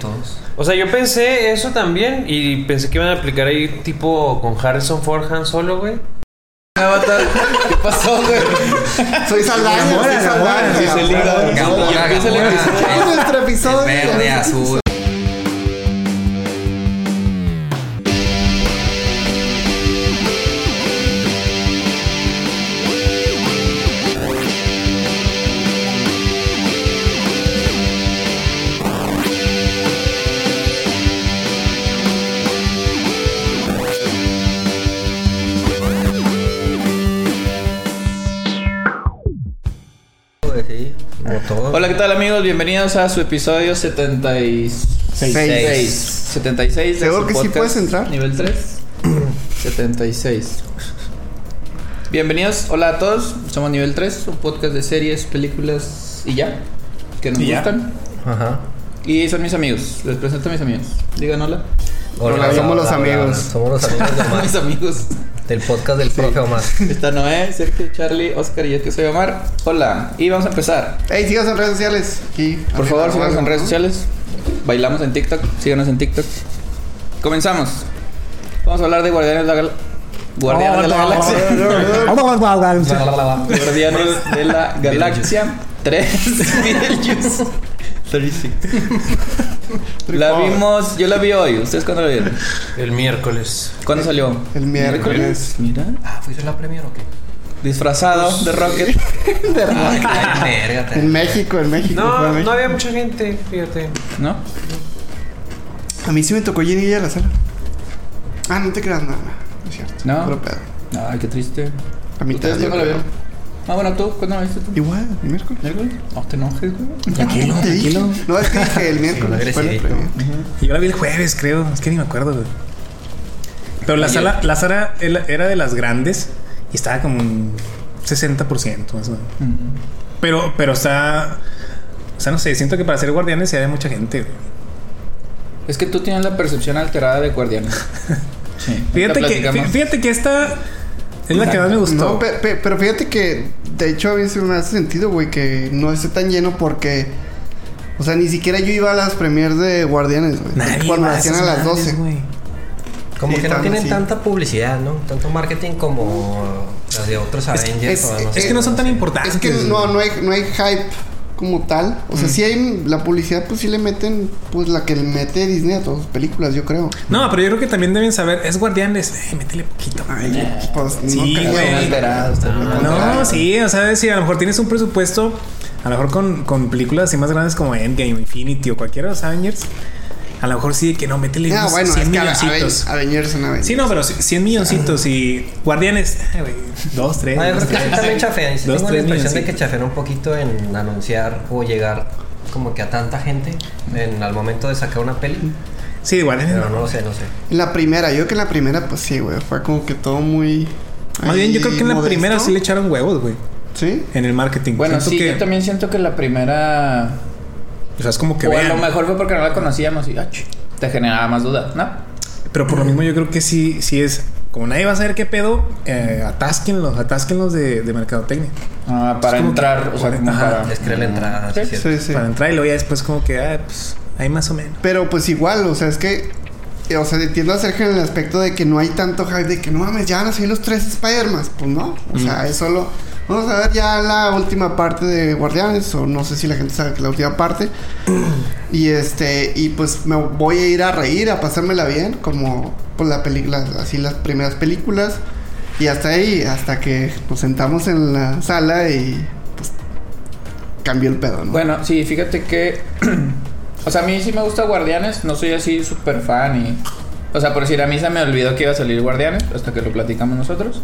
todos. O sea, yo pensé eso también y pensé que iban a aplicar ahí tipo con Harrison Ford Han Solo, güey. Avatar. ¿Qué pasó, güey? Soy Saldaña, soy Saldaña. Se liga. Es nuestro episodio. El verde, azul. Bienvenidos a su episodio 76. Seis. 76. de ¿Seguro su que sí puedes entrar? Nivel 3. 76. Bienvenidos, hola a todos. Somos Nivel 3, un podcast de series, películas y ya. Que nos Y ya. gustan. Ajá. Y son mis amigos. Les presento a mis amigos. Digan hola. Hola, somos los amigos. Somos los amigos de Omar, mis amigos. Del podcast del profe Omar. Está Noé, Sergio, Charlie, Oscar y yo que soy Omar. Hola. Y vamos a empezar. Hey, síganos en redes sociales. Aquí. Por favor, síganos en redes sociales. Bailamos en TikTok. Síganos en TikTok. Comenzamos. Vamos a hablar de Guardianes de la, Gal- Guardianes de la Galaxia. Guardianes de la Galaxia 3. Beetlejuice. La vimos, yo la vi hoy. ¿Ustedes cuándo la vieron? El miércoles. ¿Cuándo salió? El miércoles. Mira. Ah, ¿fuiste la premier o qué? Disfrazado de Rocket. Ay, verga, te- En México, en México. No, México. no había mucha gente, fíjate. ¿No? A mí sí me tocó Jenny a la sala. Ah, no te creas, no, no. No es cierto. No. Pedo. Ay, qué triste. A mí ¿Ustedes cuándo la vieron? Ah, bueno, tú, ¿cuándo la viste tú? Igual, el miércoles. ¿Miércoles? No te enojes, güey. Tranquilo, tranquilo. No, es que dije el miércoles. fue. Y yo la vi el jueves, creo. Es que ni me acuerdo, güey. Pero la sala, la sala era de las grandes y estaba como un 60% más o menos. Pero, pero está. O sea, no sé, siento que para ser guardianes sí había mucha gente. güey. Es que tú tienes la percepción alterada de Guardianes. Sí. Fíjate que, fíjate que esta es la que más me gustó. No, pe- pe- pero fíjate que de hecho a mí se me hace sentido, güey, que no esté tan lleno porque. O sea, ni siquiera yo iba a las premiers de Guardianes, güey. Nadie Cuando va hacían a las esas 12. madres, güey. Como Sí, que no tienen así. tanta publicidad, ¿no? Tanto marketing como las de otros Avengers es- o no sé. Es que no son tan importantes. Es que no, no, hay, no hay hype como tal. O Mm. sea, sí hay la publicidad, pues sí le meten, pues la que le mete Disney a todas sus películas, yo creo. No, pero yo creo que también deben saber, es guardianes. Eh, métele poquito. Ay, pues Sí, no güey. Alterados, están No, sí, o sea, si a lo mejor tienes un presupuesto, a lo mejor con, con películas así más grandes como Endgame, Infinity o cualquiera de los Avengers, a lo mejor sí de que no, métele Ah, bueno, 100 es que milloncitos. Aven- Avengers en Avengers. Sí, no, pero 100 milloncitos y Guardianes, güey, dos, tres. Ah, yo creo que sí también chafean. Sí tengo la impresión de que chafean un poquito en anunciar o llegar como que a tanta gente en, al momento de sacar una peli. Sí, Guardianes. Pero no lo sé, no sé. En la primera, yo creo que en la primera, pues sí, güey. Fue como que todo muy. Más bien, yo creo que en la modesto. primera sí le echaron huevos, güey, Sí. en el marketing. Bueno, Siento sí, que, yo también siento que la primera. O sea, es como que o a lo mejor fue porque no la conocíamos y ach, te generaba más duda, ¿no? Pero por lo mismo yo creo que sí, sí es. Como nadie va a saber qué pedo, eh, atásquenlos, atásquenlos de, de mercadotecnia. Ah, para Es entrar, que- o sea, como Ajá. para. Les cree la entrada. Sí. Sí, sí. Para entrar y luego ya después como que, ah, pues, ahí más o menos. Pero pues igual, o sea, es que. eh, O sea, entiendo a Sergio en el aspecto de que no hay tanto hype de que no mames, ya van a salir los tres Spider-Man. Pues no. O sea, es solo. Vamos a ver ya la última parte de Guardianes. O no sé si la gente sabe que la última parte. y este. Y pues me voy a ir a reír, a pasármela bien. Como pues la película, así las primeras películas. Y hasta ahí, hasta que nos sentamos en la sala y pues cambió el pedo, ¿no? Bueno, sí, fíjate que. o sea, a mí sí me gusta Guardianes, no soy así súper fan y. O sea, por decir, a mí se me olvidó que iba a salir Guardianes hasta que lo platicamos nosotros.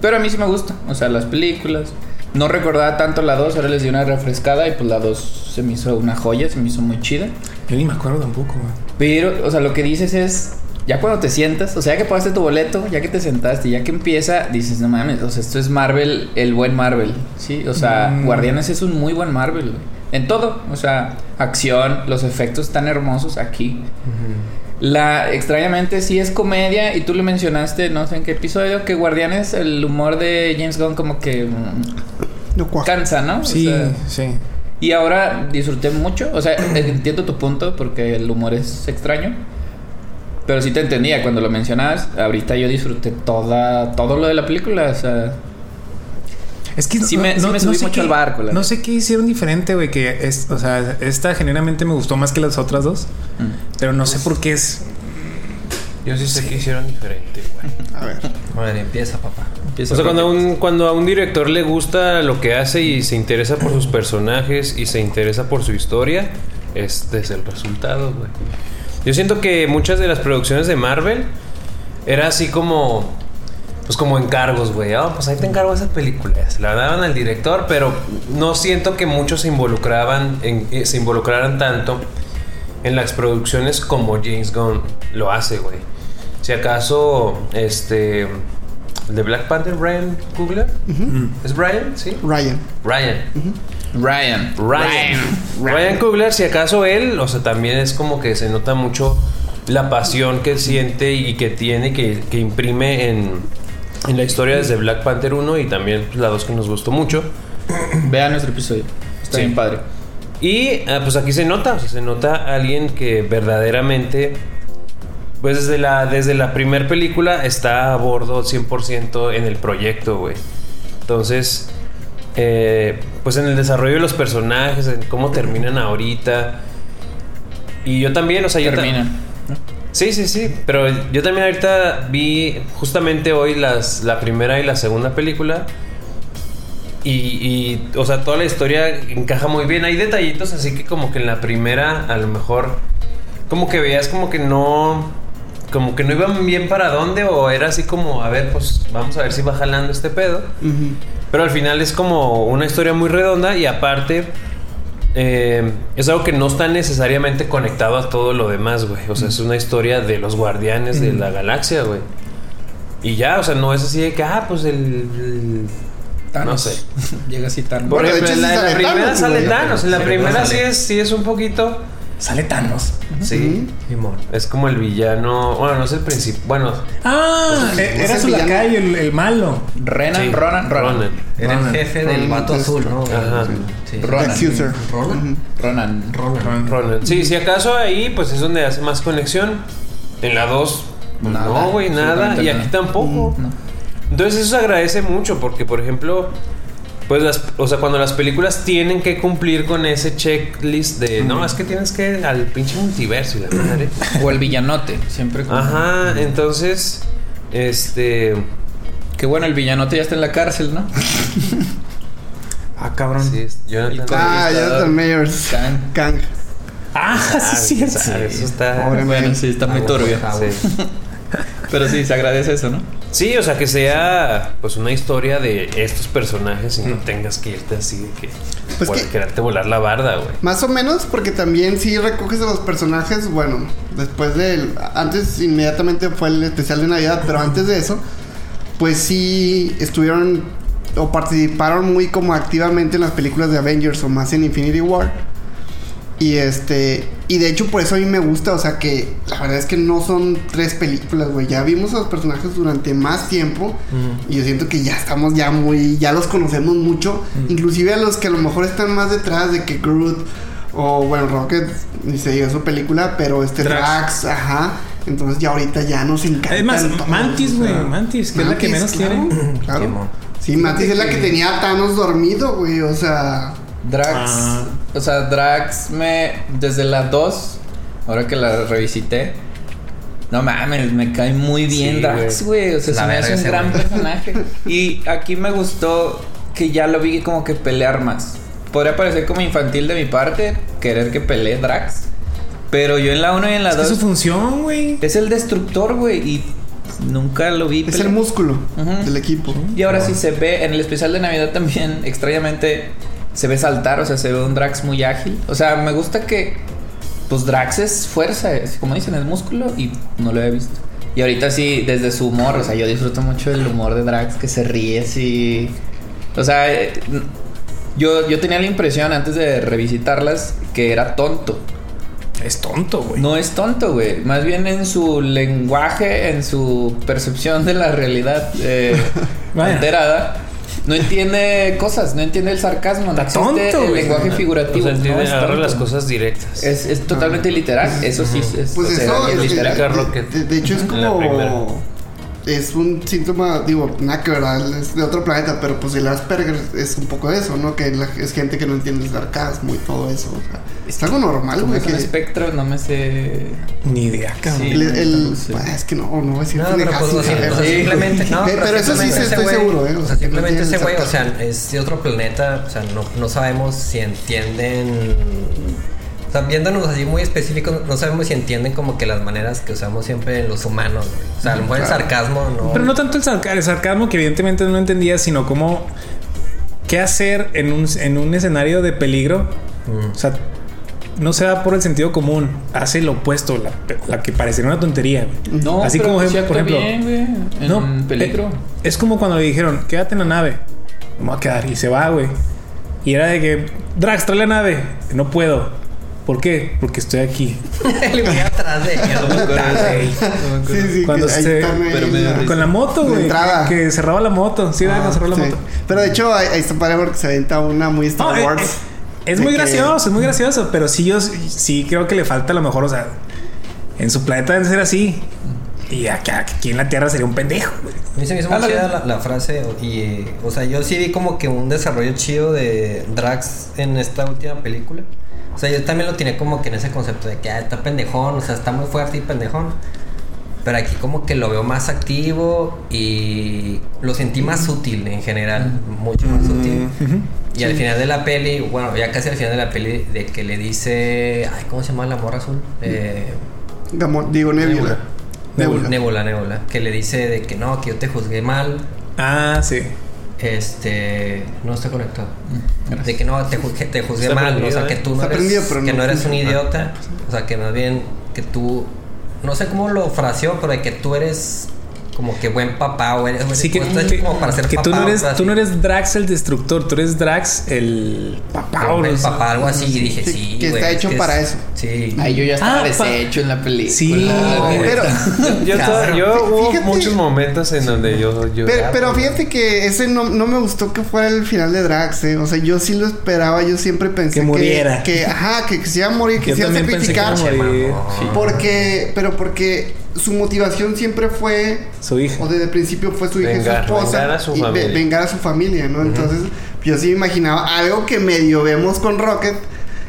Pero a mí sí me gusta, o sea, las películas. No recordaba tanto la 2, ahora les di una refrescada y pues la 2 se me hizo una joya, se me hizo muy chida. Yo ni me acuerdo tampoco, güey. Pero, o sea, lo que dices es, ya cuando te sientas, o sea, ya que pagaste tu boleto, ya que te sentaste, ya que empieza, dices, no mames, o sea, esto es Marvel, el buen Marvel, ¿sí? O sea, Mm. Guardianes es un muy buen Marvel, güey. En todo, o sea, acción, los efectos tan hermosos aquí. La, extrañamente, sí es comedia, y tú lo mencionaste, no sé en qué episodio, que Guardianes, el humor de James Gunn como que mm, No cansa, ¿no? O Sí, sea, sí. Y ahora disfruté mucho. O sea, entiendo tu punto porque el humor es extraño. Pero sí te entendía cuando lo mencionabas. Ahorita yo disfruté toda, todo lo de la película. O sea, Es que Sí me- sí me subí mucho qué- al barco, la No sé qué hicieron diferente, güey. Que es, o sea, esta generalmente me gustó más que las otras dos. mm. Pero no sé por qué es. Yo sí sé que hicieron diferente, güey. A ver. A ver, empieza, papá. Empieza O sea, cuando a, un, cuando a un director le gusta lo que hace y se interesa por sus personajes y se interesa por su historia, este es el resultado, güey. Yo siento que muchas de las producciones de Marvel era así como. Pues como encargos, güey. Ah, pues ahí te encargo esa película. Se la daban al director, pero no siento que muchos se involucraban, en, eh, se involucraran tanto en las producciones como James Gunn lo hace, güey. Si acaso, este. El de Black Panther, Ryan Coogler. ¿Es Brian? Sí. Ryan. Ryan. Ryan. Ryan. Ryan Coogler, si acaso él, o sea, también es como que se nota mucho la pasión que siente y que tiene, que, que imprime en, en la historia desde Black Panther 1 y también pues, la 2 que nos gustó mucho. Vean nuestro episodio. Está Sí. bien padre. Y ah, pues aquí se nota, o sea, se nota alguien que verdaderamente, pues desde la, desde la primera película está a bordo 100% en el proyecto, güey. Entonces, eh, pues en el desarrollo de los personajes, en cómo terminan ahorita. Y yo también, o sea, yo ta- Termina. Sí, sí, sí. Pero yo también ahorita vi justamente hoy las, la primera y la segunda película. Y, y, o sea, toda la historia encaja muy bien. Hay detallitos así que como que en la primera a lo mejor como que veías como que no... Como que no iban bien para dónde o era así como, a ver, pues vamos a ver si va jalando este pedo. Ujú. Pero al final es como una historia muy redonda y aparte eh, es algo que no está necesariamente conectado a todo lo demás, güey. O sea, es una historia de los guardianes de la galaxia, güey. Y ya, o sea, no es así de que, ah, pues el... el- Thanos. No sé. Llega así tan. Por Bueno, de ejemplo, hecho, en la, la primera Thanos, sale. Thanos. En la Sí, primera sí es, sí es un poquito... Sale Thanos. Sí. Simón. Es como el villano... Bueno, no es el principal... Bueno, Ah, Pues, e- era el su villano. lacayo, el, el malo. Renan, sí, Ronan, Ronan. Ronan. Era el Ronan. jefe del vato azul, ¿no? Ajá. Sí. Ronan. Ronan. Ronan. Ronan. Ronan. Sí, si acaso ahí, pues es donde hace más conexión. En la 2, pues Nada, no, güey, nada. Y aquí nada. tampoco. No. Entonces eso se agradece mucho porque, por ejemplo, pues las, o sea, cuando las películas tienen que cumplir con ese checklist de, no, es que tienes que al pinche multiverso y la madre. O el villanote. Siempre. como- Ajá, entonces, este, Qué bueno, el villanote ya está en la cárcel, ¿no? Ah, cabrón. sí, es- Jonathan. Ah, Jonathan Mayers. Kang. Kang. Ah, Ah, sí, sea, cierto. Eso está. Pobre Bueno, man. sí, está muy Ah, turbio. ah, Sí. Pero sí, se agradece eso, ¿no? Sí, o sea, que sea pues una historia de estos personajes y no tengas que irte así de que Pues que- quererte volar la barda, güey. Más o menos, porque también si recoges a los personajes, bueno, después del... Antes inmediatamente fue el especial de Navidad, pero antes de eso, pues sí estuvieron o participaron muy como activamente en las películas de Avengers o más en Infinity War. Y este... Y de hecho por eso a mí me gusta, o sea que la verdad es que no son tres películas, güey. Ya vimos a los personajes durante más tiempo. Y yo siento que ya estamos ya muy... Ya los conocemos mucho. Inclusive a los que a lo mejor están más detrás de que Groot o bueno, Rocket, ni se diga su película, pero este Drax. Drax, ajá. Entonces ya ahorita ya nos encanta. Además, Mantis, güey. Mantis, que es la que menos claro, quieren. Claro. Sí, Mantis es la que tenía a Thanos dormido, güey. O sea, Drax. Ah. O sea, Drax me. Desde la 2, ahora que la revisité. No mames, me cae muy bien Sí, Drax, güey. O sea, La se me hace un gran personaje. Y aquí me gustó que ya lo vi como que pelear más. Podría parecer como infantil de mi parte, querer que pelee Drax. Pero yo en la 1 y en la Es que 2. su función, güey. Es el destructor, güey. Y nunca lo vi. es pelear. el músculo del equipo. Y ahora sí se ve, en el especial de Navidad también, extrañamente, se ve saltar, o sea, se ve un Drax muy ágil. O sea, me gusta que, pues Drax es fuerza, es, como dicen, es músculo y no lo he visto. Y ahorita sí, desde su humor, o sea, yo disfruto mucho del humor de Drax, que se ríe así. O sea, eh, yo, yo tenía la impresión antes de revisitarlas que era tonto. Es tonto, güey. No es tonto, güey. Más bien en su lenguaje, en su percepción de la realidad eh, alterada, no entiende cosas, no entiende el sarcasmo, no existe tonto, el güey. lenguaje O figurativo. sea, entiende, no es agarra tonto. las cosas directas. Es, es totalmente literal, eso sí es. Pues o sea, eso bien es, literal. De- hecho es como es un síntoma, digo, nada que verdad, es de otro planeta, pero pues el Asperger es un poco de eso, ¿no? Que la- es gente que no entiende el sarcasmo y todo eso, o sea, es algo normal, güey. es un que- espectro, no me sé. Ni idea, cabrón. Sí. el, el- no sé. pues, es que no, no voy a decir No, pero pues, o sin sea, saber. o sea, Sí. simplemente, no, Eh, pero eso sí estoy seguro, ¿eh? O sea, no simplemente ese güey, o sea, es de otro planeta, o sea, no, no sabemos si entienden. O sea, viéndonos así muy específicos, no sabemos si entienden como que las maneras que usamos siempre en los humanos, güey. O sea, a lo mejor el sarcasmo no. Pero no tanto el, sarca- el sarcasmo que evidentemente no entendía, sino cómo qué hacer en un, en un escenario de peligro. Mm. O sea, no se va por el sentido común, hace lo opuesto, la, la que parecería una tontería. No, Así pero como, sí por ejemplo, bien, güey, en No, peligro. eh, Es como cuando le dijeron, quédate en la nave. Me voy a quedar. Y se va, güey. Y era de que, Drax, trae la nave. No puedo. ¿Por qué? Porque estoy aquí. El güey atrás de ellos. Sí, sí, Cuando se- pero me. Con la moto, güey. entrada. Que cerraba la moto. Sí. Ah, Cuando cerró la sí. moto. Pero de hecho, ahí, ahí está padre porque se aventa una muy Star No, eh, Wars. eh, es muy que- gracioso, es muy gracioso. Pero sí, yo sí- creo que le falta a lo mejor, o sea, en su planeta debe ser así. Y acá, aquí en la Tierra sería un pendejo, güey. A mí se me hizo muy Ándale. chida la, la frase y, eh, o sea, yo sí vi como que un desarrollo chido de Drax en esta última película. O sea, yo también lo tenía como que en ese concepto de que ah, está pendejón, o sea, está muy fuerte y pendejón. Pero aquí como que lo veo más activo y lo sentí más útil en general, mucho más útil. Y al final de la peli, bueno, ya casi al final de la peli, de que le dice, ay, ¿cómo se llama la morra azul? Eh, Gamor- digo, Nebula. Nebula. Nebula, Nebula, que le dice de que no, que yo te juzgué mal, Ah, sí. Este, no está conectado. Gracias. De que no, te, que te juzgué mal, o sea, que ¿eh? tú no eres, que no eres un idiota, o sea, que más bien que tú, no sé cómo lo fraseó, pero de que tú eres como que buen papá o eres, Sí, que, tú estás que- como para ser que papá. tú, no eres, tú no eres Drax el destructor, tú eres Drax el papá. o el papá, algo así, y dije, Sí, sí, que güey, está es hecho que para es- eso. Sí. Ay, yo ya estaba Ah, deshecho en la película. Sí, Pero, Yo, Claro. yo hubo Fíjate- muchos momentos en donde yo, yo pero, pero fíjate que ese no, no me gustó que fuera el final de Drax, ¿eh? O sea, yo sí lo esperaba, yo siempre pensé Que muriera. Que, ajá, que, que se iba a morir, que Yo se iba a que sacrificar. Porque, pero porque su motivación siempre fue, Su hija. o desde el principio fue su hija y Vengar- su esposa. vengar a su y ve- familia. vengar a su familia, ¿no? Entonces, yo sí me imaginaba algo que medio vemos con Rocket.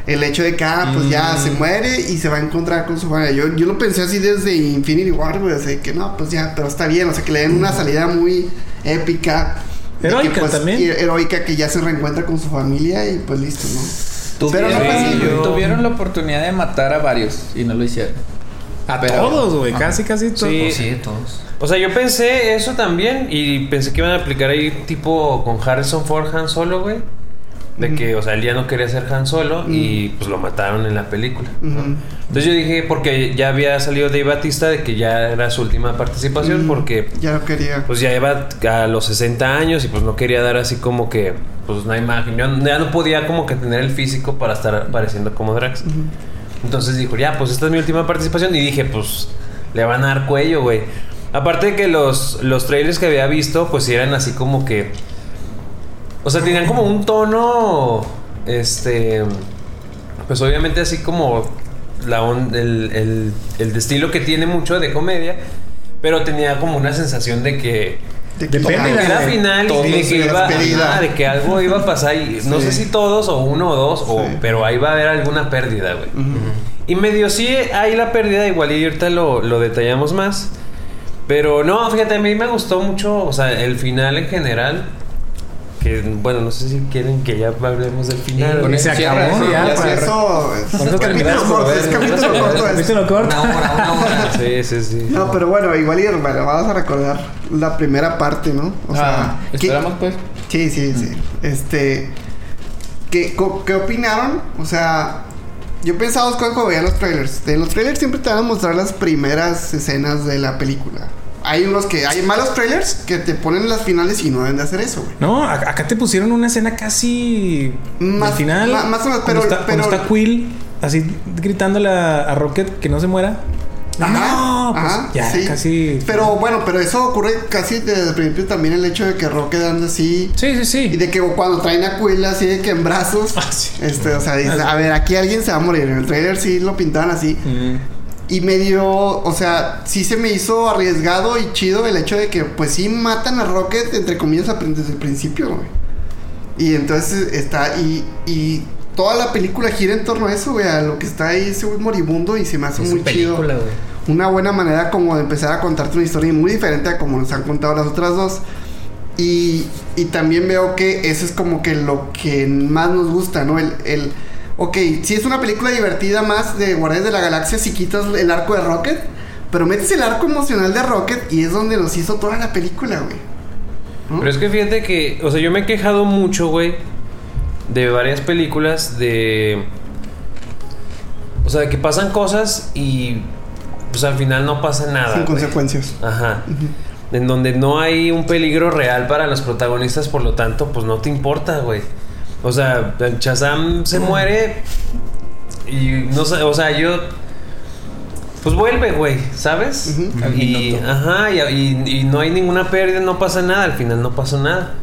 El hecho de que, ah, pues ya Mm. se muere y se va a encontrar con su familia. Yo, yo lo pensé así desde Infinity War, güey. O sea, que no, pues ya, pero está bien. O sea, que le den una salida muy épica. de que, Heroica también. Heroica, que ya se reencuentra con su familia y pues listo, ¿no? Pero no Tuvieron, fue así, yo- tuvieron la oportunidad de matar a varios y no lo hicieron. A Pero- todos, güey. Casi, casi todos. Sí. Pues sí, todos. O sea, yo pensé eso también y pensé que iban a aplicar ahí tipo con Harrison Ford Han Solo, güey. De que, o sea, él ya no quería ser Han Solo y pues lo mataron en la película. ¿no? Entonces yo dije, porque ya había salido Dave Batista de que ya era su última participación, Mm, porque Ya lo quería. pues ya iba a los 60 años y pues no quería dar así como que, pues una imagen. Yo ya no podía como que tener el físico para estar apareciendo como Drax. Entonces dijo, ya, pues esta es mi última participación. Y dije, pues le van a dar cuello, güey. Aparte de que los, los trailers que había visto, pues eran así como que. O sea, tenían como un tono. Este. Pues obviamente así como. La el, el, el estilo que tiene mucho de comedia. Pero tenía como una sensación de que. Depende de la- final y de que, iba, despedida. ajá, de que algo iba a pasar y no sé si todos o uno o dos o, Sí. pero ahí va a haber alguna pérdida güey y medio sí hay la pérdida igual y ahorita lo, lo detallamos más pero no fíjate a mí me gustó mucho o sea el final en general que bueno no sé si quieren que ya hablemos del final con ¿no? se eso cierra, acabó, sí, ya, cierra. Eso es capítulo terminamos, corto, capítulo corto. es- Capítulo corto. Una hora, una hora. sí sí sí No, pero bueno, igual y bueno, vamos a recordar la primera parte, ¿no? O Ah, ¿qué- esperamos pues. Sí, sí, sí. Este. ¿qué, co- ¿Qué opinaron? O sea, yo pensaba cuando veía los trailers. En los trailers siempre te van a mostrar las primeras escenas de la película. Hay unos que. Hay malos trailers que te ponen las finales y no deben de hacer eso, güey. No, acá te pusieron una escena casi Más- al final. más o menos, pero- está, pero- está Quill así gritándole a, a Rocket que no se muera. Ajá, No, pues ajá, ya sí. casi. Pero bueno, pero eso ocurre casi desde el principio también el hecho de que Rocket anda así. Sí, sí, sí. Y de que cuando traen a Quill así de que en brazos. Ah, sí. Este, o sea, dice, a ver, aquí alguien se va a morir. En el trailer sí lo pintaban así. Mm. Y medio, o sea, sí se me hizo arriesgado y chido el hecho de que, pues sí matan a Rocket, entre comillas, desde el principio, güey. Y entonces está, y, y toda la película gira en torno a eso, güey, a lo que está ahí ese güey moribundo y se me hace Es muy película, chido. Una buena manera como de empezar a contarte una historia muy diferente a como nos han contado las otras dos. Y, y también veo que eso es como que lo que más nos gusta, ¿no? El, el, ok, si es una película divertida más de Guardianes de la Galaxia si quitas el arco de Rocket, pero metes el arco emocional de Rocket y es donde nos hizo toda la película, güey. ¿No? Pero es que fíjate que, o sea, yo me he quejado mucho, güey, de varias películas de... O sea, de que pasan cosas y pues al final no pasa nada. Sin güey. consecuencias. Ajá. En donde no hay un peligro real para los protagonistas, por lo tanto, pues no te importa, güey. O sea, el Shazam se muere y no sé, o sea, yo pues vuelve, güey, ¿sabes? Y ajá, y, y- y no hay ninguna pérdida, no pasa nada, al final no pasó nada.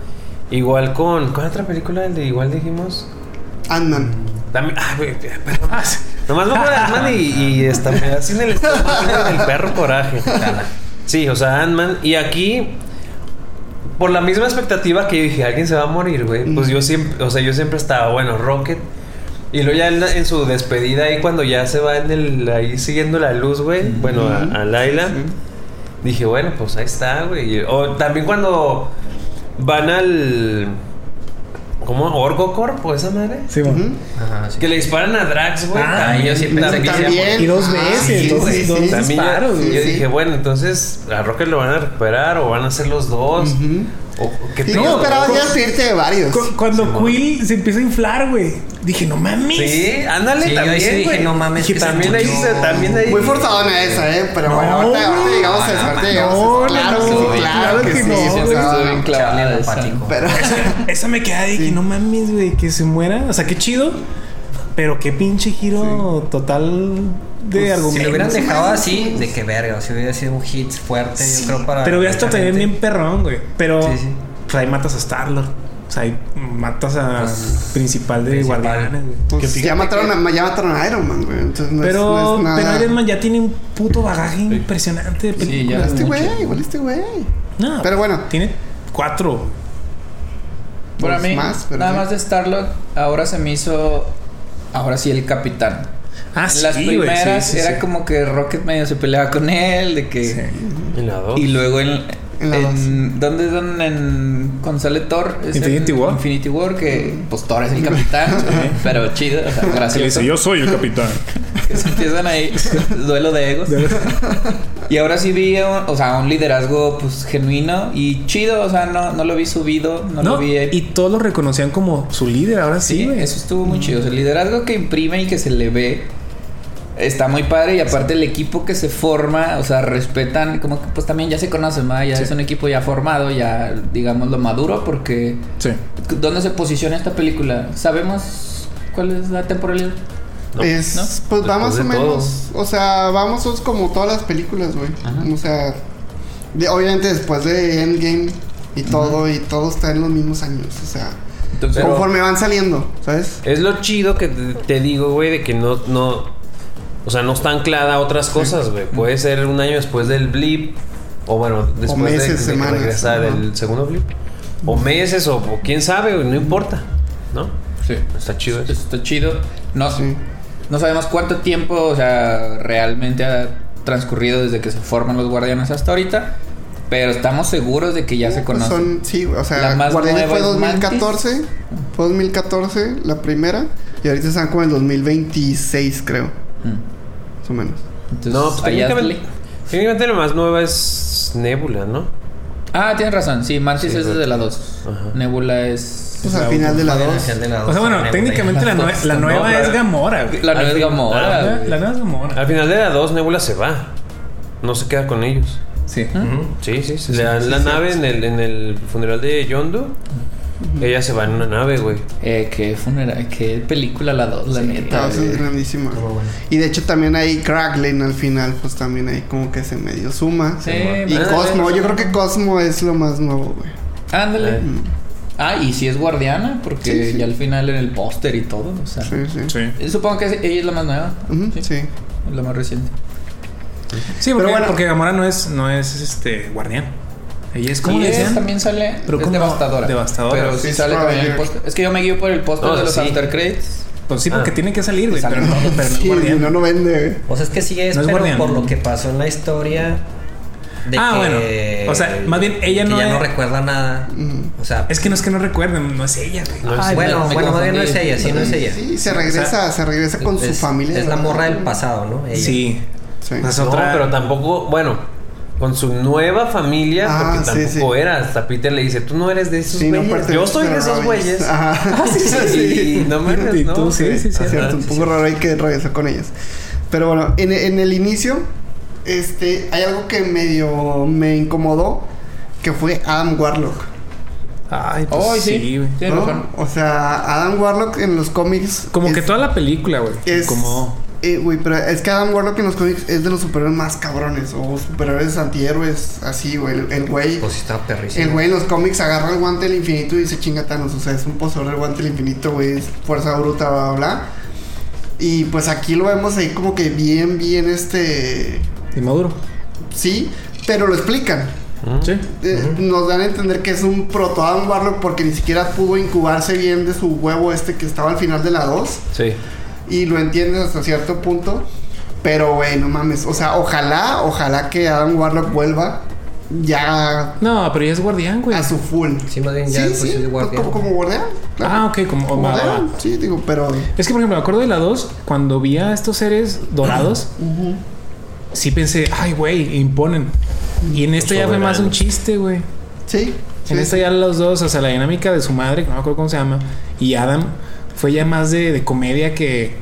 Igual con ¿cuál otra película de igual dijimos? Ant-Man. También, ah, güey, pero más. Nomás me acuerdo de Ant-Man y, y está me da así en el estómago el perro coraje. Sí, o sea, Ant-Man. Y aquí, por la misma expectativa que yo dije, alguien se va a morir, güey. Pues yo siempre, o sea, yo siempre estaba, bueno, Rocket. Y luego ya en, la- en su despedida ahí cuando ya se va en el, ahí siguiendo la luz, güey. Bueno, a, a Laila. Dije, bueno, pues ahí está, güey. O también cuando van al... ¿Cómo? ¿Orgocorp o esa madre? Sí, bueno. Ajá, sí. Que le disparan a Drax, güey. Ah, Ah, yo sí pensé que También. Y dos Ah, veces, sí, dos- sí, dos disparos, yo, güey. yo sí. dije, bueno, entonces a Rocket lo van a recuperar o van a ser los dos. O, o qué Sí, pedo? yo esperaba ya despedirte de varios. Cu- Cuando Simón. Quill se empieza a inflar, güey. Dije, no mames. Sí, ándale Sí, yo también, sí dije, güey. no mames, Y que se también ahí se, también ahí. Muy forzadona esa, ¿eh? Pero No, bueno, ahorita, ahorita llegamos a eso. Ahorita llegamos a eso. Claro no, que sí, claro claro que que sí. sí. Pero, Esa me queda de que no mames, güey, que se muera. O sea, qué chido. Pero qué pinche giro total de Pues, argumento. Si lo hubieran dejado así, de que verga, o si hubiera sido un hit fuerte, yo creo para. Pero hubiera estado también bien perrón, güey. Pero Sí, sí. pues ahí matas a Star-Lord. O sea, ahí matas a Pues, principal de principal. Guardianes, güey. pues, ya, mataron que- a, ya mataron a Iron Man, güey. Entonces no es- Pero, no es nada. pero Iron Man ya tiene un puto bagaje impresionante de Sí, películas. ya Igual este güey, igual este güey. No, Pero bueno. Tiene cuatro. Para Pues mí, más, pero nada sí. más de Starlord, ahora se me hizo. Ahora sí, el capitán. Ah, En las sí, primeras sí, sí, era sí. como que Rocket medio se peleaba con él, de que. Sí. En la dos. Y luego en. En la en- ¿Dónde es donde en, con sale Thor? Es Infinity en War. Infinity War, que pues Thor es el capitán, pero chido, o sea, Que gracioso. dice, yo soy el capitán. Que se empiezan ahí, duelo de egos. Y ahora sí vi, un- o sea, un liderazgo pues genuino y chido, o sea, no, no lo vi subido, no, No, lo vi... y todos lo reconocían como su líder, ahora sí, sí, eso estuvo muy chido. O sea, el liderazgo que imprime y que se le ve está muy padre y aparte el equipo que se forma, o sea, respetan, como que pues también ya se conocen, ¿verdad? ya Sí. es un equipo ya formado, ya digamos lo maduro porque... Sí. ¿Dónde se posiciona esta película? ¿Sabemos cuál es la temporalidad? No, es, ¿no? pues va más o menos. O sea, vamos como todas las películas, güey. O sea, de- obviamente después de Endgame y todo, y todo está en los mismos años. O sea, Entonces, conforme van saliendo, ¿sabes? Es lo chido que te, te digo, güey, de que no, no. O sea, no está anclada a otras cosas, güey. Puede ser un año después del blip. O bueno, después de- meses, de, semanas, regresar ajá. del segundo blip. O meses, o, o quién sabe, güey, no importa. ¿No? sí. Está chido eso. está chido. No, Sí. No sabemos cuánto tiempo, o sea, realmente ha transcurrido desde que se forman los guardianes hasta ahorita. Pero estamos seguros de que ya se Pues conocen. son, sí, o sea, La más Guardianes nueva fue es Mantis. 2014. Fue 2014 la primera. Y ahorita están como en 2026, creo. Mm. Más o menos. Entonces, No, pues técnicamente, lo más nueva es Nebula, ¿no? Ah, tienes razón. Sí, Mantis Sí, es desde la que- 2. Ajá. Nebula es. Pues la al final de la Al 2. final de la O sea, bueno, técnicamente la, nue- la nueva es Gamora, güey. La nueva es Gamora. La, la nueva es Gamora. Al final de la 2, Nebula se va. No se queda con ellos. Sí. Sí, sí. sí. Le dan la nave en el, en el funeral de Yondu. ella se va en una nave, güey. Eh, qué funeral, qué película la dos, la neta. Eso es grandísima. Bueno. Y de hecho también ahí Kraglin al final, pues también ahí como que se medio suma. Sí, Y. Cosmo, yo creo que Cosmo es lo más nuevo, güey. Ándale. Ah, y si es guardiana, porque Sí, sí. ya al final en el póster y todo, o sea. Sí, sí. Sí. Eh, Supongo que ella es la más nueva. Ujú, Sí. sí. Es la más reciente. Sí, porque, bueno. porque Gamora no es, no es este guardián. Ella es como ella también sale. Pero es devastadora. devastadora. Pero sí Sí, sale también en el póster. Es que yo me guío por el póster No, de los sí. after credits. Pues sí, porque Ah. tiene que salir, güey. Pero no, pero no es Sí, guardián. no, no vende, güey. O sea, es que sí es, No es pero guardián. por lo que pasó en la historia. De Ah, que, bueno. O sea, más bien ella que no ya no recuerda nada. O sea, Es que no es que no recuerden, no es ella, güey. No es- Ay, bueno, bueno, más bien no es ella, sí, no es ella. Sí, se regresa, se regresa con su es, familia. Es la morra del pasado, ¿no? Ella. Sí. Sí. Es No, otra. pero tampoco, bueno, con su nueva familia, Ah, porque sí, tampoco sí. era. Hasta Peter le dice, tú no eres de esos Sí, no güeyes. perteneces Yo soy de esos güeyes. Ajá. Y no me Y ¿no? tú, sí, sí, sí. Ajá, Cierto, un sí, poco sí. raro ahí que regresó con ellas. Pero bueno, en, en el inicio, este, hay algo que medio me incomodó, que fue Adam Warlock. Ay, pues sí. sí, güey. Sí, ¿no? razón. O sea, Adam Warlock en los cómics. Como que toda la película, güey. es, Como. eh, güey, pero es que Adam Warlock en los cómics es de los superhéroes más cabrones. O superhéroes antihéroes, así, güey. El- El güey. Pues sí, estaba perrísimo. El güey en los cómics agarra el guante del infinito y dice chinga Thanos. O sea, es un poseedor del guante del infinito, güey. Es fuerza bruta, bla, bla, bla. Y pues aquí lo vemos ahí como que bien, bien, este. Inmaduro. Sí, pero lo explican. Sí. Eh, Nos dan a entender que es un proto Adam Warlock porque ni siquiera pudo incubarse bien de su huevo este que estaba al final de la 2. Sí. Y lo entiendes hasta cierto punto. Pero, güey, no mames. O sea, ojalá, ojalá que Adam Warlock vuelva ya No, pero ella es guardián, güey. a su full. Sí, más bien ya sí, pues, sí, es guardián. Como, como guardián. claro. Ah, ok, como. Como guardián, Sí, digo, pero. Es que, por ejemplo, me acuerdo de la 2, cuando vi a estos seres dorados, sí pensé, ay, güey, imponen. Y en esta ya fue más un chiste, güey. Sí. En esta ya los dos, o sea, la dinámica de su madre, que no me acuerdo cómo se llama, y Adam, fue ya más de, de comedia que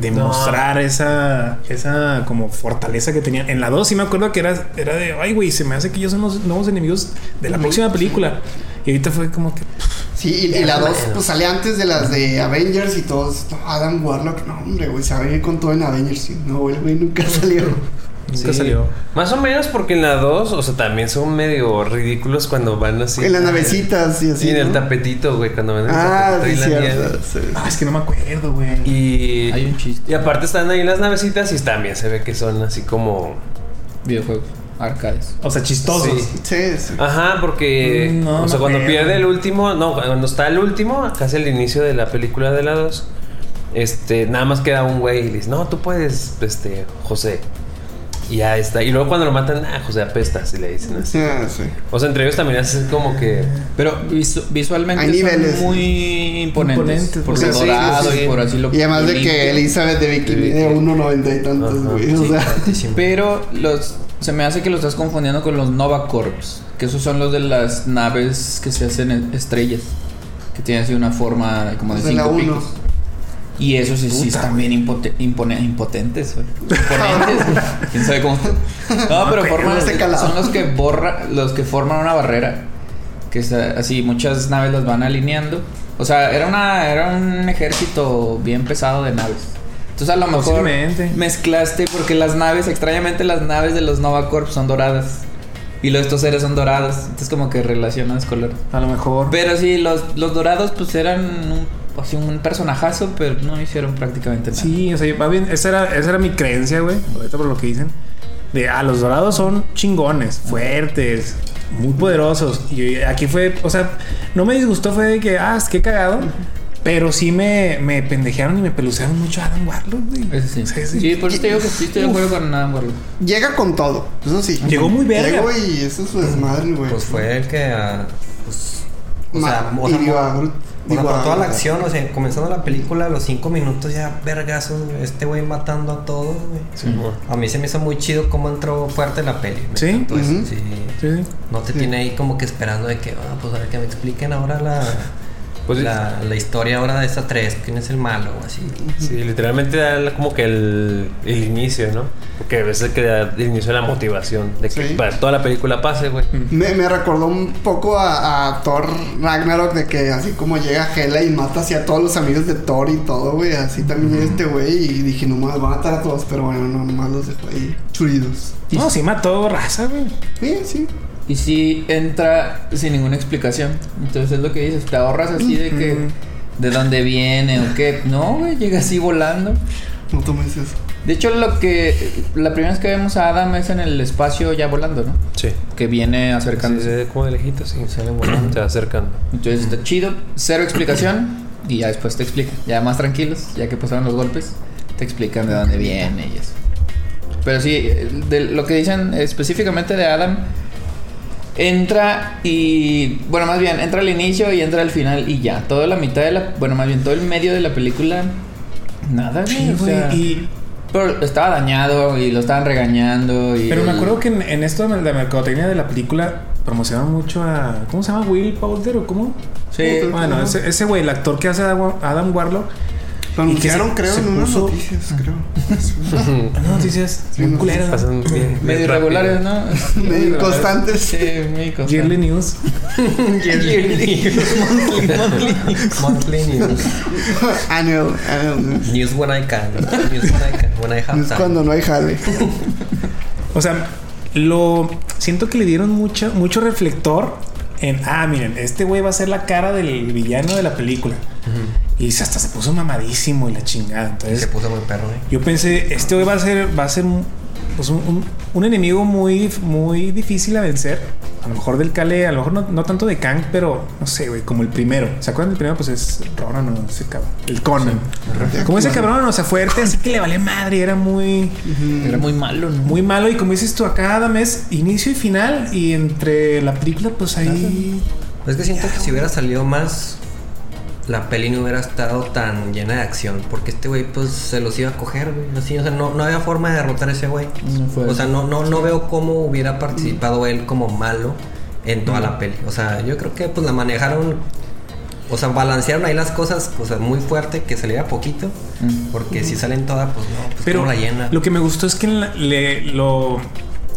demostrar esa, esa como fortaleza que tenían. En la 2 sí me acuerdo que era, era de, ay, güey, se me hace que ellos son los nuevos enemigos de la próxima película. Y ahorita fue como que, Sí, y, y la 2 pues sale antes de las de Avengers y todos. No, Adam Warlock, no, hombre, güey, se va a venir con todo en Avengers. No, el güey nunca salió. Nunca Sí. salió. Más o menos porque en la 2, o sea, también son medio ridículos cuando van así. en las navecitas y así. Sí, en el tapetito, güey, cuando van en el Ah, tapetito sí, y la cierto. nieve. sí. Ah, es que no me acuerdo, güey. Y, Hay un chiste. y aparte están ahí las navecitas y también se ve que son así como... Videojuegos. Arcades. O sea, chistosos. Sí. Sí, sí. Ajá, porque... No, o sea, cuando creo. pierde el último... No, cuando está el último, casi al inicio de la película de la 2, este, nada más queda un güey y le dice, no, tú puedes, este, José. Y ya está. Y luego cuando lo matan, ah, José apestas y le dicen así. Ah, sí. O sea, entre ellos también hace como que... Pero visu- visualmente Hay niveles. son muy imponentes. Imponentes, por sí, lo sí, dorado sí, sí. y por así lo Y además de que. Elizabeth de Vicky De mide Vicky. 1.90 y tantos, güey. O sea, Pero los se me hace que lo estás confundiendo con los Nova Corps, que esos son los de las naves que se hacen en- estrellas, que tienen así una forma como de de cinco picos. Y esos sí, sí están bien impote- impone- impotentes. Imponentes. ¿Quién sabe cómo? No, pero forman, este son los que borra, los que forman una barrera. Que es eh, así, muchas naves las van alineando. O sea, era una, era un ejército bien pesado de naves. Entonces a lo mejor mezclaste porque las naves, extrañamente las naves de los Nova Corps son doradas. Y los estos seres son dorados. Entonces como que relacionas colores. A lo mejor. Pero sí, los, los dorados pues eran un, así, un personajazo, pero no hicieron prácticamente nada. Sí, o sea, más bien, esa era, esa era mi creencia, güey. Ahorita por lo que dicen. De, ah, los dorados son chingones, fuertes, muy poderosos. Y aquí fue, o sea, no me disgustó, fue de que, ah, es que cagado. Pero sí me, me pendejearon y me pelucearon mucho a Adam Warlock, güey. Eso sí. Sí, Sí, sí. por eso te digo que sí estoy de acuerdo con nada, Warlock. llega con todo. Eso sí. Llegó muy verga. Llegó y eso es su desmadre, güey. Pues fue el que. ah, pues, o Ma- sea, o sea, hirió a Groot. O sea, Digo, por toda la acción, o sea, comenzando la película, a los cinco minutos ya vergazos, este güey matando a todos, güey. A mí se me hizo muy chido cómo entró fuerte la peli. ¿Sí? sí. Sí, sí. No te tiene ahí como que esperando de que, ah, pues a ver que me expliquen ahora la, Pues- la, la historia ahora de esta tres, quién es el malo o así. Sí, literalmente da como que el, el inicio, ¿no? Porque a veces que da el inicio de la motivación de que Sí. para toda la película pase, güey. Me, me recordó un poco a, a Thor Ragnarok de que así como llega Hela y mata así a todos los amigos de Thor y todo, güey. Así también este güey. Y dije, nomás va a matar a todos, pero bueno, no, nomás los dejó ahí churidos. No, sí mató raza, güey. Sí, sí. Y si entra sin ninguna explicación. Entonces es lo que dices, te ahorras así de que de dónde viene o qué. No, güey, llega así volando. No tomes eso. De hecho, lo que la primera vez que vemos a Adam es en el espacio ya volando, ¿no? Sí. Que viene Sí, acercándose. se ve como de lejito, sí. Sale volando. Se va acercando. Entonces está chido, cero explicación y ya después te explican. Ya más tranquilos, ya que pasaron los golpes, te explican de dónde viene y eso. Pero sí, de lo que dicen específicamente de Adam, entra y. Bueno, más bien, entra al inicio y entra al final y ya. Toda la mitad de la. Bueno, más bien, todo el medio de la película. Nada. Sí, o güey. sea, y Pero estaba dañado y lo estaban regañando. Y Pero me acuerdo que en, en esto de la mercadotecnia de la película promocionaban mucho a. ¿Cómo se llama? Will Powder o cómo? Sí. Bueno, ese ese güey, el actor que hace a Adam Warlock. Lo anunciaron, se- creo, se en unas puso- noticias, creo. No, noticias. Sí, muy no, culeras, ¿no? Pasan bien- bien Medio irregulares, ¿no? Medio inconstantes. Sí, muy constantes. Yearly News. Monthly news. Annual, annual. News when I can. News when I can. When I have time. cuando no hay jale. O sea, lo siento que le dieron mucho, mucho reflector en, ah, miren, este güey va a ser la cara del villano de la película. Y hasta se puso mamadísimo y la chingada. Entonces, se puso muy perro, ¿eh? yo pensé, este güey va a ser, va a ser pues un, un- un enemigo muy, muy difícil a vencer. A lo mejor del Kale, a lo mejor no, no tanto de Kang, pero no sé, güey, como el primero. ¿Se acuerdan del primero? Pues es Ronan, no, ese cabrón. El Conan. Como ese cabrón, o sea, fuerte, así que le vale madre, era muy Era muy malo, ¿no? muy malo y como dices tú acá cada mes inicio y final y entre la película pues ahí Es que siento que si hubiera salido más, la peli no hubiera estado tan llena de acción. Porque este güey, pues se los iba a coger, güey. Así, o sea, no, no había forma de derrotar a ese güey. No o sea, no, no, no veo cómo hubiera participado él como malo en toda la peli. O sea, yo creo que pues la manejaron. O sea, balancearon ahí las cosas, o sea, muy fuerte, que saliera poquito. Mm. Porque si salen todas, pues no, pues pero la llena. lo que me gustó es que la- le, lo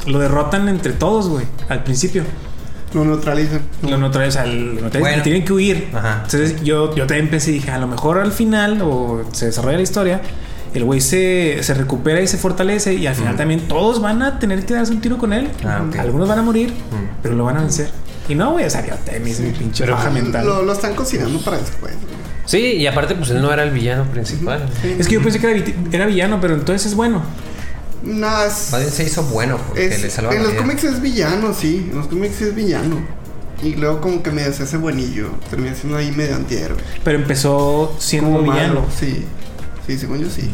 lo derrotan entre todos güey al principio Lo neutralizan. lo neutralizan, o sea, lo neutralizan Bueno. tienen que huir Ajá. entonces yo, yo también pensé dije a lo mejor al final o se desarrolla la historia el güey se, se recupera y se fortalece y al final también todos van a tener que darse un tiro con él Ah, ok. algunos van a morir Mm. pero lo van a vencer y no güey o sea yo te mi pinche Pero- mental Lo, lo están cocinando para después. Sí, y aparte, pues él no era el villano principal. es que yo pensé que era, era villano pero entonces es bueno No, es- Más bien se hizo bueno porque es- le salva en la los vida. cómics es villano, sí. En los cómics es villano. Y luego como que medio se hace buenillo. Termina siendo ahí medio antihéroe. pero empezó siendo Como villano malo, sí. Sí, según yo sí.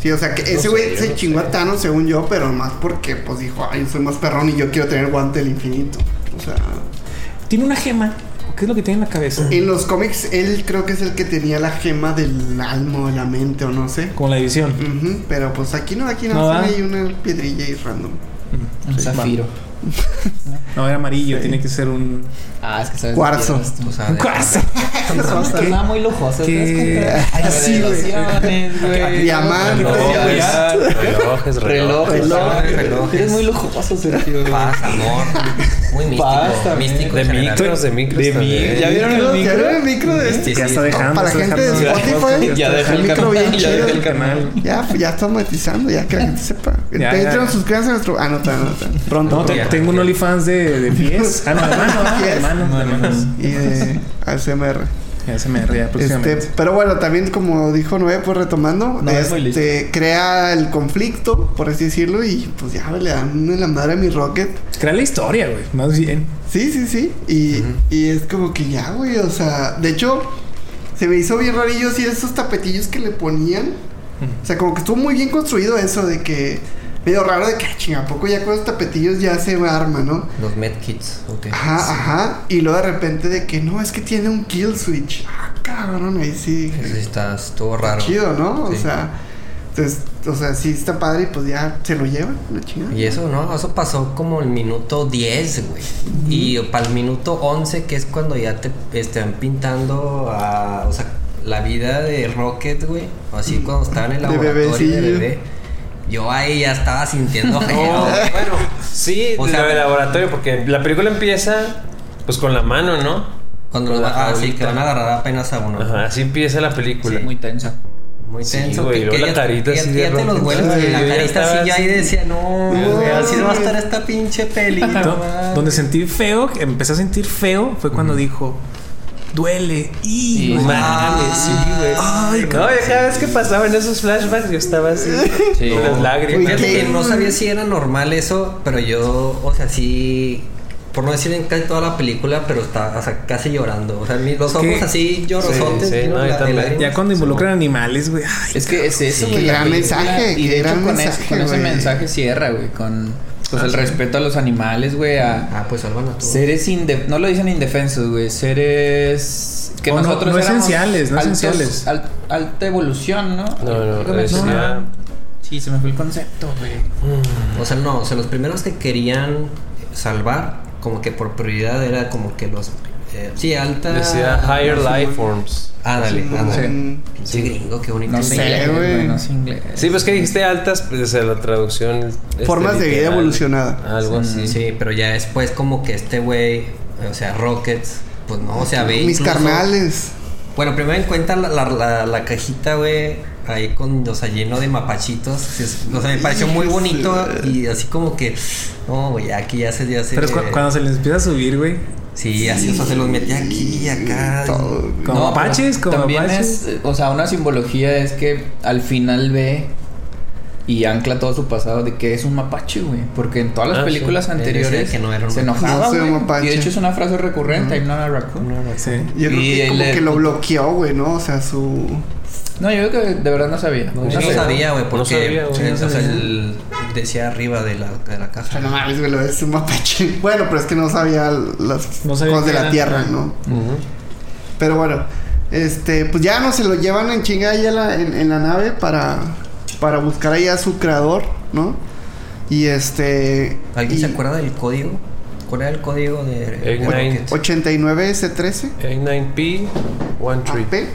Sí, o sea que ese güey se chingó a Thanos según yo, pero más porque pues dijo, ay, yo soy más perrón y yo quiero tener guante del infinito. O sea, Tiene una gema. ¿Qué es lo que tiene en la cabeza? en los cómics él creo que es el que tenía la gema del alma o de la mente o no sé. Como la división. Pero pues aquí no, aquí no, No, ahí una piedrilla y random. Un zafiro. No, era amarillo. Tiene que ser un. Ah, es que sabes. Cuarzo. de- Cuarzo. Nada muy lujoso. ¿Qué? ¿te das cuenta? Ay, sí, güey. Revelaciones, güey. Diamante. Relojes, relojes, Reloj, relojes. reloj. relojes. Eres muy lujoso, Sergio. Paz, amor. Muy místico. También. místico. De en micros, de micros. De también. mi- ¿Ya vieron el ¿Ya micro? el micro de este? Ya está dejando. para está la gente de Spotify. Ya dejé el micro canal. bien Ya chido. dejé el canal. Ya, ya estamos monetizando, ya que la gente sepa. Ya, ya, Patreon, ya. suscríbanse a nuestro. Ah, no, no. No, pronto. tengo un OnlyFans de, de pies. Ah, no, de manos. Y de ASMR. Ya se me ría próximamente. Este, pero bueno, también como dijo Noé, pues retomando, No, es este, crea el conflicto, por así decirlo, y pues ya le dan en la madre a mi Rocket. Crea la historia, güey. Más bien. Sí, sí, sí. Y, y es como que ya, güey, o sea, de hecho, se me hizo bien rarillo así esos tapetillos que le ponían. O sea, como que estuvo muy bien construido eso de que, medio raro de que, "Ah, chinga, ¿a poco ya con los tapetillos ya se arma, ¿no? Los medkits. ok. Ajá, ajá. Y luego de repente de que no, es que tiene un kill switch. Ah, cabrón, ahí sí. Eso sí está, estuvo raro. Chido, ¿no? Sí. O sea, entonces, o sea, sí está padre y pues ya se lo llevan, la chingada. Y eso, ¿no? Eso pasó como el minuto 10, güey. Y para el minuto 11, que es cuando ya te están pintando a, o sea, la vida de Rocket, güey. Así cuando estaba en el De laboratorio de bebecillo. bebé. Yo ahí ya estaba sintiendo feo. No, bueno, sí, O sea, de laboratorio, porque la película empieza pues con la mano, ¿no? Cuando los la ah, sí, que van a agarrar apenas a uno. Ajá, así empieza la película. Muy tensa. Muy Sí, tenso. güey, que, la ya- carita que así ya, de ya te los vuelves Sí, la ya carita así, ya ahí así. decía, no, güey, así va a estar esta pinche peli. Donde sentí feo, empecé a sentir feo, fue cuando dijo, duele. Y, Mames, sí, güey. Ay, No, cada vez que pasaban esos flashbacks, yo estaba así, Sí. con las lágrimas. Uy, no sabía si era normal eso, pero yo, o sea, sí, por no decir en casi toda la película, pero está, o sea, casi llorando. O sea, los ojos así llorosotes. Sí, sí, no. Ya cuando involucran animales, güey. Es que es eso, Sí, güey. qué gran película. mensaje, Y qué de hecho, gran con, mensaje, ese, con ese mensaje cierra, güey. Con pues, el respeto a los animales, güey. A Ah, pues salvan a todos. seres indefensos. No lo dicen indefensos, güey. Seres. Que Oh, no, nosotros no esenciales, no altos- esenciales. al- alta evolución, ¿no? No, no, mencionaba. Sí, se me fue el concepto, güey. O sea, no, o sea, los primeros que querían salvar, como que por prioridad era como que los. Eh, sí, alta. Decía Higher Life Forms. Ándale, ándale. Mm, Sí, gringo, qué bonito. No sé güey. güey. No sé inglés. Sí, pues que dijiste altas, pues la traducción. este, Formas de vida evolucionada. Algo Sí. así. Sí, pero ya después como que este güey, o sea, Rockets, pues no, o sea, ve Mis incluso- carnales. Bueno, primero encuentra la, la, la, la cajita, güey, ahí con, o sea, lleno de mapachitos. Sí, O sea, me pareció muy bonito y así como que, no, güey, aquí ya se, ya se... Pero cu- cuando se les empieza a subir, güey. Sí, así, o sea, se los metí aquí y acá. Todo. Como No, como también apaches. es, o sea, una simbología es que al final ve y ancla todo su pasado de que es un mapache, güey. Porque en todas las Ah, películas anteriores que no era un se enojaba, No soy un güey. mapache. Y de hecho es una frase recurrente, I'm not a raccoon. Sí. Yo creo Y que como el- que lo bloqueó, güey, ¿no? O sea, su. No, yo creo que de verdad no sabía. Yo No no sabía, güey, No porque sabía, güey. eh, o sea, el- decía arriba de la, de la caja. sea, no mames, güey, lo es un mapache. Bueno, pero es que no sabía las No sabía cosas de la tierra, ¿no? Ujú. Pero bueno, este, pues ya no se lo llevan en chinga ahí a la- en, en la nave para, para buscar ahí a su creador, ¿no? Y este. ¿Alguien y- se acuerda del código? ¿Cuál era el código de Egg Nine. Rockets? 89S13. A9P, One Tree. AP13.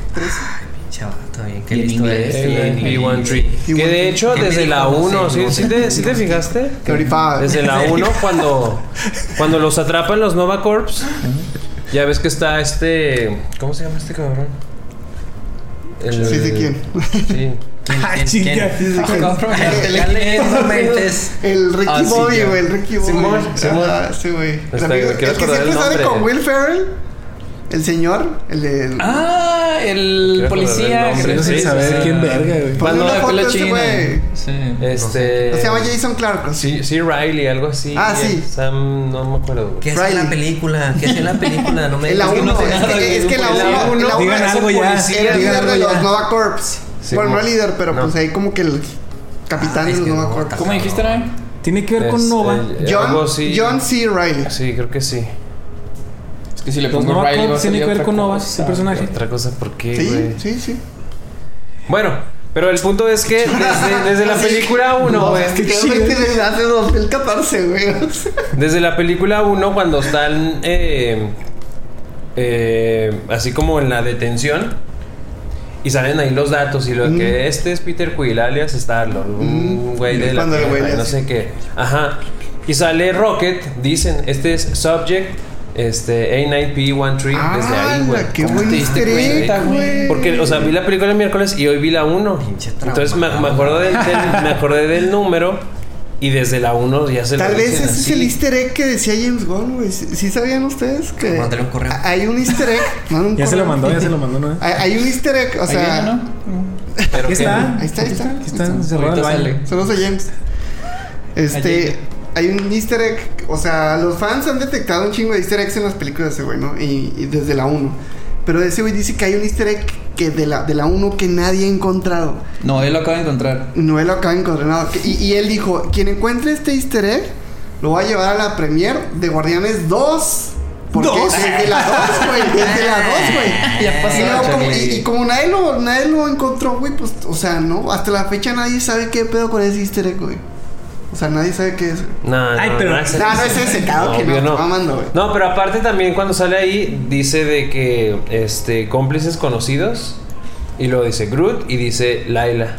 Chaval, está bien, qué listo inglés, eres. sí, en A9P, One Tree. Y Que One de hecho, ¿Qué me desde la No 1, sé, ¿sí, te, sí te fijaste? Desde la 1, cuando, cuando los atrapan los Nova Corps, ya ves que está este. ¿Cómo se llama este cabrón? El- Sí, sí, ¿quién? Sí. Chinga. Ah, mentes. El Ricky Ah, Bobby, ya. güey, el Ricky Bobby. Simón, Simón. Ah, sí, güey. El, el quiero que acordar siempre el sale nombre. con Will Ferrell. El señor, el de. Ah, el policía. el nombre, Sin sí, saber sí. quién verga, güey. Cuando- una de foto ese güey. Sí. Este. Se llama Jason Clark. ¿no? Sí, sí, Riley, algo así. Ah, sí. Sam, no me acuerdo. ¿Qué hace en Riley. la película? ¿Qué hace en la película? No me la digas que 1, no sé es, que, es la En la 1 uno, la uno digan es el líder de los Nova Corps. Sí, bueno, no mo- líder, pero no. pues ahí como que el capitán Ah, de es los Nova no, Corps. ¿Cómo dijiste, no? Tiene que ver con Es, Nova. John C. Riley. Sí, creo que sí. Es que si le pongo Nova Riley va a tiene que ver con Nova, cosa. ese personaje. Otra cosa, ¿por qué, Sí, güey? sí, sí. Bueno, pero el punto es que desde, desde la película 1, No, güey. es que desde hace 2014, güey. Desde la película 1, cuando están eh, eh, así como en la detención y salen ahí los datos y lo Mm. que este es Peter Quill, alias Star-Lord, un Mm. güey de la el Tierra, no sé qué. Ajá. Y sale Rocket, dicen, este es Subject, este A9P13, desde ahí, güey. ¡Hala, qué ¿Cómo buen güey? Porque, o sea, vi la película el miércoles y hoy vi la 1. Pinche Entonces me, me acuerdo del, del- me acordé del número y desde la 1 ya se Tal vez ese es el easter egg que decía James Gunn, güey. ¿Sí, sí sabían ustedes que Mándale un correo. hay un easter egg? Un Ya se lo mandó, ya se lo mandó, ¿no? Hay, hay un easter egg, o Ahí sea, viene, ¿no? Pero Aquí que- está. ahí está, ahí está. Aquí está encerrado el Ahorita baño. sale. Saludos a James. Este. Hay un easter egg, o sea, los fans han detectado un chingo de easter eggs en las películas de ese güey, ¿no? Y, y desde la 1. Pero ese güey dice que hay un easter egg que de la, de la 1 que nadie ha encontrado. No, él lo acaba de encontrar. No él lo acaba de encontrar nada. Que- Y, y él dijo, quien encuentre este easter egg, lo va a llevar a la premiere de Guardianes 2 Porque ¿Dos? desde la 2, güey. Desde la 2, güey. Ya pasó, Y, luego como- y- y como nadie lo, nadie lo encontró, güey, pues, o sea, no, hasta la fecha nadie sabe qué pedo con ese easter egg, güey. O sea, nadie sabe qué es. No, Ay, no, pero- no es No, no es ese, claro que no, mamando, güey. No, pero aparte también cuando sale ahí dice de que este cómplices conocidos y luego dice Groot y dice Laila,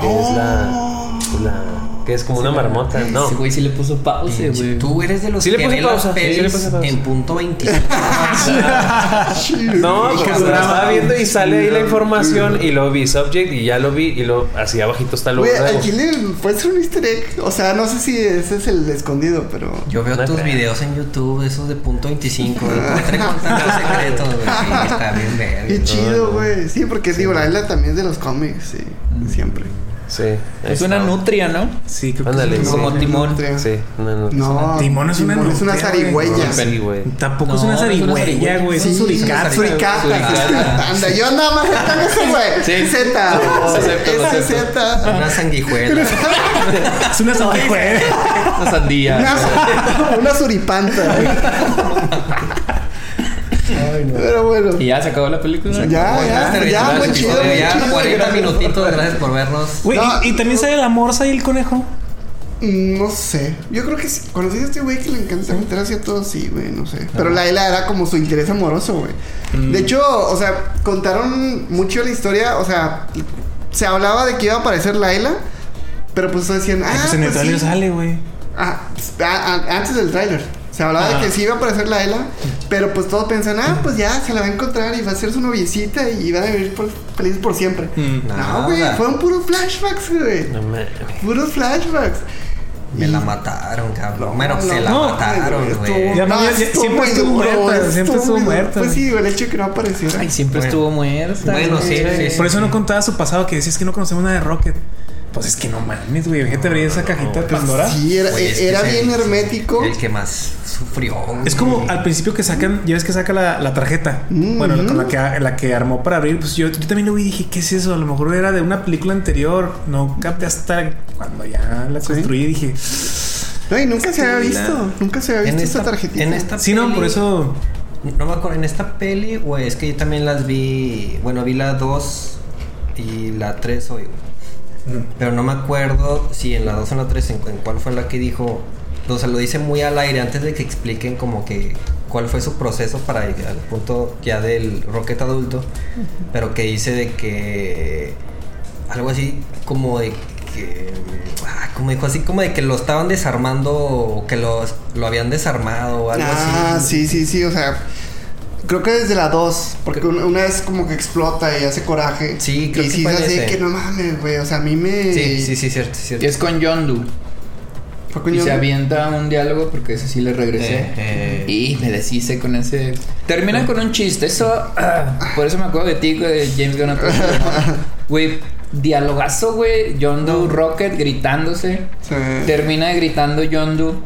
que es la, la que es como una marmota, no. Ese güey sí le puso pause, güey. Tú eres de los Sí le que puse ve las pausa, sí, sí le puse pausa. en punto 25. No, porque la estaba viendo y sale ahí la información y lo vi subject y ya lo vi y lo así abajito está lo Güey, aquí le puede ser un easter egg. O sea, no sé si ese es el escondido, pero. Yo veo No tus creo. videos en YouTube, esos de punto 25, de encontré con tantos secretos, güey. Está bien verga. Qué chido, güey. Sí, porque digo, la isla también es de los cómics, sí. Siempre. Sí. Es una nutria, ¿no? Sí, creo Ándale, que sí. Como timón. Sí, una nutria. No, Timón es una es una nutria, zarigüeya. güey. Sí, güey. Tampoco No, es una es una zarigüeya, zarigüeya. güey. Es Sí, un suricata. Suricata. Suricata. Anda, yo nada más está en ese, güey. Sí. Z. Acepto. Z. Una sanguijuela. Es una sanguijuela. Una sandía. Una, una suripanta. Güey. Pero bueno. Y ya se acabó la película. Ya, ya, ya, muy chido, Ya, chido. 40 minutitos, gracias por vernos. Güey, No, y, y también sale la morsa y el conejo. Mm, No sé. Yo creo que sí. Conocí a este güey que le encanta meter hacia todo, sí, güey, no sé. Pero la Ela era como su interés amoroso, güey. Mm. De hecho, o sea, contaron mucho la historia. O sea, se hablaba de que iba a aparecer la Ela. Pero pues decían, ah, Ay, pues en el pues trailer sí. sale, güey. Ah, pues, ah, ah, antes del tráiler. Se hablaba Ah. de que sí iba a aparecer la Ela, pero pues todos pensan, ah, pues ya se la va a encontrar y va a ser su noviecita y van a vivir por, felices por siempre. Mm. No, güey, fueron puros flashbacks, güey. No mames. Puros flashbacks. Me la mataron, cabrón. No, bueno, se la no, mataron, güey. Ya no, ya- ya- estuvo siempre estuvo muerta, siempre estuvo muerta, Pues sí, el hecho de que no apareciera. Ay, siempre Bueno. estuvo muerta. Bueno, sí, sí. Por eso no contaba su pasado, que decías que no conocemos nada de Rocket. Pues es que no mames, güey. Fíjate abrir esa cajita de Pues Pandora. sí, era, Güey, es que era bien el- hermético. El que más sufrió. Es como al principio que sacan, ya ves que saca la, la tarjeta. Mm, bueno, con la que, la que armó para abrir, pues yo, yo también lo vi y dije, ¿qué es eso? A lo mejor era de una película anterior. No capté hasta cuando ya la construí y dije, No, y nunca se había visto. Nunca se había En visto esta, esta, tarjetita. en esta sí, no, por eso. No me acuerdo, en esta peli, güey, es que yo también las vi. Bueno, vi la 2 y la 3 hoy, güey. Pero no me acuerdo si en la 2 o en la 3, en, en cuál fue la que dijo. O sea, lo dice muy al aire antes de que expliquen como que cuál fue su proceso para llegar al punto ya del Rocket adulto. Pero que dice de que. Algo así como de que. ah, como dijo así, como de que lo estaban desarmando o que los, lo habían desarmado o algo Ah, así. sí, sí, sí. O sea, creo que desde la 2. Porque una, una vez como que explota y hace coraje. Sí, creo y que sí así que no mames, güey. O sea, a mí me. Sí, sí, sí, cierto, cierto. Y es con Yondu. Fue con Y se avienta un diálogo porque ese sí le regresé. Eh, eh. Y me deshice con ese. Termina con un chiste. Eso. ah, por eso me acuerdo de ti, de James Gunn. Güey, dialogazo, güey. Yondu Rocket gritándose. Sí. Termina gritando Yondu.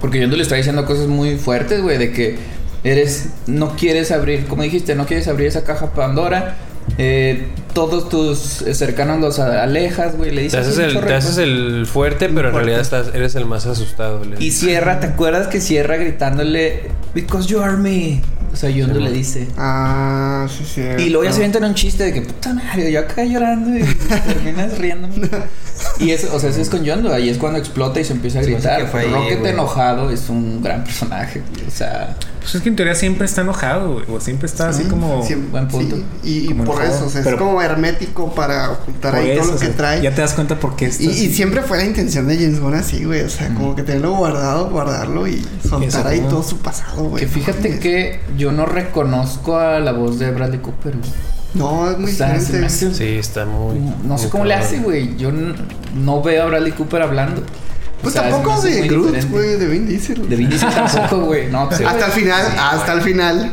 Porque Yondu le está diciendo cosas muy fuertes, güey. De que eres. No quieres abrir. Como dijiste, no quieres abrir esa caja Pandora. Eh, todos tus cercanos los a- alejas, güey. Le Te dices. haces, el, te haces el fuerte, pero en realidad estás, eres el más asustado. le Y dices. cierra, ¿te acuerdas que cierra gritándole Because you are me? O sea, Yondu le dice. Ah, sí, sí. Y luego ya se avientan un chiste de que puta madre, yo acá llorando y terminas riéndome. Y eso, o sea, eso es con Yondu, ahí es cuando explota y se empieza a hace gritar. que fue ahí, Rocket enojado es un gran personaje, güey, o sea, Pues es que en teoría siempre está enojado, güey. O siempre está así como. Siempre- buen punto. sí, Y, por enojado. eso, o sea, Pero- es como hermético para ocultar ahí todo lo o que sea, trae. Ya te das cuenta por qué está Y, y siempre fue la intención de James Gunn así, güey. O sea, como que tenerlo guardado, guardarlo y soltar Eso, ahí todo su pasado, güey. que fíjate que yo no reconozco a la voz de Bradley Cooper. güey. No, es muy O sea, diferente. Sí, está muy. no sé muy cómo le hace, güey. Yo no veo a Bradley Cooper hablando. Pues O sea, tampoco de Groot, güey, de Vin Diesel. De Vin Diesel tampoco, güey. No, pues, Hasta el final, hasta el final.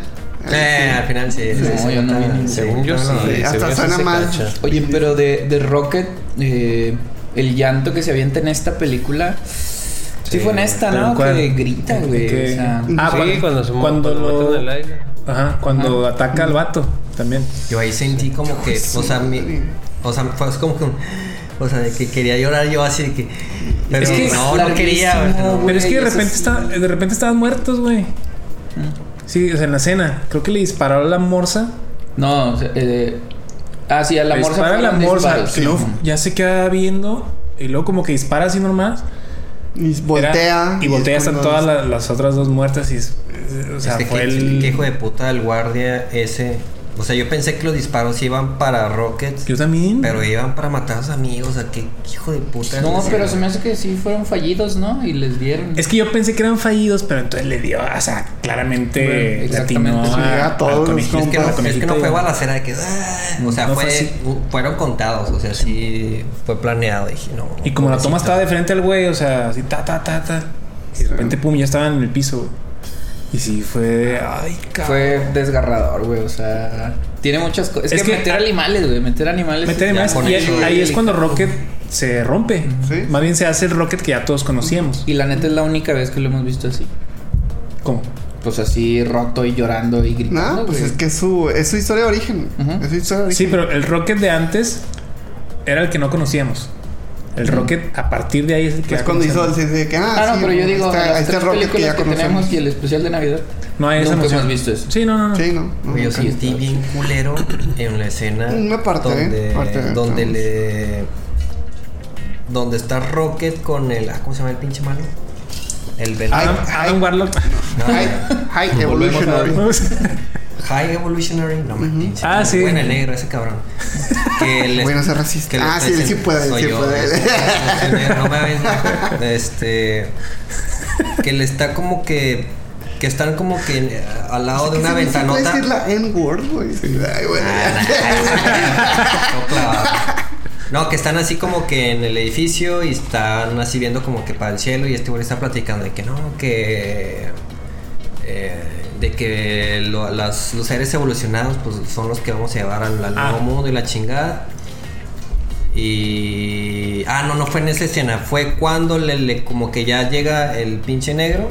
Eh, al final sí. sí, No, sí, yo no vi Según yo, sí. hasta suena mal. Oye, pero de, de Rocket, eh, el llanto que se avienta en esta película. Sí, Sí, fue en esta, ¿pero ¿no? cuál? Que grita, güey. Que- O sea, Ah, sí, cuando- cuando, se cuando lo- matan a Laila. Ajá, cuando ataca al vato también. Yo ahí sentí como que, o sea, mi, o sea, fue como que un, o sea, de que quería llorar yo así de que, pero Es que no, no quería, güey. Pero es que de repente, sí. está, de repente estaban muertos, güey. Sí, o sea, en la escena. Creo que le disparó a la morsa. No, o sea, eh, ah, sí, a la le morsa. dispara a la morsa. disparos, sí. ya se queda viendo. Y luego como que dispara así nomás. Y Era- voltea. y voltea, es están todas la- las otras dos muertas. Y es- o sea, Este, fue que, el. que hijo de puta del guardia ese. O sea, yo pensé que los disparos iban para Rockets. Yo también. Pero iban para matar a sus amigos. O sea, qué hijo de puta. No, pero se me hace que sí fueron fallidos, ¿no? Y les dieron. Es que yo pensé que eran fallidos, pero entonces le dio, o sea, claramente Bueno, exactamente, latinó sí, a, a todos al los conejito, Es que, no, es que conejito no y- fue balacera de que. ah, o sea, No fue, fueron contados. O sea, sí fue planeado. Dije, no. Y como la toma estaba de frente al güey, o sea, así ta, ta, ta, ta. Y de repente, pum, ya estaban en el piso, güey. Y sí, fue. Ay, cabrón. Fue desgarrador, güey. O sea, tiene muchas cosas. Es, Es que, que- meter animales, güey. Meter animales. Meter con Y eso, ahí es cuando Rocket se rompe. Sí. Más bien se hace el Rocket que ya todos conocíamos. Y la neta es la única vez que lo hemos visto así. ¿Cómo? Pues así roto y llorando y gritando. No, pues güey. es que es su, es su historia de origen. Ujú. Es su historia de origen. Sí, pero el Rocket de antes era el que no conocíamos. El Rocket, a partir de ahí es el que Es cuando hizo el de que, ah, Ah, no, sí, pero yo digo, está- las está tres Rocket que películas ya que, tenemos y el especial de Navidad. No hay esa emoción. hemos visto eso. Sí, no, no, no. Sí, no. no, Yo sentí bien culero en la escena Una parte, donde, ¿eh? Parte, donde le donde está Rocket con el ah, ¿cómo se llama el pinche malo? El Venom. Adam, Adam Warlock. High, Evolutionary. High Evolutionary, no me pinche. Ah, sí. Bueno, el negro ese cabrón. Que le- Bueno, ser racista. Ah, sí, presenta- sí puede, soy sí yo, puede. este, No me ves, este que le está como que que están como que al lado de una ventanota. decir la N-word, güey. Ay, güey. No, claro. No, que están así como que en el edificio y están así viendo como que para el cielo y este güey está platicando de que no, que... eh, de que lo- las- los seres evolucionados pues son los que vamos a llevar al, al Ah. nuevo mundo y la chingada. Y... Ah, no, no fue en esa escena, fue cuando le, le- como que ya llega el pinche negro.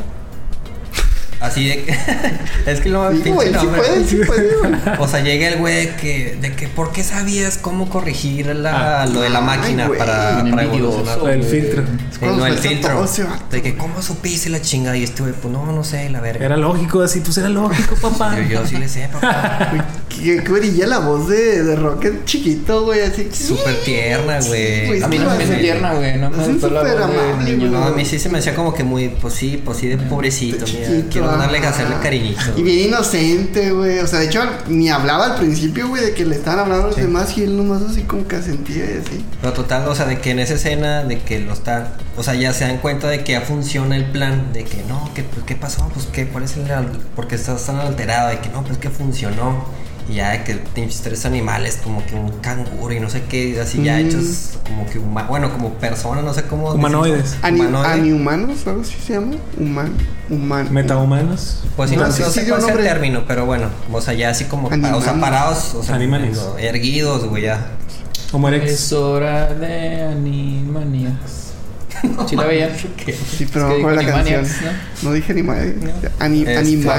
Así de que... es que no... Sí, güey, sí puede, sí puede, güey. O sea, llega el güey que, de que, ¿por qué sabías cómo corregir la, Ah. lo de la máquina para, para evolucionar? El filtro. Eh, no, el filtro. De que. ¿cómo supiste la chingada? Y este güey, pues no, no sé, la verga. Era lógico, así, pues era lógico, papá. Yo, yo sí le sé, papá. Que, brilla la voz de, de Rocket chiquito, güey, así. Súper tierna, güey. A mí no me hizo tierna, güey. No me Es un gustó la voz súper de amable, niño. No, a mí sí se me hacía como que muy, pues sí, pues sí, de pobrecito. Mira, quiero darle, hacerle cariñito. Y bien inocente, güey. O sea, de hecho, ni hablaba al principio, güey, de que le estaban hablando los demás y él nomás así como que sentía y así. Pero total, o sea, de que en esa escena, de que lo está, o sea, ya se dan cuenta de que ya funciona el plan, de que no, que pues, ¿qué pasó? Pues que cuál es el, porque estás tan alterado, de que no, pues que funcionó. Y ya de que tienes tres animales, como que un canguro y no sé qué, así ya Mm. hechos como que, huma- bueno, como personas, no sé cómo. Humanoides. Ani. Anihumanos, algo así se llama. Human, human. Metahumanos. Pues No, no, sí, no sí, sé cuál sea el término, pero bueno, o sea, ya así como, pa- o sea, Animales. parados, o sea, Animales. erguidos, güey, ya. Homo erectus. Es hora de Animaniacs. ¿Sí la veía? Sí, pero Es que no la canción. No dije animales. No. Ani, Este, anima,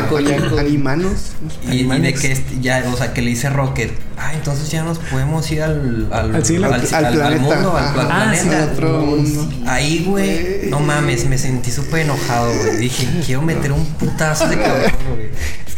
animanos. Y, y de que este- ya, o sea, que le dice Rocket, ah, entonces ya nos podemos ir al, al, Al cielo. al, Al- al- al al planeta. mundo, al, Ajá. al Ah, sí, planeta. al otro mundo. Ahí, güey, no mames, me sentí súper enojado, güey. Dije, quiero meter un putazo de cabrón, güey.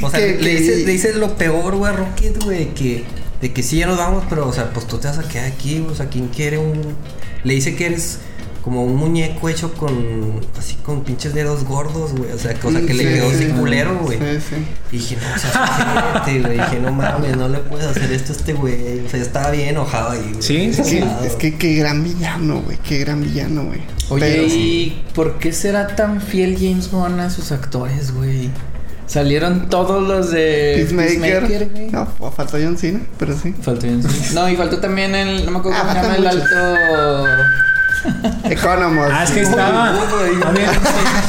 O sea, que- le, que- dices, le dices lo peor, güey, a Rocket, güey, que, de que sí, ya nos vamos, pero, o sea, pues tú te vas a quedar aquí, güey, o sea, ¿quién quiere un...? Le dice que eres como un muñeco hecho con, así, con pinches dedos gordos, güey, o sea, cosa que le quedó sí, así sí. culero, güey. Sí, sí. Y dije, no, o sea, güey. Dije, no mames, no le puedes hacer esto a este güey. O sea, yo estaba bien enojado ahí, güey. Sí, Es que, es que qué gran villano, güey. Qué gran villano, güey. Oye, Pero- ¿y por qué será tan fiel James Gunn a sus actores, güey? Salieron todos los de Peacemaker. güey. No, faltó John Cena, pero sí. Faltó John Cena. No, y faltó también el. No me acuerdo Ah, cómo se llama el alto. Economos. Ah, es que ahí estaba. Ah,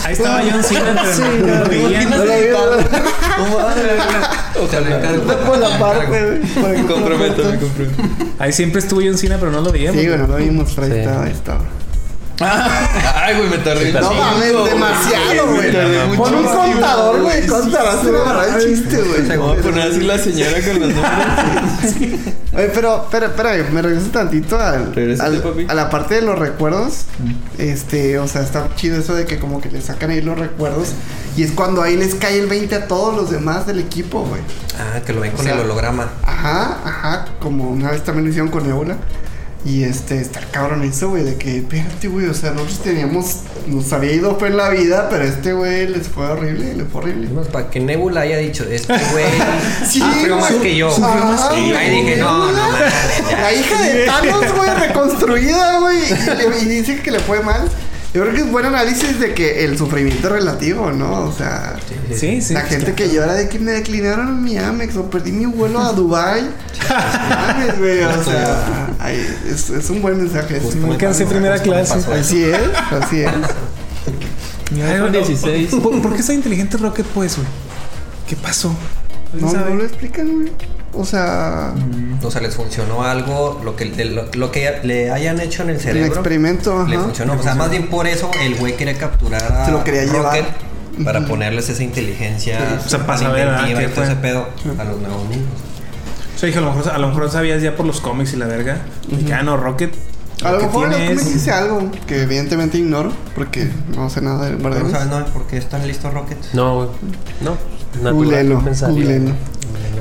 Ahí estaba John Cena, pero no lo veían. No lo vi, Te lo encargo. no por la parte, güey. por el comprometo, me comprometo. comprometo. Ahí siempre estuvo John Cena, pero no lo veíamos. Sí, bueno, lo vimos, ahí estaba, ahí estaba. Ay, güey, me tardé. No mames, demasiado, güey. Pon un contador, güey. Contarás una agarrar el chiste, güey. Voy a poner así la señora con los números. Oye, pero, pero, espera, me regreso tantito al, a la parte de los recuerdos. Este, o sea, está chido eso de que como que le sacan ahí los recuerdos. Y es cuando ahí les cae el 20 a todos los demás del equipo, güey. Ah, que lo ven O con sea, el holograma. Ajá, ajá, como una vez también lo hicieron con Nebula. Y este, está cabrón eso, güey, de que, espérate, güey, o sea, nosotros teníamos, nos había ido fue en la vida, pero este güey les fue horrible, le fue horrible. Además, para que Nebula haya dicho, este güey Sí, sufrió más que yo. sufrió más que yo. ahí dije, no, no. La hija de Thanos, güey, reconstruida, güey, y dice que le fue mal. Yo creo que es buen análisis de que el sufrimiento es relativo, ¿no? O sea, Sí, sí. la gente que llora de que me declinaron mi Amex o perdí mi vuelo a Dubai. Mames, güey, o sea, ay, es, es un buen mensaje. un Me alcancé mensaje. primera clase. Así es, así es. Ay, iPhone 16. ¿Por, por qué está inteligente Rocket, pues, güey? ¿Qué pasó? ¿Alguien No, sabe? no lo explican, güey. O sea, O sea, les funcionó algo, lo que, de lo, lo que le hayan hecho en el el cerebro. experimento, Le ajá. funcionó. O sea, más bien por eso el güey quería capturar a Se lo quería Rocket llevar. para ponerles esa inteligencia O sea, para saber, inventiva ah, y qué ese pedo a los nuevos niños. O sea, dije, a lo mejor, a lo mejor sabías ya por los cómics y la verga. Y que, ah, no, Rocket. A lo que mejor tiene el cómic es- dice algo que evidentemente ignoro porque no sé nada de Pero Guardianes. sabes, no, ¿por qué están listos Rocket? No, güey. No. Pensaría. googlelo.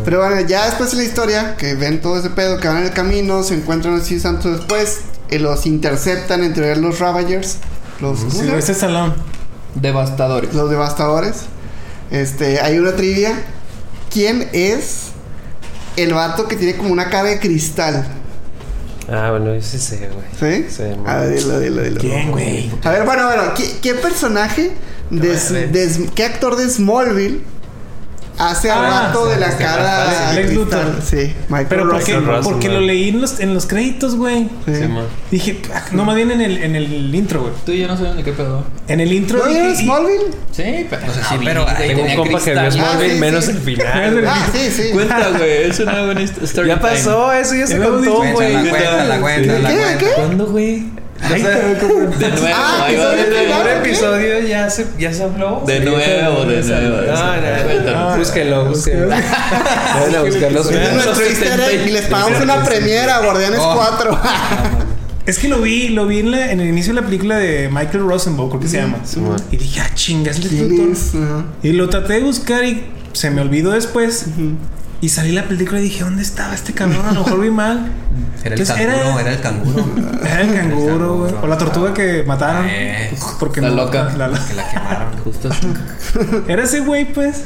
Pero bueno, ya después de la historia, que ven todo ese pedo, que van en el camino, se encuentran así santo después, y los interceptan entre los Ravagers, los, ¿cómo se Sí, ese salón. Devastadores. los devastadores. Este, hay una trivia. ¿Quién es el vato que tiene como una cara de cristal? Ah, bueno, ese sí, güey. ¿Sí? Sí, a ver, dilo, dilo, dilo. ¿Quién, güey? A ver, bueno, bueno, ¿qué, qué personaje, de, A ver. de- qué actor de Smallville hace Ah, vato de la cara. Lex? Luthor. Sí, Michael Pero ¿por qué? Russell. Porque man. lo leí en los, en los créditos, güey. Sí. Sí, man. Dije, ah, no, más bien en el, en el intro, güey. Tú y yo no sabemos de qué pedo. En el intro. ¿No dije, Smallville? Sí, pero. O sea, sí, Ah, pero tengo un compa que vio. Smallville Ah, sí, menos sí. el final. Ah, sí, sí. Cuenta, güey. Es una buena hist- story. Ya pasó, eso ya se contó, güey. Cuéntala, cuéntala, cuéntala, ¿Qué? cuéntala. ¿Qué? ¿Cuándo, güey? Ay, De nuevo, Ah, ahí va de nuevo. Un episodio ya se, ya se habló. De nuevo, de nuevo. No, no, no. Búsquenlo, búsquenlo. Vayan a buscarlo. Es nuestro easter egg y les pagamos una premiera, Guardianes Oh. 4. Es que lo vi, lo vi en, la- en el inicio de la película de Michael Rosenbaum, creo que se llama. Y dije, ah, chingas, el. Y lo traté de buscar y se me olvidó después. Y salí la película y dije, ¿dónde estaba este cabrón? A lo mejor vi mal. Era el canguro, era el canguro. Era el canguro, güey. O la tortuga que mataron. Eh, Porque la no- loca. la que la quemaron. Justo así. Era ese güey, pues.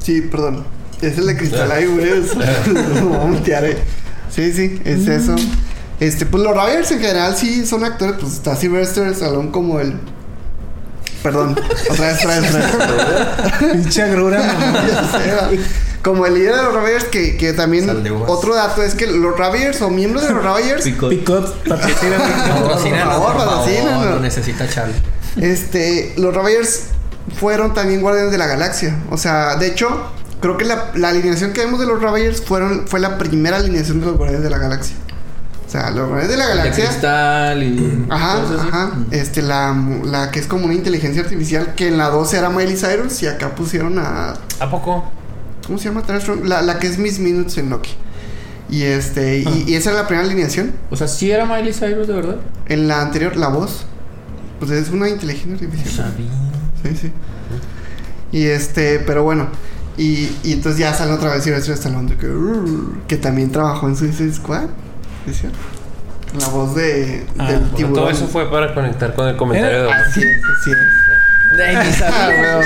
Sí, perdón. Es el de cristal ahí, güey. Eh. Sí, sí, es eso. Este, pues los Ravagers en general sí son actores. Pues está Sylvester Stallone como el. Perdón, otra vez, otra vez, otra vez. Pinche agrura. mamá. Ya sé. Como el líder de los Ravagers, que, que también. De. Otro dato es que los Ravagers o miembros de los Ravagers. Picot. Picot, por favor, patrocínanos. lo necesita Charlie. Este, los Ravagers fueron también guardianes de la galaxia. O sea, de hecho, creo que la, la alineación que vemos de los Ravagers fueron, fue la primera alineación de los guardianes de la galaxia. O sea, los guardianes de la De galaxia. cristal y. Ajá, ajá. Este, la, la que es como una inteligencia artificial, que en la 12 era Miley Cyrus y acá pusieron a. ¿A poco? ¿Cómo se llama? La, la que es Miss Minutes en Loki. Y este, y, y esa era la primera alineación. O sea, sí era Miley Cyrus, de verdad. En la anterior, la voz. Pues es una inteligencia artificial. Sí, sí. Y este, pero bueno. Y, y entonces ya sale otra vez Sylvester Stallone que, que también trabajó en Suicide Squad. ¿Es cierto? La voz de, Ah, del bueno, tiburón. Todo eso fue para conectar con el comentario de Así es, así es. Ah.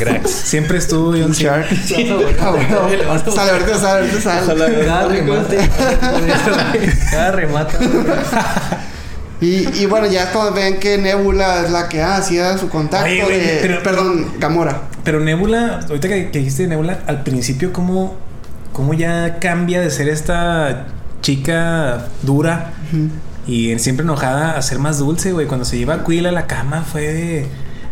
Grax. Siempre estuvo John. Ah, bueno. Sale, ahorita sale, ahorita sale. Cada remate. Cada remate. Y, y bueno, ya cuando ven que Nebula es la que hacía su contacto Oye, güey, de- pero- Perdón, Gamora. Pero Nebula, ahorita que, que dijiste de Nebula, al principio, ¿cómo, ¿cómo ya cambia de ser esta chica dura y en- siempre enojada a ser más dulce, güey? Cuando se lleva a Quill a la cama fue de.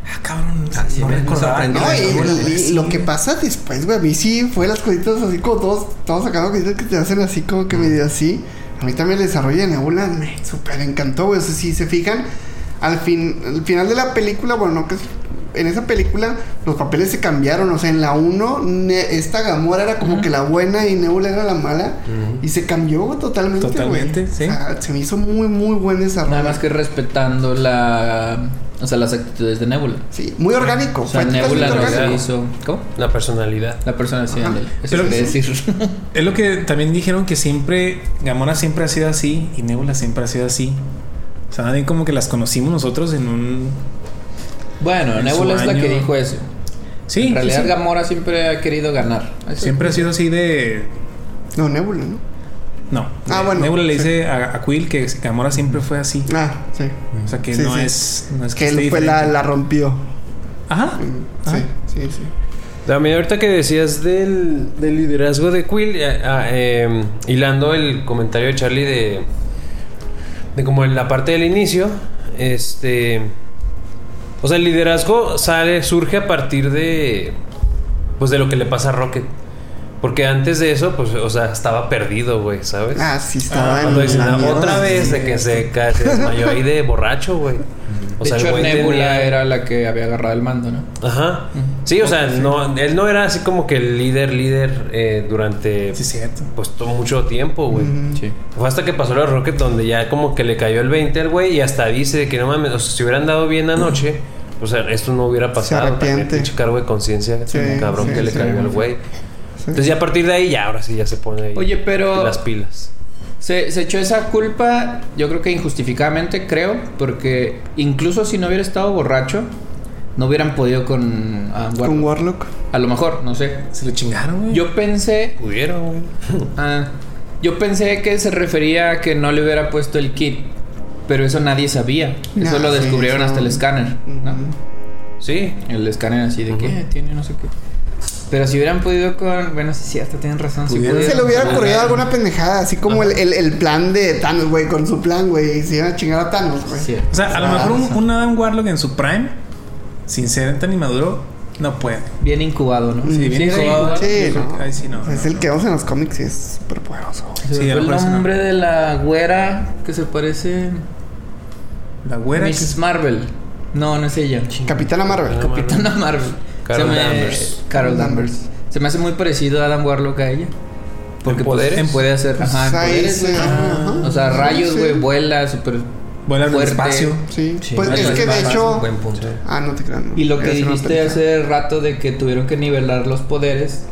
Ah, cabrón, Ah, sí, no me- recordaba. No, y, y- lo que pasa después, güey, a mí sí fue las cositas así como todos, todos sacando cositas que te hacen así como que medio así. A mí también el desarrollo de Nebula me súper encantó, güey. O sea, si se fijan, al, fin, al final de la película, bueno, no que en esa película los papeles se cambiaron. O sea, en la 1, Ne- esta Gamora era como que la buena y Nebula era la mala. Y se cambió totalmente. güey. Totalmente, sí. O sea, se me hizo muy, muy buen desarrollo. Nada más que respetando la. O sea, las actitudes de Nebula. Sí, muy orgánico. O sea, Nebula no hizo. ¿Cómo? La personalidad. La persona sí, Ajá. ándale. Eso Pero- decir. Es lo que también dijeron que siempre, Gamora siempre ha sido así y Nebula siempre ha sido así. O sea, nadie como que las conocimos nosotros en un... bueno, En Nebula es la que dijo eso. Sí, en realidad, sí. Gamora siempre ha querido ganar. Eso- siempre ha sido así de... No, Nebula, ¿no? No. Ah, bueno, Nebula le sí. dice a, a Quill que Gamora siempre fue así. Ah, sí. O sea, que Sí, no, sí. Es, no es Que él fue la, la rompió. Ajá. Sí, Ajá. sí, sí. También ahorita que decías del, del liderazgo de Quill, eh, eh, hilando el comentario de Charlie de, de como en la parte del inicio, este, o sea, el liderazgo sale, surge a partir de, pues de lo que le pasa a Rocket. Porque antes de eso, pues, o sea, estaba perdido, güey, ¿sabes? Ah, sí, estaba Cuando en dicen, la "Ah, mierda, otra vez sí. de que se, se desmayó ahí de borracho, güey. O de sea, el hecho, Nebula tenía- era la que había agarrado el mando, ¿no? Ajá. Sí, o sea, no, él no era así como que el líder, líder eh, durante Sí, cierto. pues todo mucho tiempo, güey. Sí. Fue hasta que pasó la Rocket donde ya como que le cayó el 20 al güey y hasta dice que no mames, o sea, si hubieran dado bien anoche, o sea, esto no hubiera pasado. También arrepiente. pinche cargo de conciencia, Sí, cabrón sí, que le sí. cayó al güey. Sí. Entonces ya a partir de ahí ya ahora sí ya se pone ahí Oye, pero- las pilas. Se, se echó esa culpa, yo creo que injustificadamente, creo, porque incluso si no hubiera estado borracho, no hubieran podido con ah, Warlock. Con Warlock. A lo mejor, no sé. Se lo chingaron, güey. Yo pensé, Pudieron, güey. ah, yo pensé que se refería a que no le hubiera puesto el kit, pero eso nadie sabía. Eso lo sí, descubrieron eso- hasta el escáner. Sí. El escáner así de que. "Eh, tiene no sé qué. Pero si hubieran podido con, bueno, sí, sí, hasta tienen razón. Si. Se le hubiera ocurrido alguna pendejada, así como el, el, el plan de Thanos, güey, con su plan, güey. y Se iban a chingar a Thanos, güey. Sí. O sea, a lo Ah, mejor un, Adam Warlock en su prime, sin ser tan inmaduro, no puede. Bien incubado, ¿no? Sí, bien incubado. Sí, no. sí no, es no, el no. que vemos en los cómics y es súper poderoso. Se Sí, el nombre de la güera que se parece La güera. Mrs. que- Marvel. No, no es ella. Capitana Marvel. Capitana Marvel. Carol Se me- Danvers. Carol Danvers. Se me hace muy parecido a Adam Warlock a ella. Porque ¿En pues, poderes? en- puede hacer. Pues poderes, ajá. O sea, rayos, Sí. güey, vuela, súper. Vuela en espacio. Sí. Sí, pues es que de hecho. Buen punto. Ah, no te creas. no. Y lo que dijiste hace rato de que tuvieron que nivelar los poderes,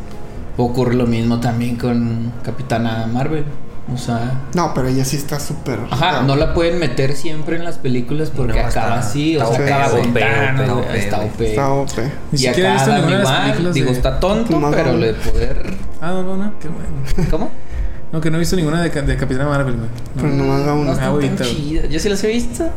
ocurre lo mismo también con Capitana Marvel. O sea, No, pero ella sí está súper. ajá, no la pueden meter siempre en las películas porque No, acaba está- así, o está sea, acaba OP, ventana, OP, está. OP. Está OP. Ni Y siquiera he acá visto Adam ninguna de las igual, películas digo, de- está tonto, Nomás pero no. le poder... Ah, no, no, no. Qué bueno. ¿Cómo? No, que no he visto ninguna de, de Capitana Marvel. No. Pero nomás No tan güey. chidas. Yo sí las he visto.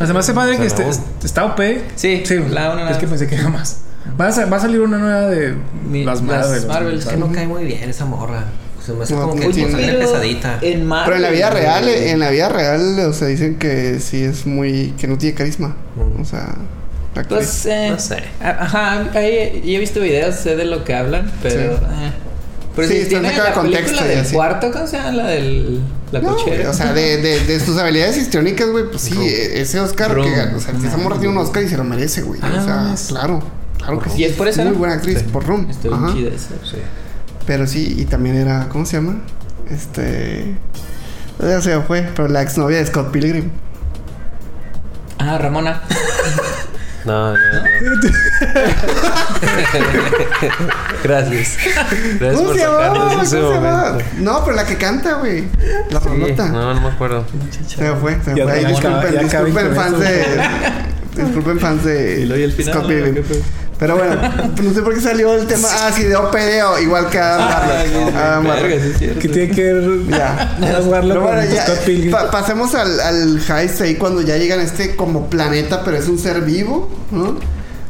Además, se padre que este, no. está OP. Sí, sí. la una es que más. pensé que jamás. Va a, va a salir una nueva de Mi- las las Marvel. Marvel, Es que no cae muy bien esa morra. Se me hace No, como que tiene- pero pesadita. En Marvel, Pero en la vida real, en la vida real, o sea, dicen que sí es muy. que no tiene carisma. Mm. O sea. Pues, eh, No sé. Ajá, ahí, yo he visto videos, sé de lo que hablan, pero. Sí. eh. Pero Sí, si tiene la contexto del así. cuarto, ¿cómo se llama? La del. La No, o sea, de, de, de sus habilidades histriónicas, güey, pues sí, Room. e- ese Oscar Room. que ganó, o sea, esa morra tiene un Oscar y se lo merece, güey. Ah, o sea, mames. claro, claro que sí. ¿Y es por eso, Muy buena actriz, Sí. por Room. Estoy Ajá. chida esa. Sí. Pero sí, y también era, ¿cómo se llama? Este. Ya se fue, pero la exnovia de Scott Pilgrim. Ah, Ramona. No, no, no. Gracias. Gracias ¿Cómo por se ¿Cómo se. No, pero la que canta, güey. La Sí, no, no me acuerdo. Se fue, se Ya fue. Ahí disculpen, acaben disculpen fans de. Disculpen fans de Y luego, ¿y el final? Scott Pilgrim. Pero bueno, no sé por qué salió el tema. Ah, sí, de OPD, igual que Adam Warlock. Adam Warlock. Cierto. Que tiene que ver. Ya. Adam Warlock Pero bueno, con ya, Scott Pilgrim. pa- pasemos al, al heist ahí cuando ya llegan a este como planeta, pero es un ser vivo, ¿no?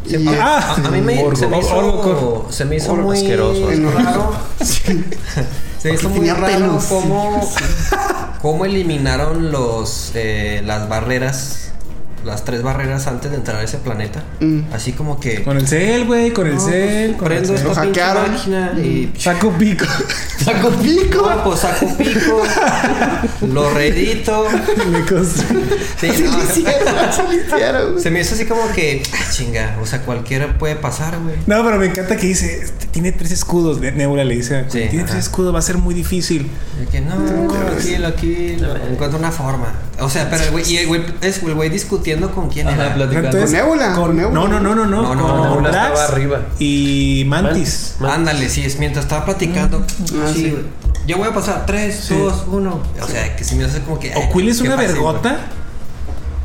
Y, Ah, A, a mí me, se me hizo, Orgo. se me hizo Orgo muy asqueroso. raro. se me hizo muy raro pelos. cómo, cómo eliminaron los eh, las barreras, las tres barreras antes de entrar a ese planeta. Mm. Así como que. Con el cel, güey, con el No, cel, pues, con el prendo cel. esta Lo pinche hackearon. máquina y. Saco pico. ¡Saco pico! No, pues saco pico, lo reedito. Me construí. Sí, Así no, lo hicieron, se me hizo así como que, ah, chinga, o sea, cualquiera puede pasar, güey. No, pero me encanta que dice, este, tiene tres escudos. Ne- Nebula le dice, Sí, tiene ajá. tres escudos, va a ser muy difícil. De que no, aquí, aquí, no, encuentro una forma. O sea, pero el güey, y el güey, es con quién Ajá, era. platicando. Entonces, Nebula, con- con Nebula. No, no, no, no, no. No, no, con no, Nebula Drax estaba arriba. Y Mantis. Man- Ándale, sí, es mientras estaba platicando. Ah, así, sí. güey. Yo voy a pasar 3, Sí. 2, 1. O sea, que se me hace como que. ¿O Quill es una fácil, vergota?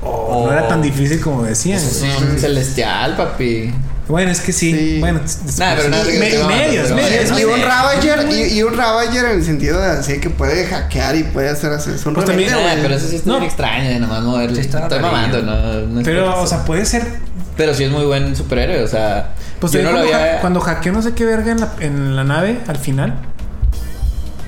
¿O no era tan difícil como decían? Es un celestial, papi. Bueno, es que sí. Sí. Bueno, Nah, pero nada, medios, medios. Y un. Ravager, y, y un Ravager en el sentido de así que puede hackear y puede hacer así. Son Pues rebeldes, también- Nah, güey. pero eso sí está No. bien extraño de nomás moverle. Sí, está Estoy rarillo. mamando, no, es Pero, o sea, puede ser. Pero sí es muy buen superhéroe, o sea. Pues yo no lo cuando, había. ha- cuando hackeó no sé qué verga en la, en la nave al final.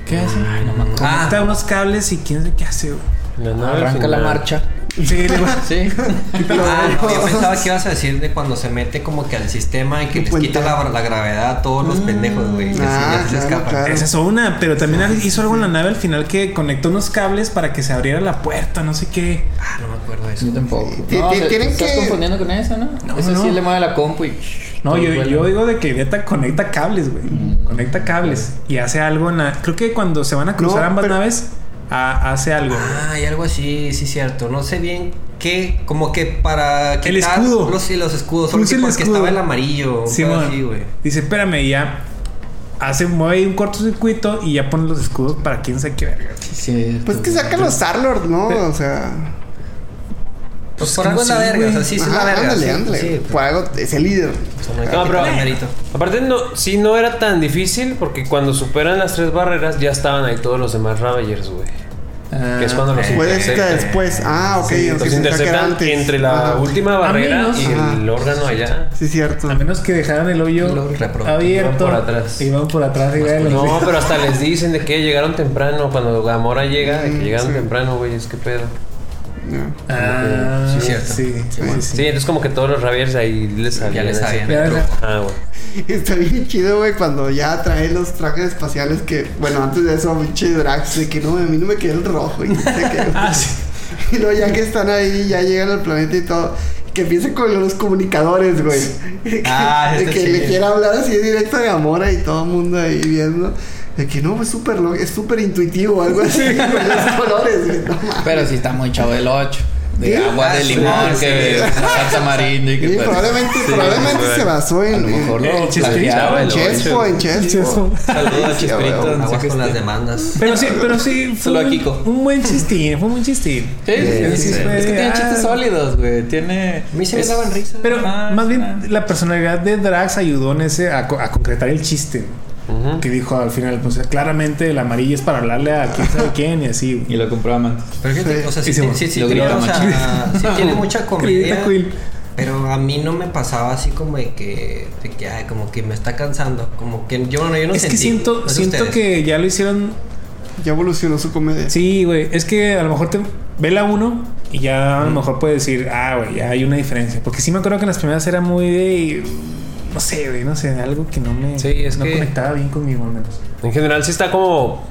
¿Qué hace? Ay, no me acuerdo. Conecta Ah. unos cables y quién sabe qué hace, güey. La nave Arranca la marcha. Sí, le va- Sí. Ah, no, yo pensaba que ibas a decir de cuando se mete como que al sistema y que les quita la, la gravedad a todos los pendejos, güey. Ah, ya se claro, escapan. claro. Esa es una, pero también hizo algo en la nave al final que conectó unos cables para que se abriera la puerta, no sé qué. Ah, no me acuerdo de eso. Yo tampoco. No, tienen estás que- confundiendo con eso, ¿no? No, Ese no. sí le mueve la compu y. No, yo, yo digo de que neta conecta cables, güey. Conecta cables y hace algo en la. Creo que cuando se van a cruzar No, ambas pero- naves, ha- hace algo. Ah, hay algo así, sí, cierto. No sé bien qué, como que para El escudo. Los, escudos. Solo Puse que el porque escudo. estaba el amarillo. Sí, así, güey. Dice, espérame, y ya. Hace, mueve ahí un cortocircuito y ya pone los escudos para quién sabe qué verga. Sí, Pues que sacan los Star-Lord, ¿no? O sea. Pues Pues por algo es la verga. O sea, sí, sí es la Ajá, verga. ándale, ándale. sí, Por algo es el líder. pues, no No, pero-. Aparte, no, sí, no era tan difícil porque cuando superan las tres barreras ya estaban ahí todos los demás Ravagers, güey. Ah, Que es cuando los Puede ser que después. Ah, ok. Sí, Los interceptan entre la Ajá. última barrera menos- y Ajá. el órgano allá. Sí, cierto. A menos que dejaran el hoyo Lo abierto. Iban por atrás. Y van por atrás y los- No, pero hasta les dicen de que llegaron temprano. Cuando Gamora llega, de que llegaron sí. temprano, güey. Es que pedo. Ya. Ah, Sí, cierto. Sí, sí, sí. Sí, entonces como que todos los Ravagers ahí les sabían. les así. sabían. Ah, güey. Está bien chido, güey, cuando ya trae los trajes espaciales que, bueno, antes de eso, pinche Drax, de que no, a mí no me queda el rojo. Y, no qué. Ah, sí. y luego ya que están ahí, ya llegan al planeta y todo, que empiecen con los comunicadores, güey. Ah, de está que le quiera hablar así directo de Gamora y todo el mundo ahí viendo. De que no, es súper lo- es súper intuitivo, algo así, con los colores, güey. No mames. Pero sí está muy chavo del 8. De agua de limón, sí, que sí. salsa y que Sí, pues- probablemente, Sí, probablemente se basó A en, lo mejor en, lo en Chespo, en Chespo. Saludos a Chespirito. con las demandas. Pero sí, pero sí. Fue Solo un, Kiko. un buen chistín, fue un buen chistín. Sí, Es que tiene ah. chistes sólidos, güey. Tiene. A mí se me daban risa. Pero Ah, más bien la personalidad de Drax ayudó en ese a, a concretar el chiste. Que dijo al final, pues claramente el amarillo es para hablarle a quién sabe quién y así. Y lo compró Amantes. Pero Sí. o sea, sí, sí, sí, Lo tiene, grita o sea, sí tiene mucha comedia. Pero a mí no me pasaba así como de que, de que ay, como que me está cansando. Como que yo, no, yo no es que siento, no sé siento ustedes. que ya lo hicieron. Ya evolucionó su comedia. Sí, güey. Es que a lo mejor te ve la uno y ya a lo mejor puedes decir, ah, güey, ya hay una diferencia. Porque sí me acuerdo que en las primeras era muy de. No sé, güey, no sé, algo que no me. Sí, es no que- conectaba bien conmigo, al menos. En general sí está como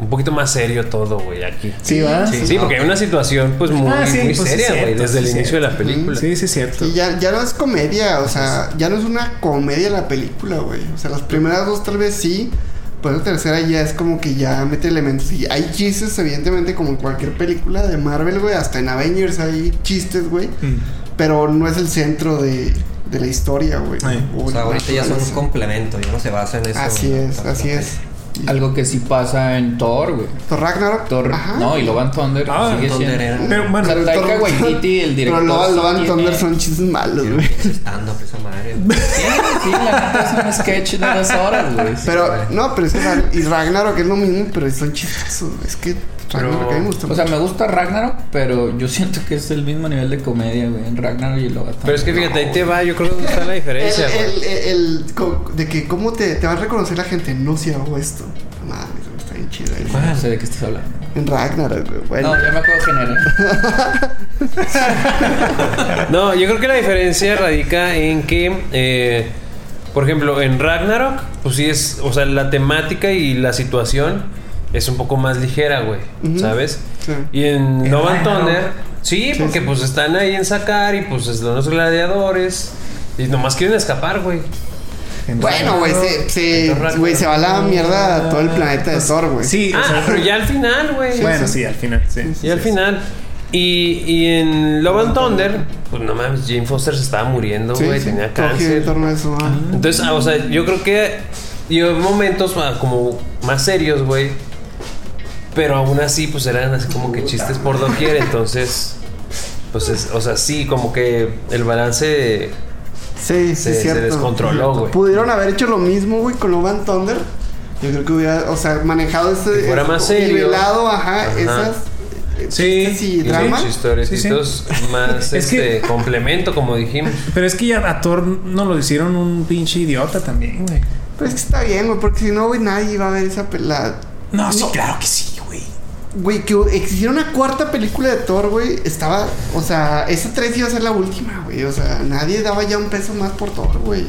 un poquito más serio todo, güey, aquí. Sí, va. Sí. Sí, porque hay una situación pues muy, Ah, sí, muy pues, seria, güey, desde el inicio de la película. Sí, sí, es cierto. Y ya, ya no es comedia, o sea, ya no es una comedia la película, güey. O sea, las primeras dos tal vez sí, pero la tercera ya es como que ya mete elementos. Y hay chistes, evidentemente, como en cualquier película de Marvel, güey. Hasta en Avengers hay chistes, güey. Mm. Pero no es el centro de, de la historia, güey. O O sea, ahorita ya son un complemento, ya no se basa en eso. Así ¿no? es, así es. Algo que sí pasa en Thor, güey. Thor Ragnarok. Thor. Ajá. No, y Love and Thunder Ah, sigue Thunder siendo. era- Pero bueno, O sea, Taika Waititi, el director. Pero Love and tiene- Thunder son chistes malos, güey. Stand-up, esa madre. Sí, sí, la neta es un sketch de dos horas, güey. Pero, no, pero es que y Ragnarok es lo mismo, pero son chistosos. Es que Ragnarok me gusta O sea, me gusta Ragnarok, pero yo siento que es el mismo nivel de comedia, güey. En Ragnarok y and Pero es que fíjate, ahí te va, yo creo que está la diferencia, el, el, de que cómo te, te va a reconocer la gente, no si hago esto. Güey, está bien chido eso. No sé de qué estás hablando. En Ragnarok, güey. Bueno. No, ya me acuerdo general. No, yo creo que la diferencia radica en que, eh, por ejemplo, en Ragnarok, pues sí es, o sea, la temática y la situación es un poco más ligera, güey. ¿sabes? Sí. Y en ¿En Love and Ragnarok? Thunder, sí, Sí, porque sí. pues están ahí en sacar y pues son los gladiadores y nomás quieren escapar, güey. En Bueno, güey, se, se, güey, se va a la mierda todo el planeta de Thor, güey. Sí, o Ah, sea, pero ya al final, güey. bueno, sí, al final, sí. Y al final. Y, y en Love and Thunder, pues no mames, Jane Foster se estaba muriendo, güey, sí, tenía cáncer. en a eso. ah. Entonces, ah, o sea, yo creo que y hubo momentos ah, como más serios, güey. Pero aún así, pues eran así como que chistes por doquier. Entonces, pues, es- o sea, sí, como que el balance. Sí, sí, Se- se cierto. descontroló, güey. Pudieron haber hecho lo mismo, güey, con Love and Thunder. Yo creo que hubiera, o sea, manejado ese. Que fuera ese- más serio. Nivelado, ajá, Ajá. esas. Sí, chistes y sí, drama. Muchos historiecitos más Es que- este complemento, como dijimos. Pero es que ya a Thor no lo hicieron un pinche idiota también, güey. Pero es que está bien, güey, porque si no, güey, nadie iba a ver esa pelada. No, sí, claro que sí, güey. Que existiera una cuarta película de Thor, güey, estaba, o sea, esa tres iba a ser la última, güey, o sea, nadie daba ya un peso más por Thor, güey.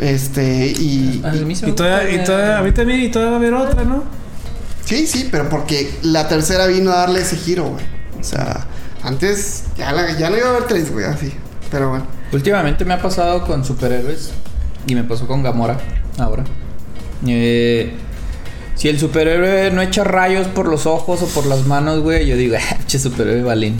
Este, y, A mí se me Y todavía, y todavía, a mí también, y todavía va a haber otra, ¿no? sí, sí, pero porque la tercera vino a darle ese giro, güey. O sea, antes ya, la- ya no iba a haber tres, güey, así. Pero bueno. Últimamente me ha pasado con superhéroes y me pasó con Gamora ahora. Eh, si el superhéroe no echa rayos por los ojos o por las manos, güey, yo digo, ah, che superhéroe balín.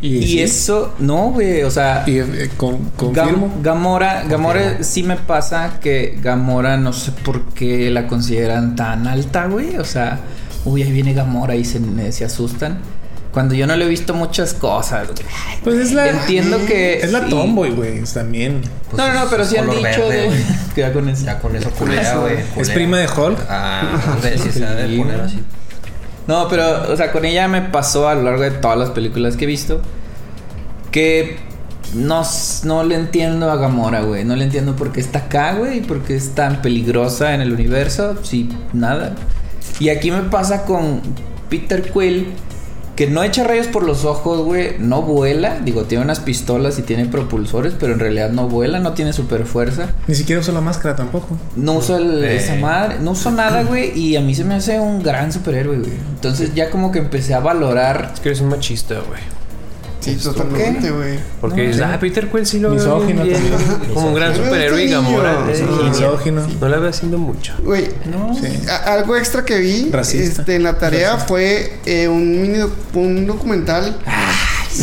Y, sí. eso, no, güey, o sea, Y eh, con, Gam- confirmo. Gamora, Gamora sí me pasa que Gamora no sé por qué la consideran tan alta, güey. O sea, uy, ahí viene Gamora y se, se asustan. Cuando yo no le he visto muchas cosas. güey. Pues es la. Entiendo que. Es la sí. tomboy, güey. También. Pues no, no, no, es- pero sí han dicho de. Cuidado con eso. Ya con eso culea, güey. Es prima de Hulk. Ah, de si se ha de poner así. No, pero, o sea, con ella me pasó a lo largo de todas las películas que he visto que no, no le entiendo a Gamora, güey. No le entiendo por qué está acá, güey, y por qué es tan peligrosa en el universo. Sí, nada. Y aquí me pasa con Peter Quill, que no echa rayos por los ojos, güey. No vuela. Digo, tiene unas pistolas y tiene propulsores, pero en realidad no vuela, no tiene super fuerza. Ni siquiera usa la máscara tampoco. No uso el- Eh. esa madre, no uso nada, güey, y a mí se me hace un gran superhéroe, güey. Entonces ya como que empecé a valorar. Es que eres un machista, güey. Sí, totalmente, güey. Porque dices, sí. ah, Peter Quill sí lo veo Misógino bien, bien, también. Como un gran superhéroe y Gamora. Misógino. No la veo haciendo mucho. Güey, No, algo extra que vi este, en la tarea fue eh, un mini doc- un documental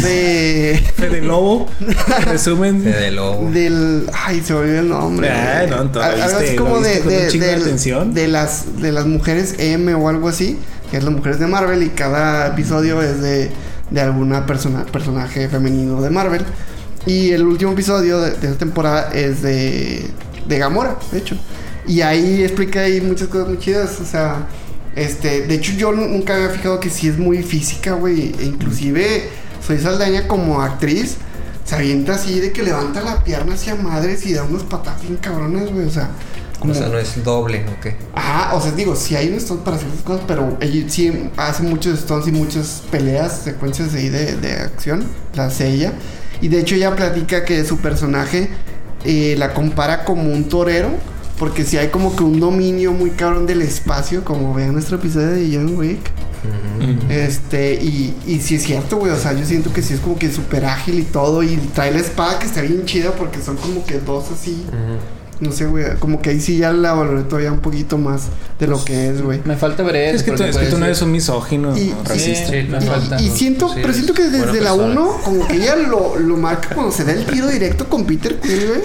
de Fede Lobo. Resumen. Fede Lobo. del ay se me olvidó el nombre güey. no, entonces, Al- algo así como ¿Lo de de, del- de las de las mujeres M o algo así que es las mujeres de Marvel y cada episodio es de, de alguna persona personaje femenino de Marvel y el último episodio de, de esta temporada es de de Gamora de hecho y ahí explica ahí muchas cosas muy chidas o sea este de hecho yo nunca había fijado que sí es muy física güey e inclusive soy Saldaña como actriz se avienta así de que levanta la pierna hacia madres y da unos patadas bien cabrones, güey. O sea, como. O sea, no es doble, ¿o qué? Ajá, o sea, digo, sí hay un stunt para esas cosas, pero ella sí hace muchos stunts y muchas peleas, secuencias ahí de, de acción, la hace ella. Y de hecho ella platica que su personaje eh, la compara como un torero, porque sí hay como que un dominio muy cabrón del espacio, como vean nuestro episodio de John Wick. Este, y, y sí es cierto, güey. O sea, yo siento que sí es como que súper ágil y todo. Y trae la espada que está bien chida porque son como que dos así. No sé, güey. Como que ahí sí ya la valoré todavía un poquito más de lo que es, güey. me falta ver eso. Es que, tú, porque es que tú puede no eres un misógino Y- racista. Sí, me Y, falta. y siento, Sí, pero siento que desde la persona. 1, como que ella lo, lo marca cuando se da el tiro directo con Peter Quill, güey.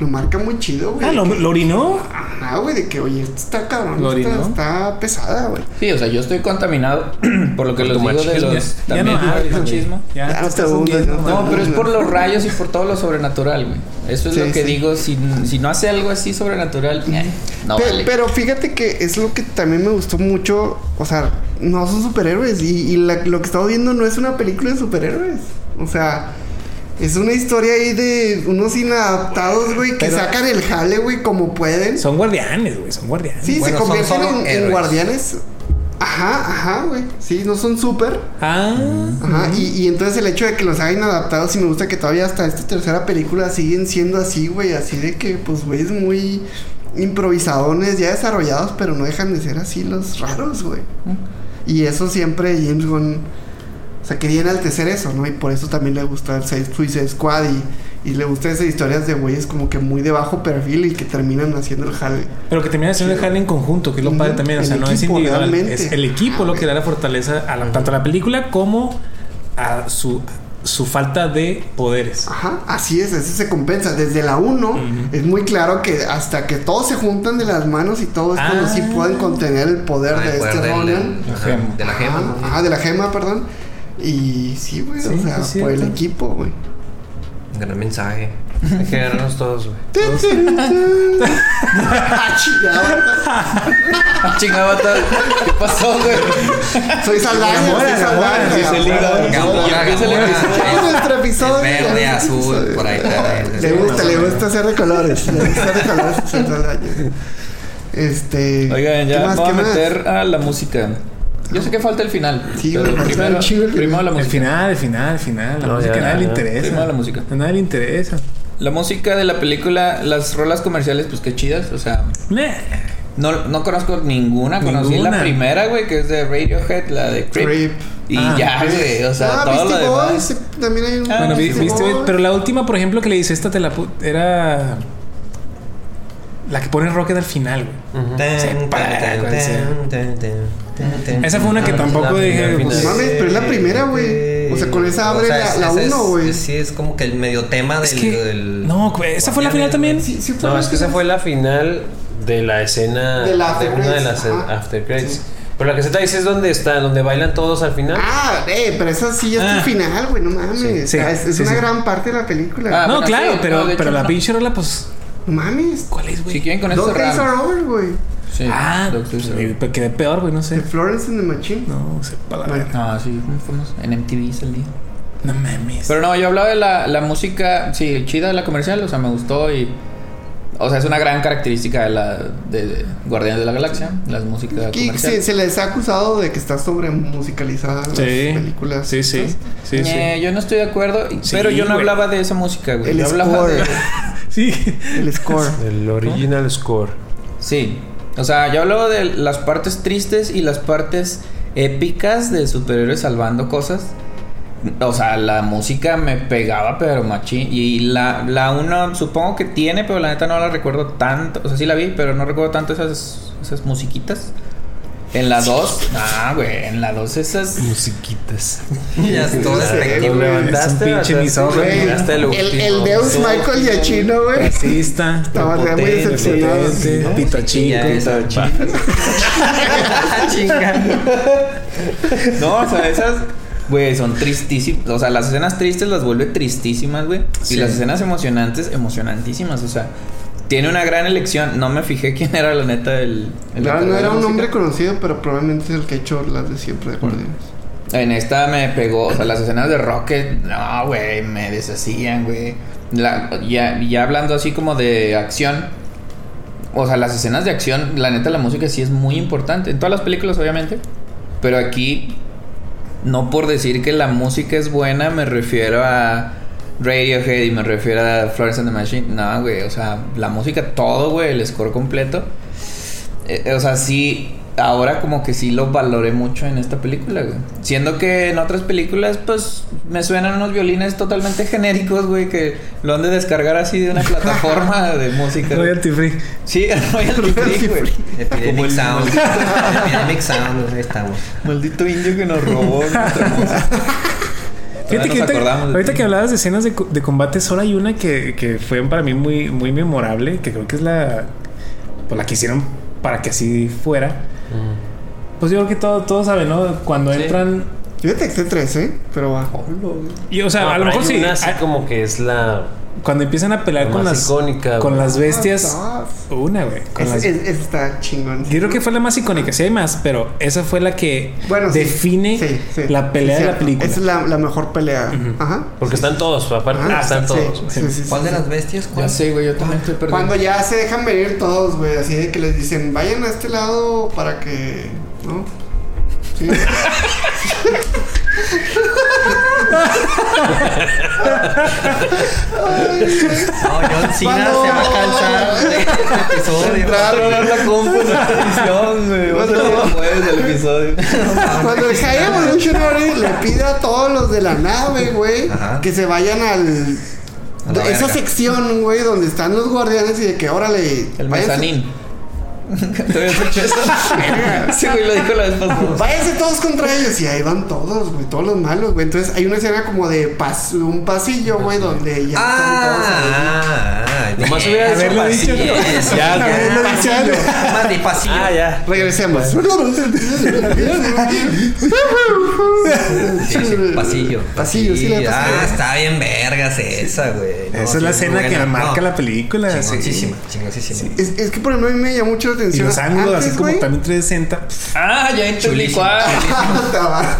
Lo marca muy chido, güey. Ah, ¿lo, lo orinó? Ajá, güey, de que, oye, esto está cabrón. ¿Lo Está, orinó? está pesada, güey. Sí, o sea, yo estoy contaminado por lo que tu digo de los... Ya también no el güey. machismo. Ya, Ya te no hundiendo. no. No, pero es por los rayos y por todo lo sobrenatural, güey. Eso es Sí, lo que sí. digo. Si, si no hace algo así sobrenatural, eh, no Pe- vale. Pero fíjate que es lo que también me gustó mucho. O sea, no son superhéroes. Y, y la- lo que estamos viendo no es una película de superhéroes. O sea, es una historia ahí de unos inadaptados, güey, que Pero- sacan el jale, güey, como pueden. Son guardianes, güey. Son guardianes. Sí, Bueno, se son convierten solo en, en héroes. guardianes. Ajá, Ajá, ajá, güey. Sí, no son súper. Ah. Ajá, y, y entonces el hecho de que los hayan adaptado, sí me gusta que todavía hasta esta tercera película siguen siendo así, güey. Así de que, pues, güey, es muy improvisadones, ya desarrollados, pero no dejan de ser así los raros, güey. Y eso siempre James Gunn, o sea, quería enaltecer eso, ¿no? Y por eso también le gusta el Suicide Squad y, y le gusta esas historias de güeyes como que muy de bajo perfil y que terminan haciendo el jale. Pero que termina siendo el jale en conjunto, que es lo padre también. O sea, el no es individual. realmente. Es el equipo lo que da la fortaleza a la- tanto a la película como a su, su falta de poderes. Ajá, así es, eso se compensa. Desde la 1 es muy claro que hasta que todos se juntan de las manos y todo es cuando Ah. sí pueden contener el poder Ah, de este Ronan. de la gema. Ajá, ¿no? ajá, de la gema, perdón. Y sí, güey, Sí, o sea, sí, por el equipo, güey. Gran mensaje. Hay que ganarnos todos, güey. Ah, Avatar. ¿Qué pasó, güey? Soy Saldaña, soy Saldaña. sí, se liga. Gamora, nuestro episodio. Es verde, azul, por ahí. Le gusta, le gusta hacer de colores. Le gusta hacer de colores soy Saldaña. Este. Oigan, ¿qué ya vamos a meter a la música. Yo sé que falta el final. Sí, pero falta primero, el final. primero la El música. final, el final, el final. La No, música ya, a nadie le ya. interesa. Primero la música. A nadie le interesa. La música de la película, las rolas comerciales, pues qué chidas. O sea, Meh. no, no conozco ninguna. Conocí Ninguna. la primera, güey, que es de Radiohead, la de Creep. Creep. Y Ah, ya, güey. O sea, ah, todo lo Beastie demás. Boys, eh, también hay un. Ah, Bueno, viste, Boys. pero la última, por ejemplo, que le dice esta te la pu- era la que pone Rocket al final, güey. Esa fue una que tampoco dije, pues. Mames, pero es la primera, güey. O sea, con esa abre la- la ese es- uno, güey. Sí, es como que el medio tema del. Es que- del- no, güey, esa fue la final también. Sí, sí fue No, es que esa fue la final de la escena De la after una de las ajá. after credits. Sí. Pero la que se te dice es donde está, donde bailan todos al final. Ah, eh, pero esa sí ya es Ah. el final, güey, no mames. Sí, O sea, es es sí, una sí. gran parte de la película. Ah, no, claro, sí, pero, pero hecho, la no. pinche rola, pues, No mames. ¿cuál es, güey? Si quieren con Dos eso Days Are cerramos. Over, güey. Sí. Ah, Doctor Strange. me quedé peor, güey, no sé. De Florence and the Machine. No, sepa la Bueno. verga. Ah, sí, muy famoso. En MTV salía. No mames. Pero no, yo hablaba de la, la música, sí, chida de la comercial, o sea, me gustó y... O sea, es una gran característica de la de, de Guardianes de la Galaxia, las músicas comerciales. se, se les ha acusado de que está sobre musicalizada las películas. sí, sí, sí, sí. Eh, yo no estoy de acuerdo, Sí, pero yo no güey. hablaba de esa música, güey. El yo hablaba score. de... Sí. El score. El original score. Sí, o sea, yo hablaba de las partes tristes y las partes épicas de superhéroes salvando cosas. O sea, la música me pegaba, pero machín. Y la, la uno supongo que tiene, pero la neta no la recuerdo tanto. O sea, sí la vi, pero no recuerdo tanto esas, esas musiquitas. En la 2, ah, güey, en la 2 esas... Musiquitas. Ya es todo No sé, despectivo. güey. levantaste, Es un pinche miraste el el, el Deus Sí. Michael Giacchino, güey. Racista. Estaba muy decepcionado. pito Y chico. Chinga. No, o sea, esas, güey, son tristísimas. O sea, las escenas tristes las vuelve tristísimas, güey. Sí. Y las escenas emocionantes, emocionantísimas. O sea, tiene una gran elección. No me fijé quién era la neta el. el No, era un nombre conocido, pero probablemente es el que ha hecho las de siempre de Guardianes. En esta me pegó, o sea, las escenas de Rocket, no, güey, me deshacían, güey. Ya, ya hablando así como de acción, o sea, las escenas de acción, la neta, la música sí es muy importante. En todas las películas, obviamente, pero aquí, no por decir que la música es buena, me refiero a Radiohead y me refiero a Florence and the Machine. No, güey, o sea, la música, todo, güey, el score completo. Eh, o sea, sí, ahora como que sí lo valoré mucho en esta película, güey. Siendo que en otras películas, pues, me suenan unos violines totalmente genéricos, güey, que lo han de descargar así de una plataforma de música. Royalty free. Sí, Royalty Free, güey. Como Epidemic el Sound. Epidemic Sound. Ahí estamos. maldito indio que nos robó nuestra música. Fíjate que ahorita, que hablabas de escenas de, de combate, solo hay una que, que fue para mí muy, muy memorable, que creo que es la, pues la que hicieron para que así fuera. Pues yo creo que todo- todos saben, ¿no? Cuando Sí. entran... Yo detecté tres, ¿eh? Pero va. Y, o sea, No, a lo mejor sí. una así ah, como que es la, Cuando empiezan a pelear la con las, icónica. con güey. las bestias... Ah, Una, güey. con las- es- está chingón. Yo creo que fue la más icónica, sí hay más, pero esa fue la que Bueno, define Sí, sí. la pelea Sí, de la película. Esa es la, la mejor pelea. Ajá. Porque están todos, aparte Ajá. están Sí, todos. sí, sí, sí, ¿Cuál de sí. las bestias? Ya ¿Cuál? sé, güey, yo también estoy perdido. Cuando ya se dejan venir todos, güey, así de que les dicen, vayan a este lado para que, ¿no? Sí. No, John Cena Cuando- se va a cansar de este episodio. Entrar a la compu en la televisión, güey. Vas a después del episodio. Cuando el High Evolutionary le pide a todos los de la nave, güey, Ajá. que se vayan al. Esa verga. sección, güey, donde están los guardianes y de que órale. El mezanín. ¿Te habías hecho eso? Sí, güey, lo dijo la vez pasada. Váyanse todos contra ellos. Y ahí van todos, güey, todos los malos, güey. Entonces hay una escena como de pas- un pasillo, güey, donde ya están todos ahí. Ah, ah, Nomás hubiera Haberlo dicho dicho. pasillo. Ya, Ya, Haberlo dicho. Más de pasillo. Ah, ya. Regresemos. Pasillo. Pasillo, sí, la Ah, pasillo. está bien vergas esa, güey. No, Esa es la escena que marca No, la película. sí. Chingosísima, chingosísima. Es, es que por ejemplo a mí me llamó mucho la Y atención. los ángulos, Antes, así como güey, también 360. Ah, ya entendí cuál.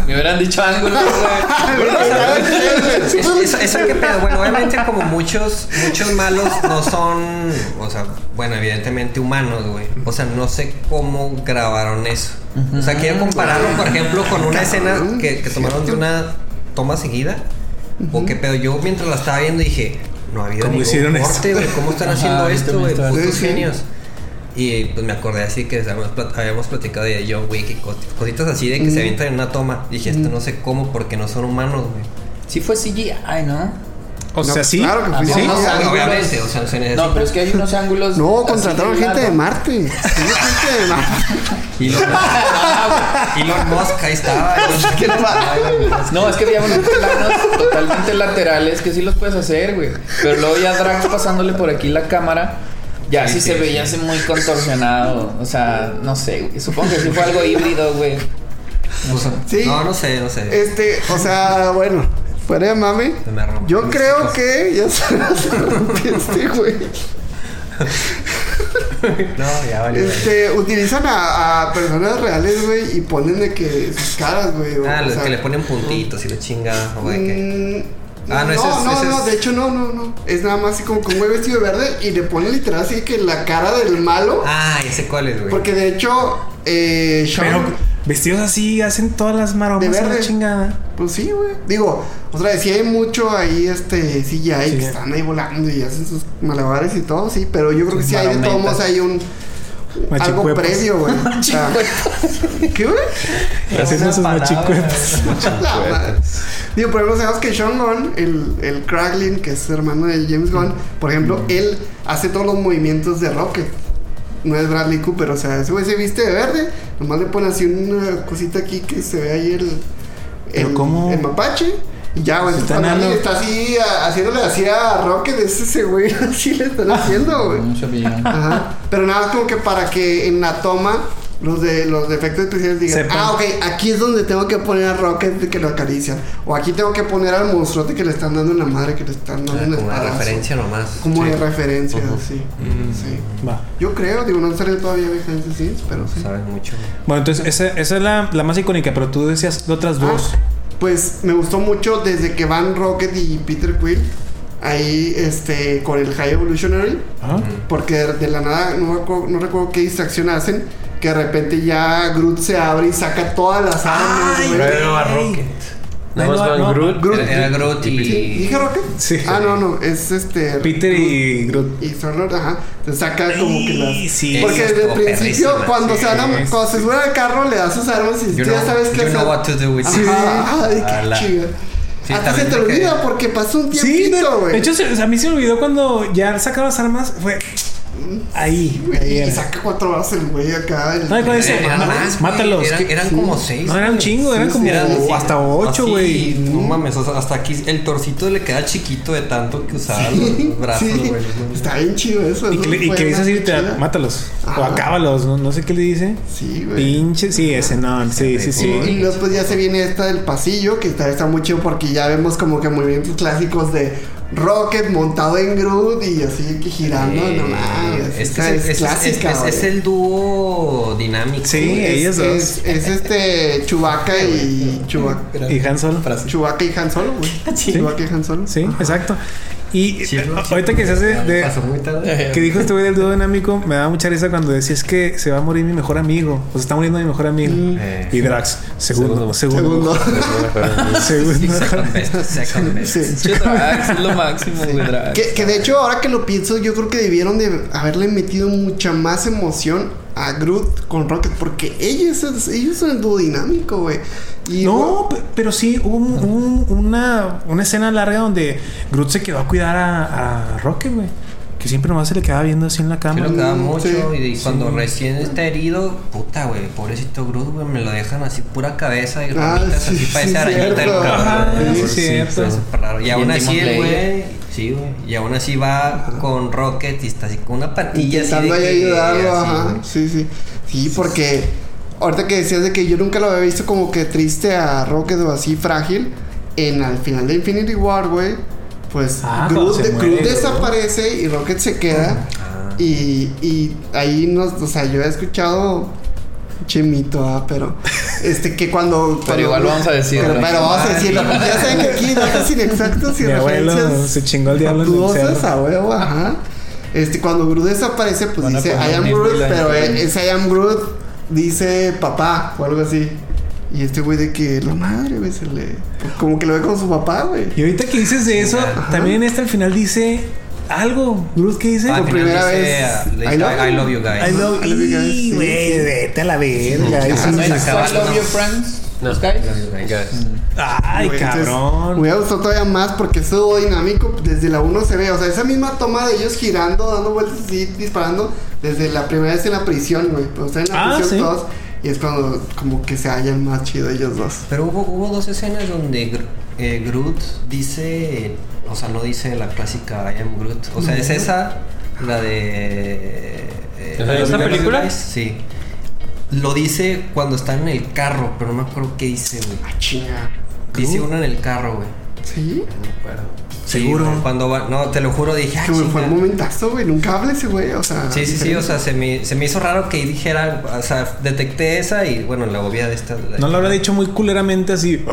Me hubieran dicho ángulos, güey. Es- Eso, eso que pedo, bueno, obviamente como muchos, muchos malos no son, o sea, bueno, evidentemente humanos, güey. O sea, no sé cómo grabaron eso. O sea, quiero compararlo, por ejemplo, con una escena que, que tomaron de una toma seguida. O qué pedo, yo mientras la estaba viendo dije, no ha habido ¿Cómo ningún hicieron corte, esto? güey. ¿Cómo están Ajá, haciendo esto, güey? Putos Sí, sí. genios. Y pues me acordé así que habíamos, plat- habíamos platicado de John Wick y co- cositas así de que se avientan en una toma. Dije, esto no sé cómo porque no son humanos, güey. Sí fue CGI, ¿no? O No, sea, sí. claro que fue Sí. No, obviamente, o sea, se necesita. No, pero es que hay unos ángulos. No, contrataron gente de. Marte. Gente de Marte. Elon, Elon Musk, ahí estaba. No, es que había unos planos totalmente laterales que sí los puedes hacer, güey. Pero luego ya Drax pasándole por aquí la cámara, ya sí, Sí, se sí, veía sí. así muy contorsionado. O sea, no sé, güey. Supongo que sí fue algo híbrido, güey. Sí. No, no sé, no sé. Este, o sea, bueno, fuera de mame. Se Yo creo que ya se, se rompió este, güey. No, ya valió. Este, utilizan a, a personas reales, güey, y ponen de que sus caras, güey. Ah, o los sea, que le ponen puntitos y la chingada. O de que. Ah, no, no, ese es- no, ese no, es- de hecho no, no, no. Es nada más así como con un güey vestido de verde y le ponen literal así que la cara del malo. Ah, ese cuál es, güey. Porque de hecho, eh, Sean- Pero vestidos así hacen todas las maromas De a la verde. chingada. Pues sí, güey. Digo, otra vez, sí hay mucho ahí, este, CGI Sí. que están ahí volando y hacen sus malabares y todo, sí, pero yo creo que sí hay de todos modos hay un algo previo, güey. O sea, ¿Qué, güey? Haciendo sus machicuepos. La madre. Digo, por ejemplo, sabemos que Sean Gunn, el, el Kraglin, que es hermano de James Gunn, por ejemplo, él hace todos los movimientos de Rocket. No es Bradley Cooper, o sea, ese güey se viste de verde, nomás le pone así una cosita aquí que se ve ahí el, ¿Pero el, cómo? el mapache. Y ya, güey, Está alguien enano. está así, a- haciéndole así a Rocket, es ese güey, así le están haciendo, güey. Mucho villano. Ajá. Pero nada más como que para que en la toma los de los efectos especiales digan, Sepan. ah, ok, aquí es donde tengo que poner a Rocket de que lo acarician. O aquí tengo que poner al monstruote que le están dando en la madre, que le están dando Ah, un como de referencia nomás. Como Sí. de referencia, Ujú. sí. Mm. sí. Va. Yo creo, digo, no salió todavía behind the scenes, pero sí. Sabes mucho. Bueno, entonces esa, esa es la, la más icónica, pero tú decías de otras dos. Ah, pues me gustó mucho desde que van Rocket y Peter Quill ahí este con el High Evolutionary. Ajá. Porque de, de la nada, no, recuerdo- no recuerdo qué distracción hacen, que de repente ya Groot se abre y saca todas las armas, Ay. Pero a Rocket. No, no, no. Groot. Groot. Era, era Groot y. ¿Sí? ¿Dije Rocket? Sí. Ah, no, no, es este... Peter y Groot. Y Star-Lord, ajá. Se saca como que las... Ay, sí. Porque desde el principio, cuando, sí. se van a- cuando se sube al carro, le da sus armas y You tú ya know- sabes qué you hacer. know what to do with ajá, de qué Ala. chido. Sí, Hasta se te que- olvida porque pasó un Sí, tiempito, güey. de hecho, a mí se me olvidó cuando ya sacaron las armas. Fue ahí. Güey, ahí y era. saca cuatro balas el güey acá. el- No, cuando dice, Eran "Má- más, güey. mátalos. Eran, eran como seis. No, eran un chingo, eran Sí, como sí, Eran así, hasta ocho, güey. No mames, o sea, hasta aquí el torcito le queda chiquito de tanto que usaba los, los brazos, Sí, güey. Está bien chido eso. Y eso que, le- y que dice así, te, mátalos. O acábalos, no, no sé qué le dice. Sí, güey. Pinche, sí, ese no, sí, sí, Sí, sí. y después ya se viene esta del pasillo, que está, está muy chido porque ya vemos como que movimientos clásicos de Rocket montado en Groot y así que girando. Eh, no mames, es, que esa es, es- clásica. es- es- es güey. el dúo dinámico. Sí, ellos dos. Es, es este Chewbacca y Chewbacca. Y Han Solo. Chewbacca y Han Solo, güey. Chewbacca y Han Solo. Sí, exacto. Y Sí, ¿no? ahorita que se hace de, Pasó muy tarde. que dijo este güey del dúo dinámico, me da mucha risa cuando decía es que se va a morir mi mejor amigo. O se está muriendo mi mejor amigo. Eh, Y Drax, segundo, segundo. Segundo. Segundo. Sí. Che, Drax, es lo máximo, güey, Drax. Que, que de hecho, ahora que lo pienso, yo creo que debieron de haberle metido mucha más emoción a Groot con Rocket, porque ellos, ellos son el dúo dinámico, güey. No, pe- pero sí hubo un- un- una, una escena larga donde Groot se quedó a cuidar a, a Rocket, güey. Que siempre nomás se le quedaba viendo así en la cama. lo queda mucho. sí. Y cuando Sí. recién está herido, puta, güey, pobrecito Groot, güey, me lo dejan así pura cabeza y Ah, ramitas sí, así sí, parece arañita el cierto. cabrón. Ajá, güey. sí, Sí, cierto. Y Y aún así el güey, sí, güey. Y aún así va con Rocket y está así con una patilla así de intentando ahí que- ayudarlo, así, ajá. Sí, sí. Sí, porque ahorita que decías de que yo nunca lo había visto como que triste a Rocket o así frágil, en al final de Infinity War, güey, pues Ah, Groot, se de- muere, Groot Groot. desaparece y Rocket se queda. Ah. Y, y ahí nos, o sea, yo he escuchado chemito, ah, pero este que cuando, cuando- igual vamos a decirlo. Pero, pero vamos a decirlo, ya saben que aquí datos inexactos y Mi abuelo referencias se chingó el diablo dudosas a huevo, ajá. Este, cuando Groot desaparece, pues dice I am Groot, pero e- ese I am Groot dice papá o algo así. Y este güey de que la madre, güey, se le. Como que lo ve con su papá, güey. Y ahorita que dices de eso, Ajá. también en este al final dice algo. Groot, ¿qué dice? Ah, Por primera dice, vez, ah, le I dice, love I, love you guys. I love I love you guys, y, sí, güey, sí. vete a la verga. Sí, eso no se es-. I love you, friends. No. Los guys. Guys. Ay, entonces, cabrón. Me hubiera gustado todavía más porque ese dúo dinámico desde la 1 se ve. O sea, esa misma toma de ellos girando, dando vueltas así, disparando, desde la primera vez en la prisión, güey. Pero están en la Ah, prisión sí. todos. Y es cuando como que se hallan más chido ellos dos. Pero hubo, hubo dos escenas donde Gr- eh, Groot dice, o sea, no dice la clásica I am Groot. O sea, es esa, la de... eh, ¿Esa es película? Guys, Sí. Lo dice cuando está en el carro, pero no me acuerdo qué dice, güey. Ah, chinga. Dice uno en el carro, güey. ¿Sí? No me acuerdo. ¿Seguro? Sí, güey, cuando va, no, te lo juro, dije, Que fue un momentazo, güey. Nunca habla ese güey. O sea. Sí, sí, sí, o sea, se me, se me hizo raro que dijera, o sea, detecté esa y bueno, la obvia de esta. la- No lo habrá dicho muy culeramente así.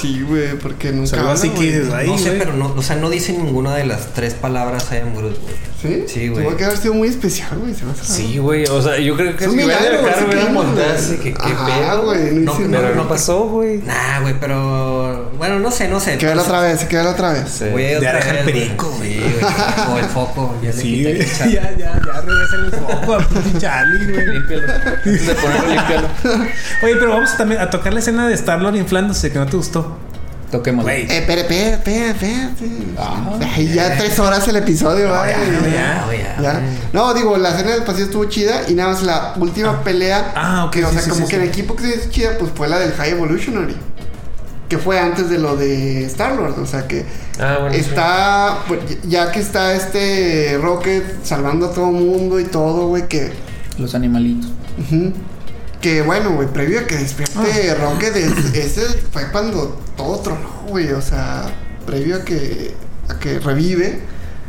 Sí, güey, porque nunca. O sea, habla, así que güey. dices, ay, No sé, güey. pero no, o sea, no dice ninguna de las tres palabras I am Groot, güey. ¿Sí? Sí, güey. Tuvo que haber sido muy especial, güey. Sí, güey. O sea, yo creo que Es un milagro, güey. que qué Ajá, güey, no No, no pasó, güey. Nah, güey, pero. Bueno, no sé, no sé. Pues, otra vez, vela otra vez. Sí. Voy a ir Ya otra deja el perico, güey. Sí, güey. O el foco. Ya Sí, güey. ya, ya, ya, regresa el foco a Charlie, güey. Límpialo. Antes de ponerlo, límpialo. Oye, pero vamos también a tocar la escena de Star-Lord inflándose, que no te gustó. Toquemos. Güey. Eh, espere, espere, espere, espérate. Ah. Ay, ya tres horas el episodio, No, ya, Ya, ya. güey, ya, Ya. güey. No, digo, la escena del pasillo estuvo chida y nada más la última pelea. Ah, ok, Que, o sea, sí, como sí, que sí. el equipo que se hizo chida, pues fue la del High Evolutionary. Que fue antes de lo de Star-Lord. O sea que Ah, bueno. sí. está. pues, ya que está este Rocket salvando a todo mundo y todo, güey, que. Los animalitos. Ujú. Que bueno, güey, previo a que despierte Ah. Rocket, es- ese fue cuando todo tronó, güey. O sea, previo a que, a que revive,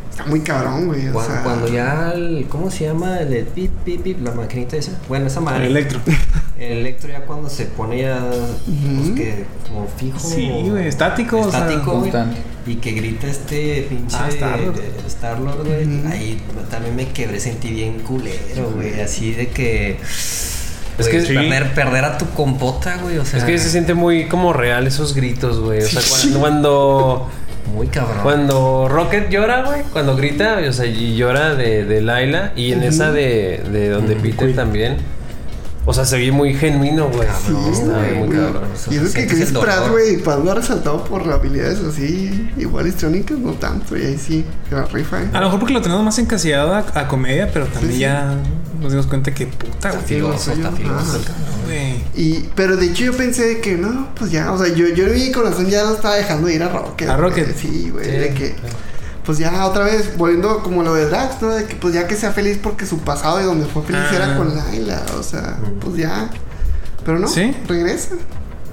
está muy cabrón, güey. O Cuando, sea, cuando ya el, ¿cómo se llama? El pip, pip, pip, la maquinita esa. Bueno, esa madre. El Electro. El electro ya cuando se pone ya, pues que como fijo. Sí, güey, estático, o sea, Estático, güey. Y que grita este pinche Ah, Star-Lord. Star-Lord, güey. Ujú. Ahí también me quebré, sentí bien culero, güey. Así de que. Es que sí. perder, perder a tu compota, güey. O sea, Es que se siente muy como real esos gritos, güey. O sea, Sí. cuando, cuando, muy cabrón. cuando Rocket llora, güey, cuando grita, o sea, y llora de, de Laila, y en esa de, de donde. Peter también. O sea, se ve muy genuino, güey. Sí, Está güey, Y eso que Chris. Pratt, güey, cuando ha resaltado por habilidades así, igual histrónicas, no tanto, y ahí sí, se va rifa, ¿eh? A lo mejor porque lo tenemos más encasillado a, a comedia, pero también sí. ya nos dimos cuenta que puta, Está güey. filoso, está Ajá. filoso. güey. Y, pero de hecho yo pensé de que no, pues ya, o sea, yo, yo en mi corazón ya lo estaba dejando ir a Rocket. A Rocket. Sí, güey, Sí. de que, pues ya otra vez, volviendo como lo de Drax, ¿no? De que pues ya que sea feliz porque su pasado y donde fue feliz Ah. era con Laila, o sea, pues ya. Pero no, ¿Sí? regresa.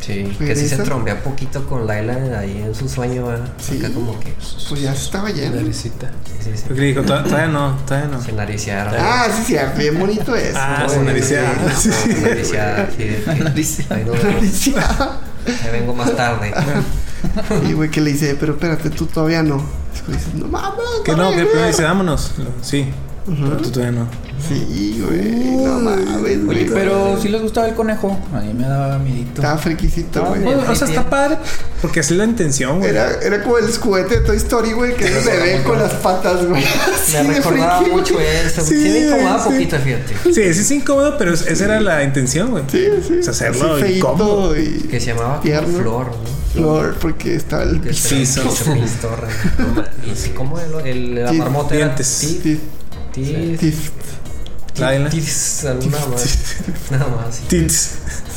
Sí, que sí se trombea poquito con Laila ahí en su sueño, ¿verdad? Sí. Acá como que. Pues ya se estaba yendo. Naricita. Sí, sí, Porque dijo, "Tod- todavía no, todavía no. Se nariciaron. Ah, sí, sí, bien bonito eso. Ah, se nariciaron. Sí, Sí. nariciada, sí. Nariciada. Ahí vengo más tarde. Y güey que le dice, pero espérate, tú todavía no. Y dice, no mames. Que no, que güey. primero dice, vámonos. Sí. Pero tú todavía no. Sí, güey. No mames, Oye, güey. pero si les gustaba el conejo. A mí me daba miedito. Estaba friquisito, güey. Bueno, o sea, está padre. Porque así es la intención, güey. Era, era como el juguete de Toy Story, güey, que el bebé con las patas, güey. Me recordaba friki, mucho eso. Sí, Sí, me incomodaba sí. poquito, fíjate. Sí, sí es incómodo, pero es- esa era la intención, güey. Sí, sí. O sea, hacerlo incómodo. y Que se llamaba como. Flor, ¿no? Flor, porque estaba el piso. se- Piso. piso, pistorra. No ma- ¿Y sí, cómo el, el, la marmota era? dientes. Tis- Tis- tis- tis- Tráela. tis- alguna más. Nada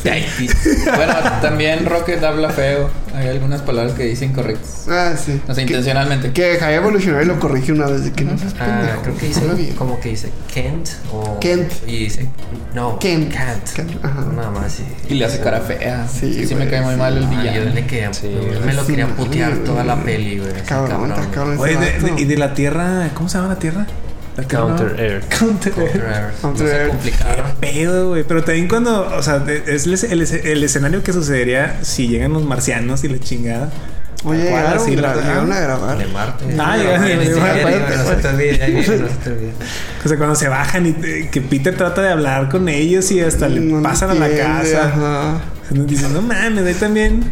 Bueno, también Rocket habla feo. Hay algunas palabras que dicen correctas. Ah, sí. O sea, Que- intencionalmente. Que High Evolutionary lo corrigió una vez de que no seas Ah, pendejo. creo que dice como que dice Kent o Kent. y dice no Kent. Kent, Kent, ajá. nada más sí. Y le hace cara fea. Sí, Sí, sí me cae muy sí. mal el Ah, yo villano. le quería, Sí, me lo quería putear toda la peli, güey. Cabrón, cabrón Oye, de, vato. de- y de la tierra, ¿cómo se llama la tierra? Counter. Air. Counter Air. Counter-Air. No Counter Air. complicaron. Pedo, güey. Pero también cuando, o sea, es el, el- el escenario que sucedería si llegan los marcianos y la chingada. Oye, ¿Cuál? llegaron, Así la- gra- llegaron a grabar. De Marte. Ah, llegaron se te olvide. O sea, cuando se bajan y que Peter trata de hablar con ellos y hasta le No pasan a la casa. dicen, no mames, ahí también.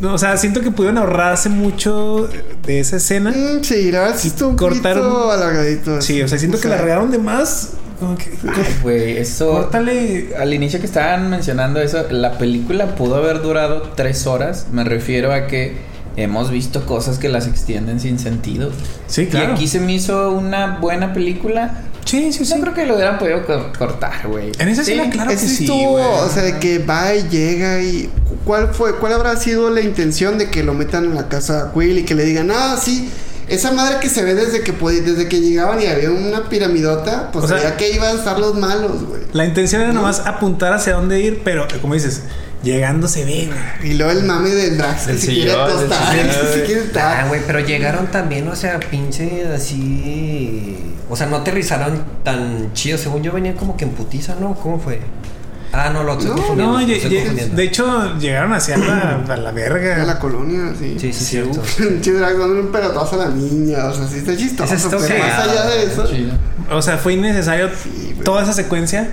No, o sea, siento que pudieron ahorrarse mucho de esa escena. Mm, sí, la verdad sí un Cortaron- poquito alargadito. Sí, o sea, siento que la regaron de más. Como que. Ay, güey, eso. Córtale. Al inicio que estaban mencionando eso, la película pudo haber durado tres horas. Me refiero a que hemos visto cosas que las extienden sin sentido. Sí, claro. Y aquí se me hizo una buena película. Sí, sí, sí. No creo que lo hubieran podido co- cortar, güey. En esa Sí. escena, claro Ese que sí. estuvo, güey. o sea, de que va y llega y cuál fue, cuál habrá sido la intención de que lo metan en la casa a Will y que le digan, ah, sí, esa madre que se ve desde que desde que llegaban y había una piramidota, pues O sea- sabía que iban a estar los malos, güey. La intención era nomás apuntar hacia dónde ir, pero como dices, llegando se ve, güey. Y luego el mame del Drax que se quiere tostar, se quiere Ah, estar. güey, pero llegaron también, o sea, pinche así. O sea, no aterrizaron tan chido. Según yo venía como que en putiza, ¿no? ¿Cómo fue? Ah, no, lo estoy No, confundiendo. No, estoy confundiendo. de hecho, llegaron hacia la, a la verga. A la colonia, sí. Sí, sí, cierto. Pinche Drax dándole un pelotazo a la niña, o sea, sí está chistoso. Pero más allá de eso. O sea, fue innecesario Sí, toda esa secuencia.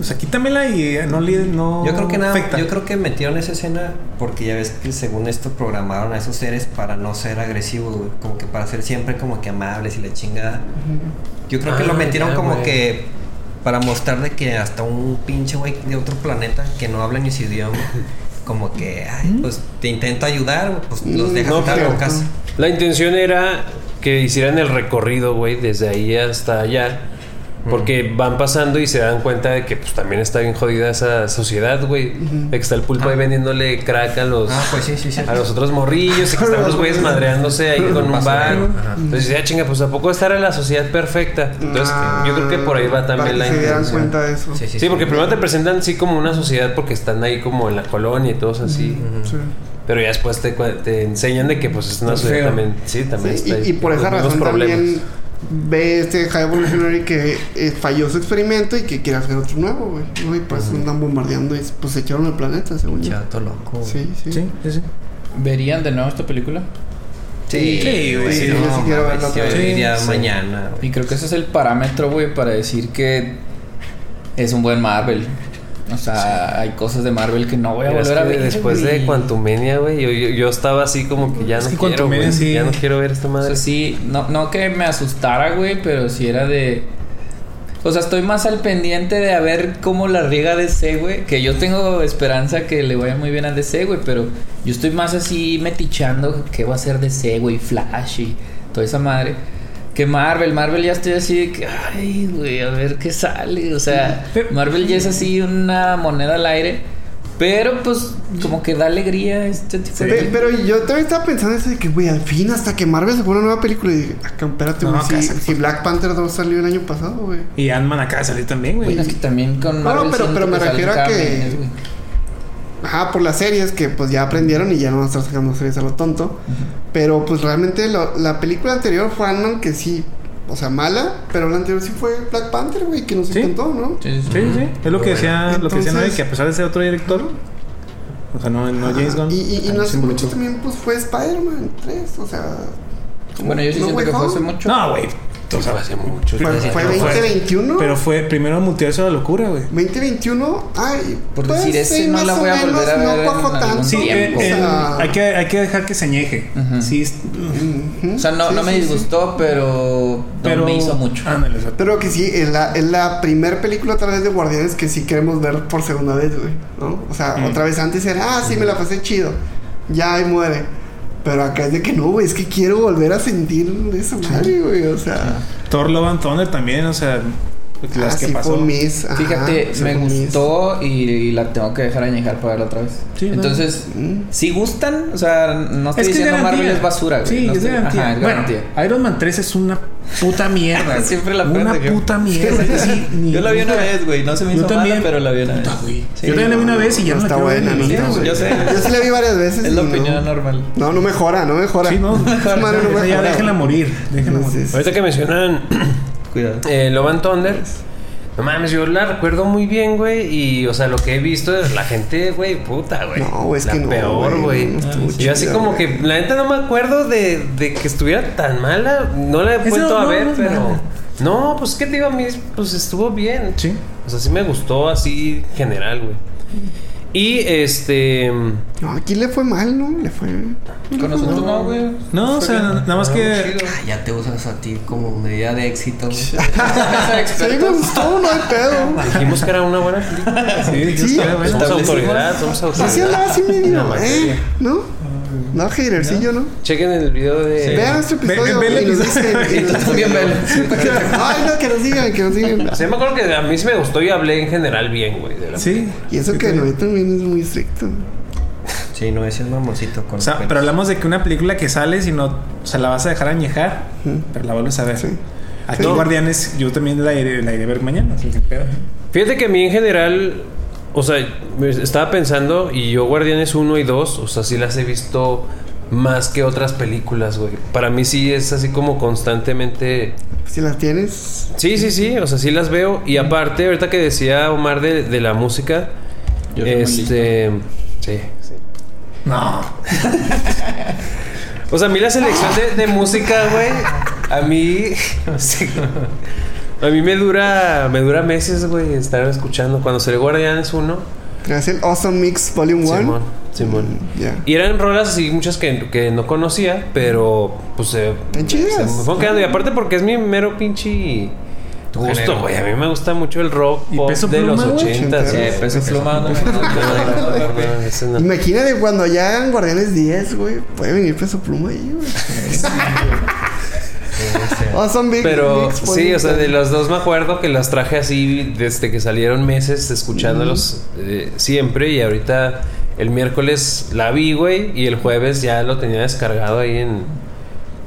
O sea, quítamela y eh, no le no Yo creo que nada, afecta. yo creo que metieron esa escena porque ya ves que según esto programaron a esos seres para no ser agresivos, güey, como que para ser siempre como que amables y la chingada. Yo creo que Ah, lo metieron ya, como güey. que para mostrar de que hasta un pinche güey de otro planeta que no habla ni su idioma, como que, ay, pues te intento ayudar, pues los Mm, dejas no, pero-. La intención era que hicieran el recorrido, güey, desde ahí hasta allá. Porque van pasando y se dan cuenta de que pues también está bien jodida esa sociedad, güey. De que está el pulpo ahí vendiéndole crack a los, Ah, pues sí, sí, sí. a los otros morrillos y que están los güeyes madreándose ahí con un bar. Entonces, ya chinga, pues a poco estar en la sociedad perfecta. Entonces, yo creo que por ahí va también la se dieran intención. cuenta de eso. Sí, sí, Sí, porque primero te presentan así como una sociedad porque están ahí como en la colonia y todos así. Sí. Pero ya después te, cua- te enseñan de que pues es una sociedad también. Sí, también Sí, está ahí y, y por esa razón también ve este High Evolutionary que eh, falló su experimento y que quiere hacer otro nuevo, güey. ¿no? Y pues andan bombardeando y pues se echaron el planeta, según yo. Chato loco. Sí, sí. Sí, sí, sí. ¿Verían de nuevo esta película? Sí, Sí, güey, sí, no, yo sí quiero verla otra vez. Sí, sí. mañana. Y creo que ese es el parámetro, güey, para decir que es un buen Marvel. O sea, hay cosas de Marvel que no voy a es volver a ver. después güey. de Quantumania, güey, yo, yo, yo estaba así como que ya Es no que quiero, Quantumania güey, sí. ya no quiero ver esta O madre. sea, sí, no, no que me asustara, güey, pero sí era de. O sea, estoy más al pendiente de a ver cómo la riega DC, güey. Que yo tengo esperanza que le vaya muy bien a DC, güey. Pero yo estoy más así metichando qué va a ser DC, güey. Flash y toda esa madre. Que Marvel, Marvel ya estoy así de que, ay, güey, a ver qué sale. O sea, Marvel ya es así una moneda al aire. Pero pues, como que da alegría este tipo Pe- de. Pero yo también estaba pensando eso de que, güey, al fin, hasta que Marvel sacó una nueva película. Y dije, acá, espérate, No, si, si Black Panther 2 salió el año pasado, güey. Y Ant-Man acaba de salir también, güey. Bueno, es que también con No, Marvel pero- siento pero me refiero a que-. Ajá, por las series que pues ya aprendieron y ya no van a estar sacando series a lo tonto. Pero pues realmente lo- la película anterior fue Ant-Man que sí, o sea, mala, pero la anterior sí fue Black Panther, güey, que nos Sí. encantó, ¿no? Sí, sí, sí. Sí. Es lo que decía, lo que decía Noé, que a pesar de ser otro director, O sea, no, no James Gunn. Y, y, y también no hace mucho también, pues fue Spider-Man 3, o sea. Bueno, yo sí No siento que fue hace mucho. No, güey. O sea, hace mucho. Fue, ya fue no 2021. Pero fue primero Multiverso de la Locura, güey. 2021, ay, Por pues, decir, ese sí, no la voy a volver a ver No en tanto. Sí, tiempo. eh, eh, o sea, hay, que, hay que dejar que se añeje. Ujú. Sí, es- ujú, O sea, no, sí, no me sí, sí. disgustó, pero, pero no me hizo mucho. Ándale, o sea, Pero que sí, es la, es la primer película otra vez de Guardianes que sí queremos ver por segunda vez, güey, ¿no? O sea, Mm. otra vez antes era, ah, sí, me la pasé chido. Ya ahí muere. Pero acá es de que no, güey, es que quiero volver a sentir esa madre, güey, o sea. Thor Love and Thunder también, o sea, las ah, que sí, pasó. fue ajá, Fíjate, sí, me fue gustó y, y la tengo que dejar añejar para verla otra vez. Sí, Entonces, Mm. si gustan, o sea, no estoy Es que es diciendo garantía. Marvel es basura, güey. Sí, no es estoy- garantía. Ajá, es bueno, garantía. Iron Man 3 es una puta mierda. Siempre la Una prende, puta mierda. Yo la vi una vez, güey. No se me Yo hizo también. mala, pero la vi una vez. Puta, güey. Sí, Yo también la vi una vez y ya no está buena, en no está. Yo sé. Yo sí la vi varias veces. Es la opinión normal. No, no mejora, no mejora. Sí, no. Ya déjenla morir. Ahorita que mencionan Cuidado. eh, Love and Thunder. No mames, yo la recuerdo muy bien, güey. Y, o sea, lo que he visto de la gente, güey, puta, güey. No, es la que no, peor, güey, no estuvo yo así chida, como güey. que, la neta no me acuerdo de, de que estuviera tan mala. No la he vuelto a ver, no es pero. mala. No, pues, ¿qué te digo a mí? Pues estuvo bien. Sí. O sea, sí me gustó así general, güey. Y este. No, aquí le fue mal, ¿no? Le fue. Con nosotros no, güey. No, o sea, nada más que. Ah, ya te usas a ti como medida de éxito. güey. Sí, me gustó, no hay pedo. Dijimos que era una buena película. Sí, dijiste Sí, buena. Somos autoridad, somos Sí, autoridad. sí andaba así medio. ¿eh? ¿No? No, hatercillo, ¿no? Chequen el video de. Vean este episodio Ve- ve el y nos dicen. y nos Tú también, Bel. Ay, no, que nos digan, que nos digan. Sí, me acuerdo que a mí sí me gustó y hablé en general bien, güey. de la Sí. Y eso Sí, que. Noé también es muy estricto. Sí, no, ese es mamoncito con O sea, pero hablamos de que una película que sales y no. O sea, la vas a dejar añejar, pero la vuelves a ver. Sí. Aquí, Sí. Guardianes, yo también la iré, la iré a ver mañana. así que pedo. Fíjate que a mí en general, o sea, estaba pensando y yo Guardianes 1 y 2, o sea, sí las he visto más que otras películas, güey. Para mí sí es así como constantemente... Si las tienes. Sí, sí, sí, o sea, sí las veo. Y aparte, ahorita que decía Omar de, de la música, Yo este... Sí, sí. No. O sea, a mí la selección de, de música, güey, a mí... sí. A mí me dura, me dura meses, güey, estar escuchando. Cuando salió Guardianes 1, Es el Awesome Mix Volume 1. Simón, Simón. Ya. Y eran rolas así, muchas que, que no conocía, pero pues chidas. se me fueron quedando. Y aparte porque es mi mero pinche gusto, güey. A mí me gusta mucho el rock ¿Y pop Peso de los Pluma, güey? 80. Sí, Eh, peso pluma, ese no. Imagínate cuando ya hagan Guardianes 10, güey. Puede venir peso pluma ahí, güey. Awesome Big Pero Mix sí, Volume o sea, de 1. los dos me acuerdo que las traje así desde que salieron meses escuchándolos eh, siempre y ahorita el miércoles la vi, güey, y el jueves ya lo tenía descargado ahí en,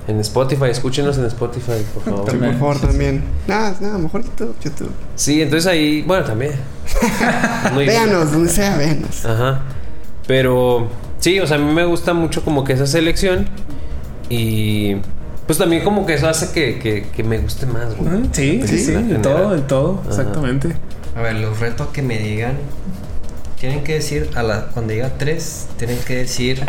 en Spotify. Escúchenos en Spotify, por favor. Sí, por favor, también. Nada, nada, mejor YouTube. YouTube. Sí, entonces ahí, bueno, también. Muy bien. Véanos, donde sea, véanos. Ajá. Pero sí, o sea, a mí me gusta mucho como que esa selección y pues también como que eso hace que, que, que me guste más, güey. Sí, sí, sí, general. todo, de todo, Ajá. exactamente. A ver, los reto a que me digan. Tienen que decir, a la, cuando diga tres, tienen que decir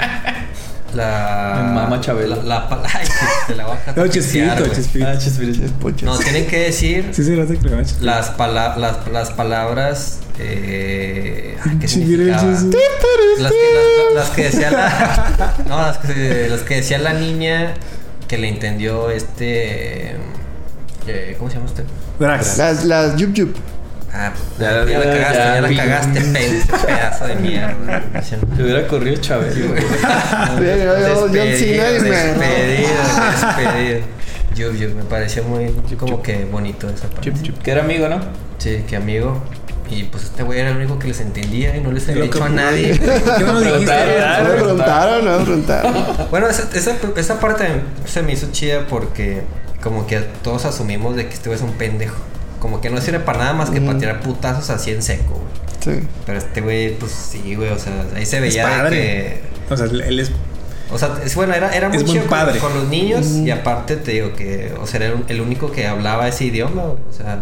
la. Mamá Chabelo. La, la pala- Ay, que te la voy a No, Chespirito. Chespirito. Ah, Chespirito. No, tienen que decir Sí, sí, no te creo. Las, pala- las, las palabras. Eh, ay, ¿Qué. Las que, las, las que decía la. No, las que, las que decía la niña que le entendió este. eh, ¿Cómo se llama usted? Drax. Las, las Yup Yup. Ah, Ya, ya, la cagaste, ya, ya, la cagaste, pe- pedazo de mierda. Te hubiera corrido. Bien, yo- yo- despedido, despedido. Yup, yup, me pareció muy como que bonito esa parte. Que era amigo, ¿no? Sí, que amigo. Y pues este güey era el único que les entendía y no les había dicho a nadie. ¿Qué no dijiste? No me preguntaron, no me preguntaron. Bueno, esa, esa, esa parte se me hizo chida porque como que todos asumimos de que este güey es un pendejo. Como que no sirve para nada más que para tirar putazos así en seco, güey. Sí. Pero este güey, pues sí, güey, o sea, ahí se veía que... O sea, él es. O sea, es, bueno, era, era muy Es buen chido con- padre. Con, los niños y aparte te digo que, o sea, era el, el único que hablaba ese idioma, güey, o sea,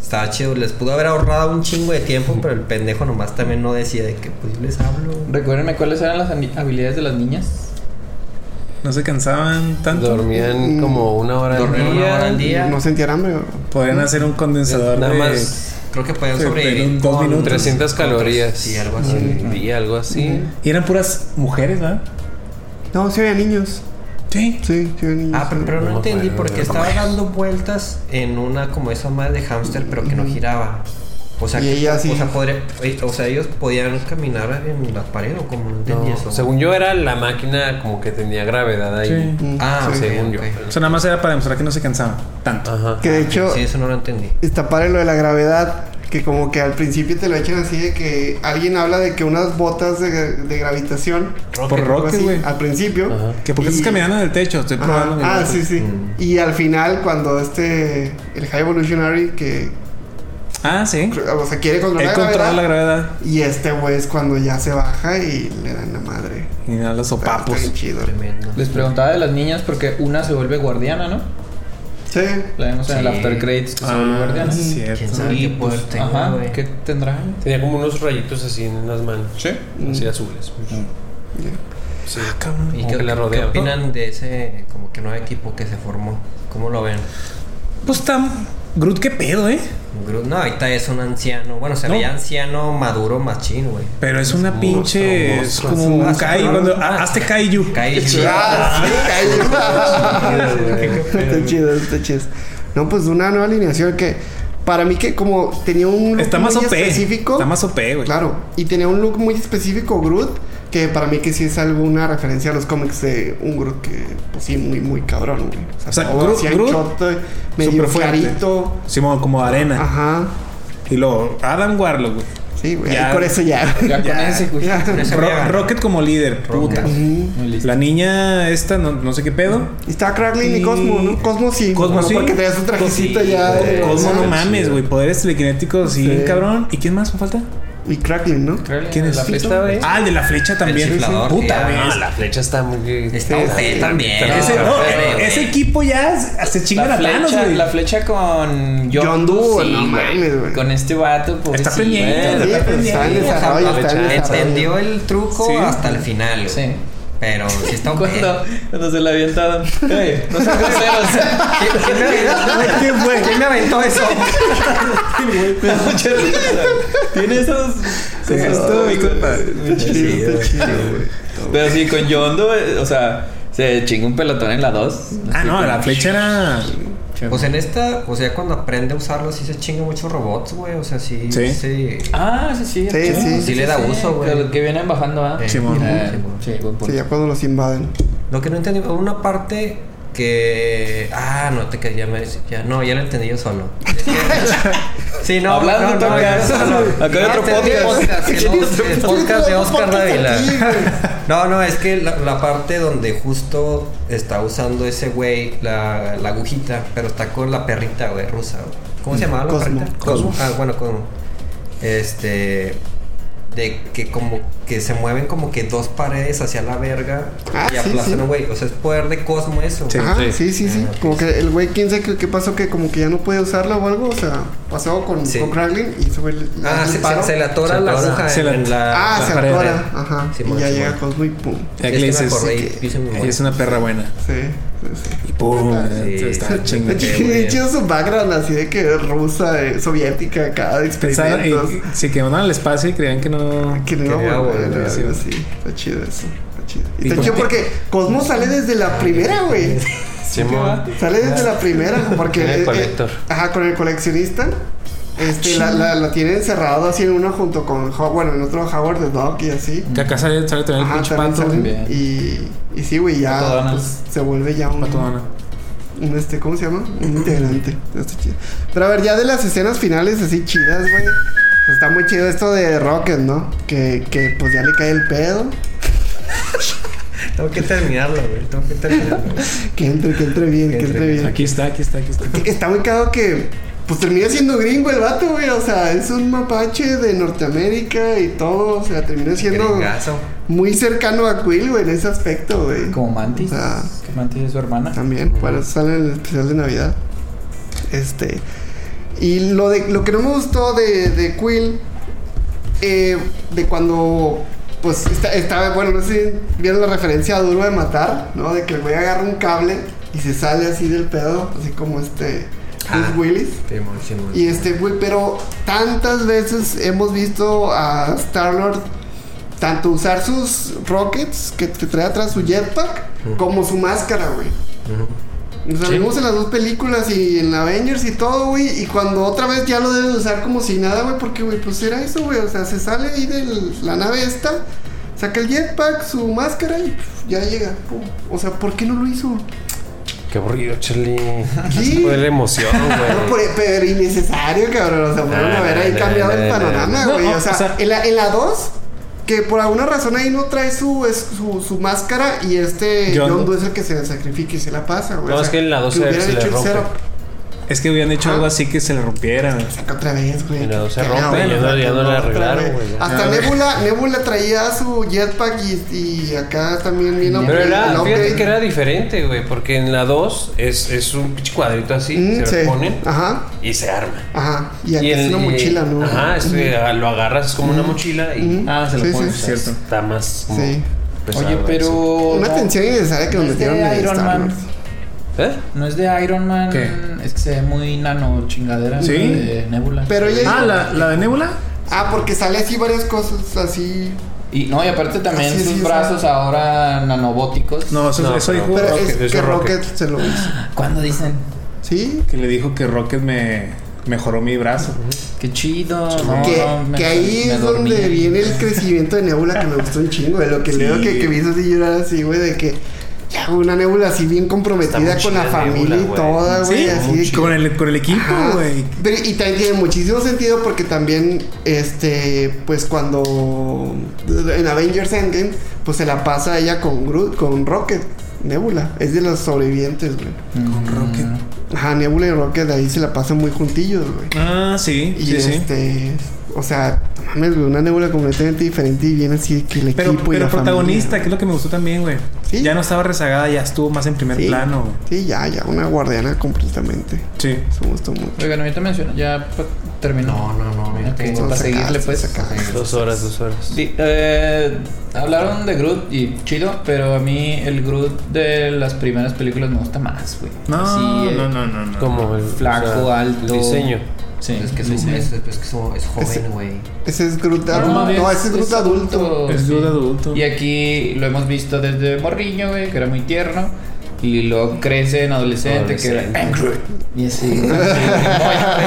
Estaba chido, les pudo haber ahorrado un chingo de tiempo, pero el pendejo nomás también no decía de que pues yo les hablo. Recuérdenme cuáles eran las habilidades de las niñas. No se cansaban tanto. Dormían como una hora al Dormían día. una hora al día. No sentían hambre. Podrían hacer un condensador Nada de... más Creo que podían Sí, sobrevivir en dos con minutos. 300 con calorías. Sí, algo así. día, algo así. Y eran puras mujeres, ¿verdad? No, sí había niños. Sí. Sí, sí. Ah, pero, pero no entendí porque estaba dando vueltas en una como esa madre de hámster, pero que no giraba. O sea, Y que- ella sí. o, sea, podría- o sea, ellos podían caminar en la pared o como no entendí No, eso. según yo era la máquina como que tenía gravedad ahí. Sí. Mm, Ah, sí. según yo. O sea, nada más era para demostrar que no se cansaban tanto. Ajá. Que de hecho, Sí, eso no lo entendí. está padre lo de la gravedad. Que como que al principio te lo echan así de que alguien habla de que unas botas de, de gravitación. Por así, güey. Al principio. Ajá. Que porque Y- estás caminando en el techo, estoy probando. mi Ah, sí, sí. Mm. Y al final, cuando este. El High Evolutionary que. Ah, sí. O sea, quiere controlar la controla la gravedad. Y este güey es cuando ya se baja y le dan la madre. Y a los sopapos. chido. Tremendo. Les preguntaba de las niñas porque una se vuelve guardiana, ¿no? Sí. La vemos en el Sí. After Credits que Ah, sí, ¿Quién cierto. sabe qué pues, tenga, ajá, güey? ¿qué tendrá? Tenía como unos rayitos así en las manos. Sí. Así azules. Sí. Ah, cabrón. ¿Y qué, qué opinan de ese como que nuevo equipo que se formó? ¿Cómo lo ven? Pues está. Groot, qué pedo, ¿eh? Groot, no, ahorita es un anciano. Bueno, se No. veía anciano, maduro, machín, güey. Pero es una un pinche. monstruo, Es como un Ah, Kai. Cuando, ah, ah, hazte Kaiju. Kaiju. Ah, Qué cayó. Está chido, está chido. No, pues una nueva alineación que para mí que como tenía un look Está más muy OP. específico. Está más OP, güey. Claro, y tenía un look muy específico Groot que para mí que sí es alguna referencia a los cómics de un Groot que pues sí muy muy cabrón, güey. O sea, todo Groot- así Groot, anchote, medio clarito. Simón, como arena. Ajá. Y luego, Adam Warlock, güey. Sí, güey. Ya. ahí Por eso ya. Ya con ese, güey. ya. Con ese Ro-. Rocket como líder. Puta. Muy listo. La niña esta, no, no sé qué pedo. Y está Cracklin y Y- Cosmo, ¿no? Cosmo sí. Cosmo Bueno, sí. Porque traía su trajecito Sí, ya. de- Cosmo, no mames, güey. Poderes telequinéticos, Sí. cabrón. ¿Y quién más me falta? Y Cracklin, ¿no? ¿Quién es? La ¿Quién fiesta, güey. Ah, el de la flecha también. chiflador, Puta, güey. Ah, la flecha está muy. Está Sí, también. Ese, Está no, OP, eh, güey. ese equipo ya se chinga La a Thanos, flecha, güey. la flecha con John Doe, sí, no mames, güey. Con este vato, pues. Está pendiente. Sí, está está en pendiente. Entendió el truco Sí. hasta el final, güey. Sí. Pero sí está OP. Cuando, cuando se la avientaron. Ey, no sean groseros. ¿Quién, quién me fue? ¿Quién me aventó eso? Tiene esos. Sí, güey. Pero sí, con Yondo, eh, o sea, se chingó un pelotón en la 2. Ah, no, la flecha era. Pues en esta, o sea, cuando aprende a usarlo, sí se chinga muchos robots, güey. O sea, sí. Sí. Sí. Ah, sí, sí. Sí, sí. Sí le da uso, güey. Que, que vienen bajando, ¿ah? Eh, sí, buen punto. Sí, ya cuando los invaden. Lo que no entendí una parte que. Ah, no, te quería me ya, No, ya lo entendí yo solo. Es que- sí, no. Hablando, no, no, solo. Acá hay otro podcast. el podcast, el podcast de Oscar Dávila. No, no, es que la, la parte donde justo está usando ese güey la, la agujita, pero está con la perrita, güey, rusa. güey. ¿Cómo se llamaba la Cosmo. perrita? Cosmo. Ah, bueno, Cosmo. Este. De que como que se mueven como que dos paredes hacia la verga Ah, y sí, aplastan sí. a un güey. O sea, es poder de Cosmo eso. Sí. Ajá, sí, sí, sí. Ah, Como que el güey, quién sabe qué, qué pasó, que como que ya no puede usarla o algo. O sea, pasó con, Sí. con Cracklin y güey le Ah, se, se, se le atora Se la atora. aguja Se la- en la. Ah, la se pared. atora. Ajá. Y ya llega Cosmo y pum. Es que me acordé y es una perra buena. Sí, sí, sí. Y pum. Sí. Está chingada. hecho, güey. bien chido su background así de que rusa, eh, soviética, acá experimentos. y, si quedaron al espacio y creían que no. Que no iba a volver, sí. así. Está chido eso. Está chido. Y está chido porque Cosmo sale desde la primera, güey. Simón. Sale desde la primera, porque. Tiene eh, eh, colector. ajá, con el coleccionista. Este, la, la, la tiene encerrado así en una junto con. Bueno, en otro Howard the Dog y así. Que acá sale, sale también el Ajá, pinche también pato. Bien. Y, y sí, güey, ya pues, se vuelve ya un, un este, ¿cómo se llama? Un integrante. Pero a ver, ya de las escenas finales así chidas, güey. pues, está muy chido esto de Rocket, ¿no? Que, que pues ya le cae el pedo. Tengo que terminarlo, güey. Tengo que terminarlo. Que entre, que entre bien, que entre bien. Aquí está, aquí está, aquí está. Está muy cagado que pues termina siendo gringo el vato, güey. O sea, es un mapache de Norteamérica y todo. O sea, termina siendo Gringazo. muy cercano a Quill, güey, en ese aspecto, güey. Como Mantis. Ah. Que Mantis es su hermana. También, para eso sale en el especial de Navidad. Este. Y lo, de, lo que no me gustó de, de Quill, eh, de cuando, pues, está, está- bueno, no sé si vieron la referencia a Duro de Matar, ¿no? De que el güey agarra un cable y se sale así del pedo, así como este Bruce Ah. Willis. Simón, Simón. Y este, güey, pero tantas veces hemos visto a Star-Lord tanto usar sus rockets que, que trae atrás su jetpack, como su máscara, güey. O sea, Sí. vimos en las dos películas y en Avengers y todo, güey. Y cuando otra vez ya lo deben usar como si nada, güey. Porque, güey, pues era eso, güey. O sea, se sale ahí de la nave esta, saca el jetpack, su máscara y ya llega. pum. O sea, ¿por qué no lo hizo? Qué aburrido, Charlie. Fue la emoción, No, güey. pero innecesario, cabrón. O sea, pudieron Nah, haber ahí nah, cambiado nah, el panorama, güey. No, o, sea, o sea- en la, en la 2, que por alguna razón ahí no trae su, es- su, su máscara y este John John Doe. Es el que se sacrifica y se la pasa, güey. No, O es que en la 2 que se- le rompe. Es que habían hecho algo así que se le rompiera. Saca otra vez, güey. En la dos se rompe, ya no- ya no la arreglaron, güey. Hasta. Nebula, Nebula traía su jetpack y, y acá también vino Pero era, fíjate que era diferente, güey, porque en la 2 es, es un pinche cuadrito así, Mm, se sí. lo ponen y se arma. ajá. Y aquí el- es una mochila, ¿no? Ajá, lo agarras es como una mochila y. Ah, se lo Sí, pones. sí. Cierto. está más como Sí. pesado Oye, pero. Una tensión innecesaria que no nos metieron en Iron Man. ¿Eh? No es de Iron Man. ¿Qué? Es que se ve muy nano chingadera. ¿Sí? De Nebula. Pero ella Ah, ¿la, la de Nebula? Ah, porque sale así varias cosas así. Y no, y aparte también Así sus sí, brazos ahora nanobóticos. No, eso, No, eso pero- dijo Pero Rocket, es eso que Rocket. Rocket se lo hizo. ¿Cuándo dicen? ¿Sí? que le dijo que Rocket me mejoró mi brazo. Qué chido. No, que, no, me- que ahí me es dormí. donde viene el crecimiento de Nebula que me gustó un chingo. De lo que Sí. leo que, que me hizo así llorar así, güey, de que ya una Nebula así bien comprometida con la familia Nebula, y toda, güey. Sí, así de que- con el, con el equipo, güey. Pero- y también tiene muchísimo sentido porque también, este, pues cuando en Avengers Endgame, pues se la pasa ella con Groot, con Rocket, Nebula, es de los sobrevivientes, güey. Con Rocket. Ajá, Nebula y Rocket ahí se la pasan muy juntillos, güey. Ah, sí, Y sí, sí. O sea, no mames, güey, una Nebula completamente diferente y viene así que el Pero, equipo y pero la protagonista, familia. que es lo que me gustó también, güey. Sí. Ya no estaba rezagada, ya estuvo más en primer Sí. plano. güey. Sí, ya, ya, una guardiana completamente. Sí. Eso me gustó mucho. Oigan, ahorita menciona, ya terminó. No, no, no, Ok, fíjate. para seguirle, sacar, pues. Dos horas, dos horas. Di- eh, hablaron de Groot y chido, pero a mí el Groot de las primeras películas me gusta más, güey. No, Así, eh, no, no, no, no. Como el Flaco, alto. El diseño. Sí, Es que es, sí, un- sí. es, es que es, Ese- joven, güey. Ese es Groot, No, adulto. no, ese es Groot adulto. Es sí. Groot adulto. Y aquí lo hemos visto desde morriño, güey, que era muy tierno. Y luego crece en adolescente, que Adolescente. era I'm Groot. Y así.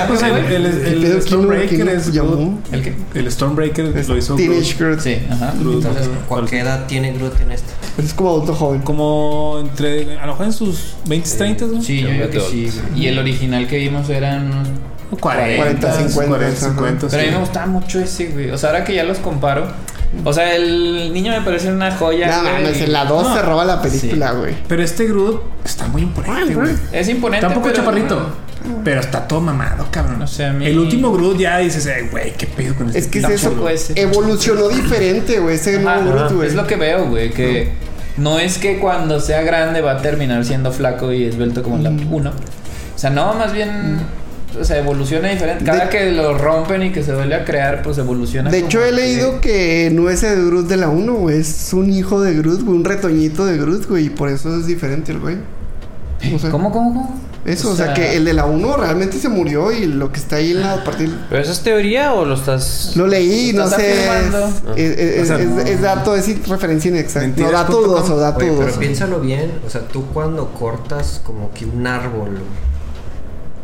Pues el, el, el, ¿Qué pedo? ¿Quién lo- Stormbreaker es? Groot. ¿El qué? El Stormbreaker Es lo hizo Teenage Groot. Groot. Sí, ajá. Groot. Entonces, ¿Cuál qué edad tiene Groot en esta? Pero es como adulto joven. Como entre, a lo mejor en sus 20, 30, ¿no? sí, yo creo que sí. Y el original que vimos eran unos 40, 40, 50, 40, ajá. 50. Pero a mí me gustaba mucho ese, güey. O sea, ahora que ya los comparo. O sea, el niño me parece una joya. No güey. mames, en la 2 No. se roba la película, güey. Pero este Groot está muy imponente, güey. Es imponente. Tampoco pero- chaparrito. Pero está todo mamado, cabrón. O sea, a mí- El último Groot ya dices, eh, güey, qué pedo con este Es que es eso. Tampoco Groot? es- Evolucionó diferente, güey. Ese Ajá, nuevo Groot, ajá. güey. Es lo que veo, güey. Que no es que cuando sea grande va a terminar siendo flaco y esbelto como en la 1. O sea, no, más bien. O sea, evoluciona diferente. Cada De- que lo rompen y que se vuelve a crear, pues evoluciona. De hecho, he leído que no es el Groot de la 1, güey. Es un hijo de Groot, güey. Un retoñito de Groot, güey. Y por eso es diferente el güey. O sea, ¿Cómo, cómo, cómo? Eso, o sea, que el de la 1 realmente se murió y lo que está ahí en la parte. ¿Pero eso es teoría o lo estás.? Lo leí, no ¿Estás sé. Es, es- O sea, es- no. es dato, es referencia inexacta. No, dato dudoso, dato Oye, pero dudoso. piénsalo bien. O sea, tú cuando cortas como que un árbol, güey,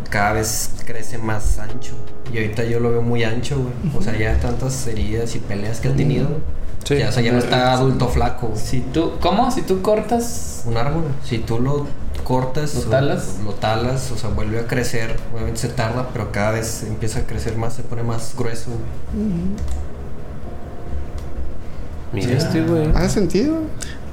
cada vez crece más ancho. Y ahorita yo lo veo muy ancho, güey. O sea, ya tantas heridas y peleas que ha tenido. Sí. Ya, o sea, ya no está adulto flaco. güey. Si tú, ¿Cómo? Si tú cortas. Un árbol, si tú lo cortas, ¿Lo o- talas? lo talas, o sea, vuelve a crecer. Obviamente se tarda, pero cada vez empieza a crecer más, se pone más grueso. güey. Mira este, güey. ¿Hace sentido?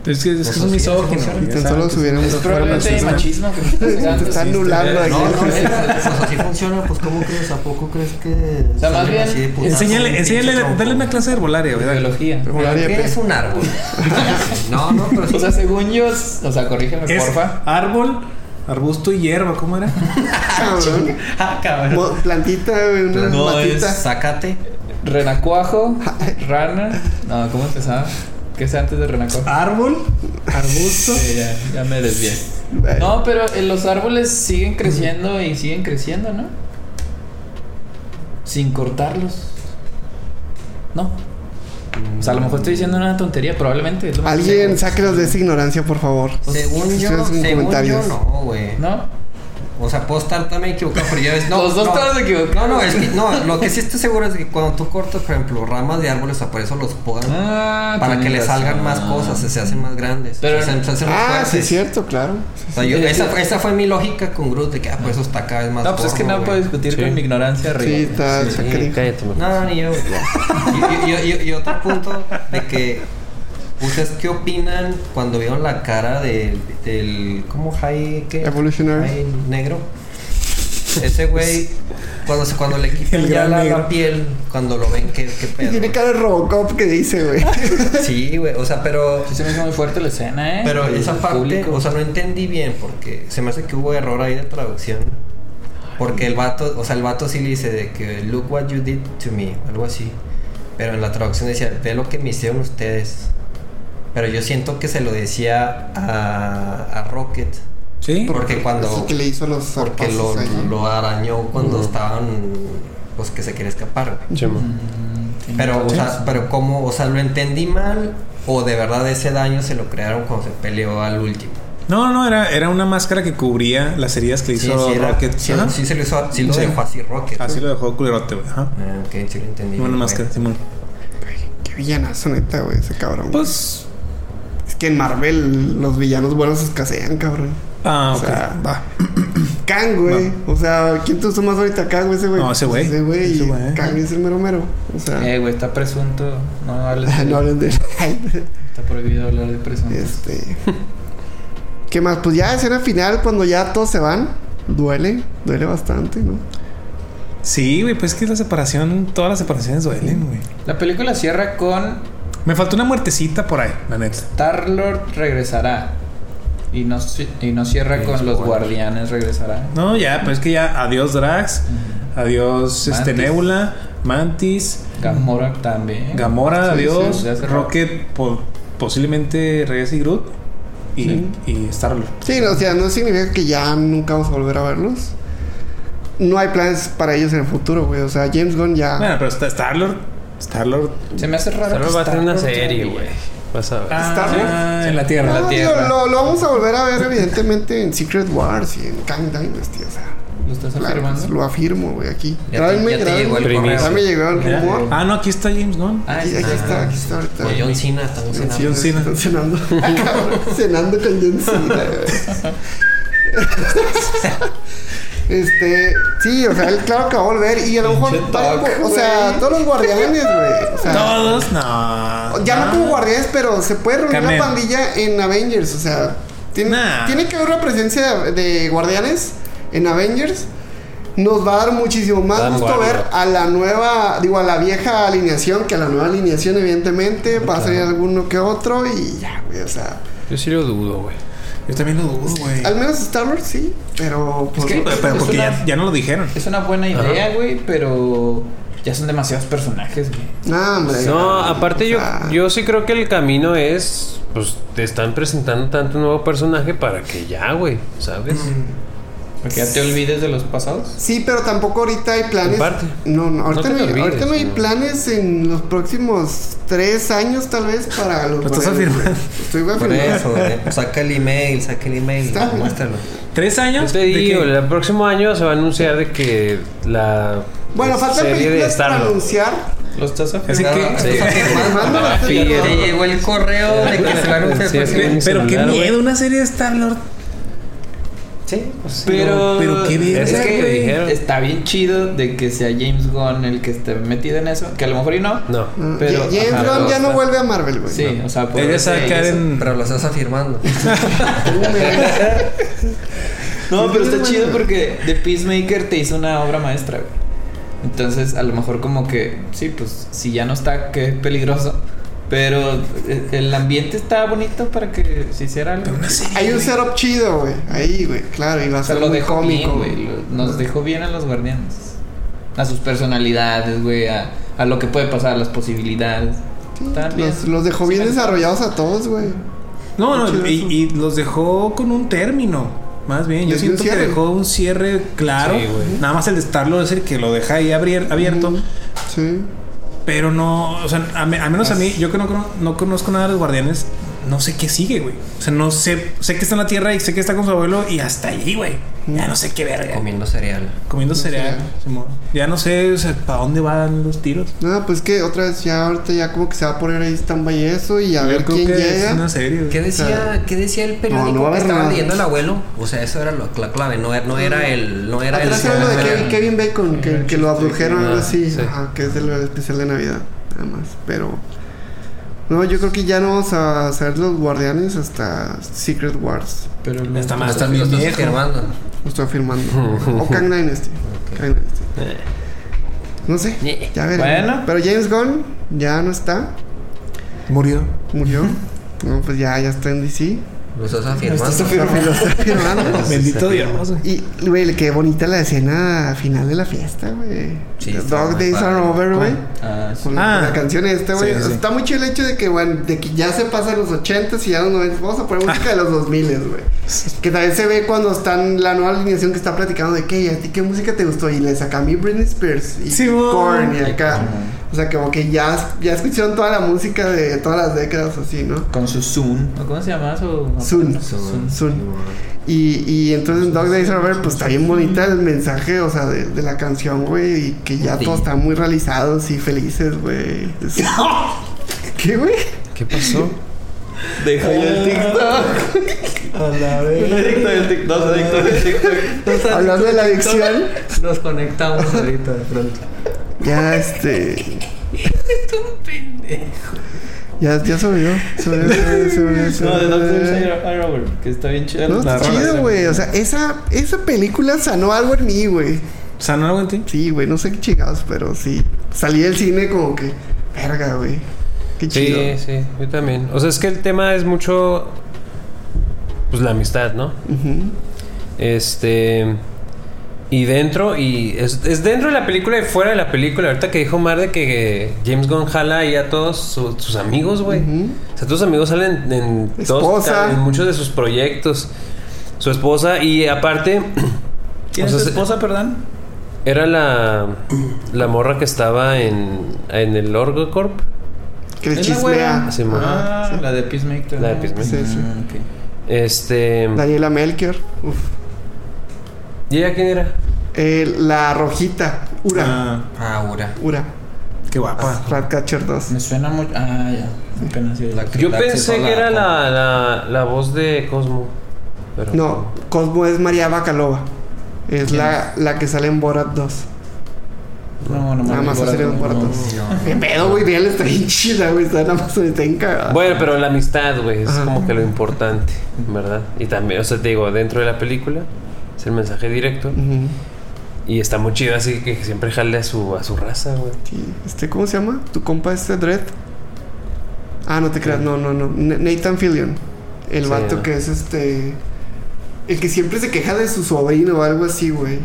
Es que, es que misóginos. sí, güey, Tan solo sabes. subieron Es probablemente machismo que Te pegando, está sí, anulando está- aquí. No, no, pues así funciona, pues ¿cómo crees? ¿A poco crees que O sea, más bien, Enséñale, un enséñale, dale una clase de herbolaria, güey. Biología. Pero Volaria ¿Qué es un árbol? no, no, pero sí. O sea, según yo, o sea, corrígeme, Es porfa. árbol Arbusto y hierba, ¿cómo era? Cabrón. Ah, cabrón. Plantita, güey, una No, matita. es- Sácate. Renacuajo, rana. No, ¿cómo empezaba? ¿Qué es antes de renacuajo? Árbol, arbusto. Sí, ya, ya me desvié. Bueno, No, pero eh, los árboles siguen creciendo y siguen creciendo, ¿no? Sin cortarlos. No. O sea, a lo mejor estoy diciendo una tontería, probablemente. es lo más Alguien seguro. sáquelos de esa ignorancia, por favor. Según yo, según yo comentarios. no, güey. ¿No? O sea, puedo estar también equivocado, pero ya ves. No, Los dos no, estamos equivocados. No, no, es que no, lo que sí estoy seguro es que cuando tú cortas, por ejemplo, ramas de árboles, o sea, por eso los podan Ah, para que le salgan más cosas, se hacen más grandes. Pero- o sea, se hacen más Ah, fuertes. sí, es cierto, claro. O sea, yo- esa, fue- esa fue mi lógica con Groot de que ah, por eso está cada vez más No, pues es que no puedo discutir Sí. con mi ignorancia arriba. Sí, está cállate. No, ni yo. y otro punto de que ¿Ustedes qué opinan cuando vieron la cara de, del. ¿Cómo High? ¿Qué? Evolutionary. High negro. Ese güey, cuando, cuando le quitan ya la, piel, cuando lo ven, ¿qué, qué Y pedo? tiene cara de Robocop que dice, güey. Sí, güey, o sea, pero. Sí se me hizo muy fuerte la escena, ¿eh? Pero El esa parte, público. o sea, no entendí bien porque se me hace que hubo error ahí de traducción. Porque el vato, o sea, el vato sí le dice de que look what you did to me, algo así. Pero en la traducción decía, ve lo que me hicieron ustedes. Pero yo siento que se lo decía a, a Rocket. Sí. Porque cuando. Que le hizo los Porque lo, arañó cuando estaban. Pues que se quería escapar. güey. Chema. Mm, Pero, o sea, pero cómo, o sea, lo entendí mal. O de verdad ese daño se lo crearon cuando se peleó al último. No, no, era, era una máscara que cubría las heridas que le Sí, hizo sí, era- Rocket. sí, sí se lo hizo, sí lo Sí. dejó así Rocket. Así ¿no? lo dejó culerote, güey. Ajá. Ah, ok, sí lo entendí. Una máscara, Simón. Qué villanazo, neta, güey, ese cabrón. Pues. Que en Marvel los villanos buenos escasean, cabrón. Ah, O ok. sea, Va. Kang, güey. O sea, ¿quién te usó más ahorita Kang, güey? Ese güey. No, ese güey. Ese güey. Güey. Kang es el mero mero. O sea, Eh, güey, está presunto. No hables de no hablen de Está prohibido hablar de presuntos. Este. ¿Qué más? Pues ya escena final, cuando ya todos se van. Duele, duele bastante, ¿no? Sí, güey, pues es que la separación, todas las separaciones duelen, güey. La película cierra con Me faltó una muertecita por ahí, la neta. Star-Lord regresará. Y no, y no cierra Sí, con los guardianes regresará. No, ya, pues es que ya, adiós Drax, adiós este Mantis. Nebula, Mantis, Gamora también. Gamora, Sí, adiós, sí. Rocket, po- posiblemente regrese y Groot y, Sí. y Star-Lord. Sí, no, o sea, no significa que ya nunca vamos a volver a verlos. No hay planes para ellos en el futuro, güey. O sea, James Gunn ya. Bueno, pero está Star-Lord, Star-Lord Se me hace raro. Que va a tener una Star-Lord serie, güey. Vas a ver. Star-Lord. Ah, en la Tierra. No, la digo, Tierra. lo, lo vamos a volver a ver, evidentemente, en Secret Wars y en Kang Dynasty. O sea, ¿Lo estás claro, afirmando? pues, lo afirmo, güey, aquí. Ya te- ya te llegó el Primicia. Ya me llegó el rumor. Ah, no, aquí está James Gunn. Ah, Aquí, sí, aquí sí. está, aquí está ahorita. Con John Cena, estamos cenando. John Cena. Están cenando. Cabrón, cenando con John Cena, güey. Este, sí, o sea, él claro que va a volver y a lo mejor, o sea, todos los guardianes, güey. O sea, Todos, no. ya no como guardianes, pero se puede reunir Cameo. la pandilla en Avengers, o sea, tiene, Nah. tiene que haber una presencia de, guardianes en Avengers. Nos va a dar muchísimo más Dan gusto ver a la nueva, digo, a la vieja alineación que a la nueva alineación, evidentemente. Va a salir alguno que otro y ya, güey, o sea. Yo sí lo dudo, güey. Yo también lo dudo, güey. Al menos Star-Lord sí, pero. pues, que- Pero, pero Es porque una- ya, ya no lo dijeron. Es una buena idea, güey, pero ya son demasiados personajes, güey. No, hombre. No, aparte yo, sea, yo sí creo que el camino es, pues te están presentando tanto un nuevo personaje para que ya, güey, ¿sabes? Porque ya te olvides de los pasados. Sí, pero tampoco ahorita hay planes. Parte. No, no, ahorita No no, te hay, olvides, ahorita no hay no. planes en los próximos tres años, tal vez, para los. Lo estás afirmando. güey. Estoy Por afirmando. eso, güey. Saca el email, saca el email, Está. muéstralo. ¿Tres Yo años? te ¿De digo, qué? el próximo año se va a anunciar de que la Bueno, de películas para anunciar. ¿Lo estás Así afirmando? que- Sí. Armando, Ah, sí, sí, ya Te llegó el correo de que se va a anunciar Pero qué miedo una serie de Star-Lord. Sí, pues, Pero, pero qué bien, es que que dijeron. está bien chido de que sea James Gunn el que esté metido en eso, que a lo mejor y no. No. Mm, Pero, James ajá, Gunn ya no vuelve a Marvel, güey. Sí, o sea, por Ella eso- sacar en. Pero lo estás afirmando. No, pero está chido porque The Peacemaker te hizo una obra maestra, güey. Entonces, a lo mejor como que, sí, pues, si ya no está, qué peligroso. Pero eh, el ambiente estaba bonito para que se hiciera algo. Hay un setup chido, güey. Ahí, güey. Claro, y va a ser lo muy dejó bien, cómico, güey. lo- Nos dejó bien a los guardianes. A sus personalidades, güey. A, a lo que puede pasar, a las posibilidades. Sí, bien. los, los dejó bien Sí, desarrollados a todos, güey. No, no, y, y los dejó con un término. Más bien, yo siento que dejó un cierre claro. Sí. Nada más el de estarlo es el que lo deja ahí abrier- abierto. Sí. Pero no, o sea, a, me- a menos a mí, yo que no, no conozco nada de los guardianes, no sé qué sigue, güey. O sea, no sé, sé que está en la tierra y sé que está con su abuelo y hasta allí, güey. Ya no sé qué verga. Comiendo cereal. Comiendo cereal. Simón. Ya no sé, o sea, para dónde van los tiros. No, pues que otra vez ya ahorita ya como que se va a poner ahí stand-by eso y a Yo ver creo quién que llega. Es una serie. güey. ¿Qué decía, ¿qué decía el periódico No, no va a que haber estaba nada. leyendo el abuelo? O sea, eso era lo- la clave, no, era- no era el... No era el era lo de Kevin, Kevin Bacon, que, que lo abdujeron o algo así. sí. Ajá, que es el especial de Navidad, nada más. Pero. No, yo creo que ya no vamos a hacer los guardianes hasta Secret Wars. Pero no Está más viejo. firmando. Lo estoy afirmando. o Kang Dynasty. Kang Dynasty. No sé, Eh. ya veremos. Bueno. Pero James Gunn ya no está. Murió. Murió. no, pues ya, ya está en DC. Lo estás afirmando. Lo está firmando. Bendito Dios. güey. Y, güey, qué bonita la escena final de la fiesta, güey. Sí, Dog Days Are. Over, güey. Ah, sí. Con la, Ah. la canción esta, güey. Sí, sí, sí. Está muy chido el hecho de que, bueno, de que ya se pasan los 80s y ya los 90 Vamos a poner música de los 2000 güey. Que también se ve cuando están la nueva alineación que está platicando de que, "¿Y ¿a ti qué música te gustó? Y le saca a mí Britney Spears y. Korn y acá. O sea, como que ya, ya escucharon toda la música de todas las décadas así, ¿no? Con su Zoom. ¿O ¿Cómo se llama su? Zoom. Zoom. Zoom. Y, y entonces en Dog Days Over, pues está bien bonita el mensaje, o sea, de, de la canción, güey. Y que ya Sí. todos están muy realizados y felices, güey. Es- ¿Qué, güey? ¿Qué pasó? Deja el TikTok. A la Un adicto del TikTok. Dos adictos del TikTok. Hablando de la adicción, Nos conectamos ahorita de pronto. Ya este. Ya, ya se olvidó. Se olvidó, se olvidó, se olvidó, No, de. Doctor Over, que está bien chido. No, está chido, güey. O sea, esa, esa película sanó algo en mí, güey. O sea, no lo aguanté. Sí, güey, no sé qué chingados, pero sí. Salí del cine como que, verga, güey. Qué chido. Sí, sí, yo también. O sea, es que el tema es mucho. Pues la amistad, ¿no? Este. Y dentro, y es, es dentro de la película y fuera de la película. Ahorita que dijo Mar de que James Gunn jala ahí a todos su- sus amigos, güey. Ujú. O sea, tus amigos salen en, todos- Esposa. en muchos de sus proyectos. Su esposa, y aparte. ¿Quién o es sea, se- esposa, perdón? Era la, la morra que estaba en, en el Orgo Corp. Que le ¿Es la chismea. Sí. Ah, sí. la de Peacemaker. La de Peacemaker. Sí, sí. Ah, ok. Este. Daniela Melker. Uf. ¿Y ella quién era? Eh, la rojita. Ura. Ah, Ah, Ura. Ura. qué guapa. Ratcatcher 2. Me suena mucho. Ah, ya. Apenas sí. La- Yo La pensé que era la- la, la, voz de Cosmo. Pero No, Cosmo es María Bacalova. Es ¿Quién la, la que sale en Borat 2. No, no Nada más me ha salido en Borat 2. No. ¿Qué pedo, güey? Vean, está bien chida, güey. Está nada más está. Bueno, pero la amistad, güey, es Ajá. como que lo importante, ¿verdad? Y también, o sea, te digo, dentro de la película es el mensaje directo. Y está muy chido, así que siempre jale a su, a su raza, güey. Sí. Este, ¿cómo se llama? ¿Tu compa este Dredd? Ah, no te creas, no, no, no. Nathan Fillion. El Sí, vato ¿no? que es este. El que siempre se queja de su sobrino o algo así, güey.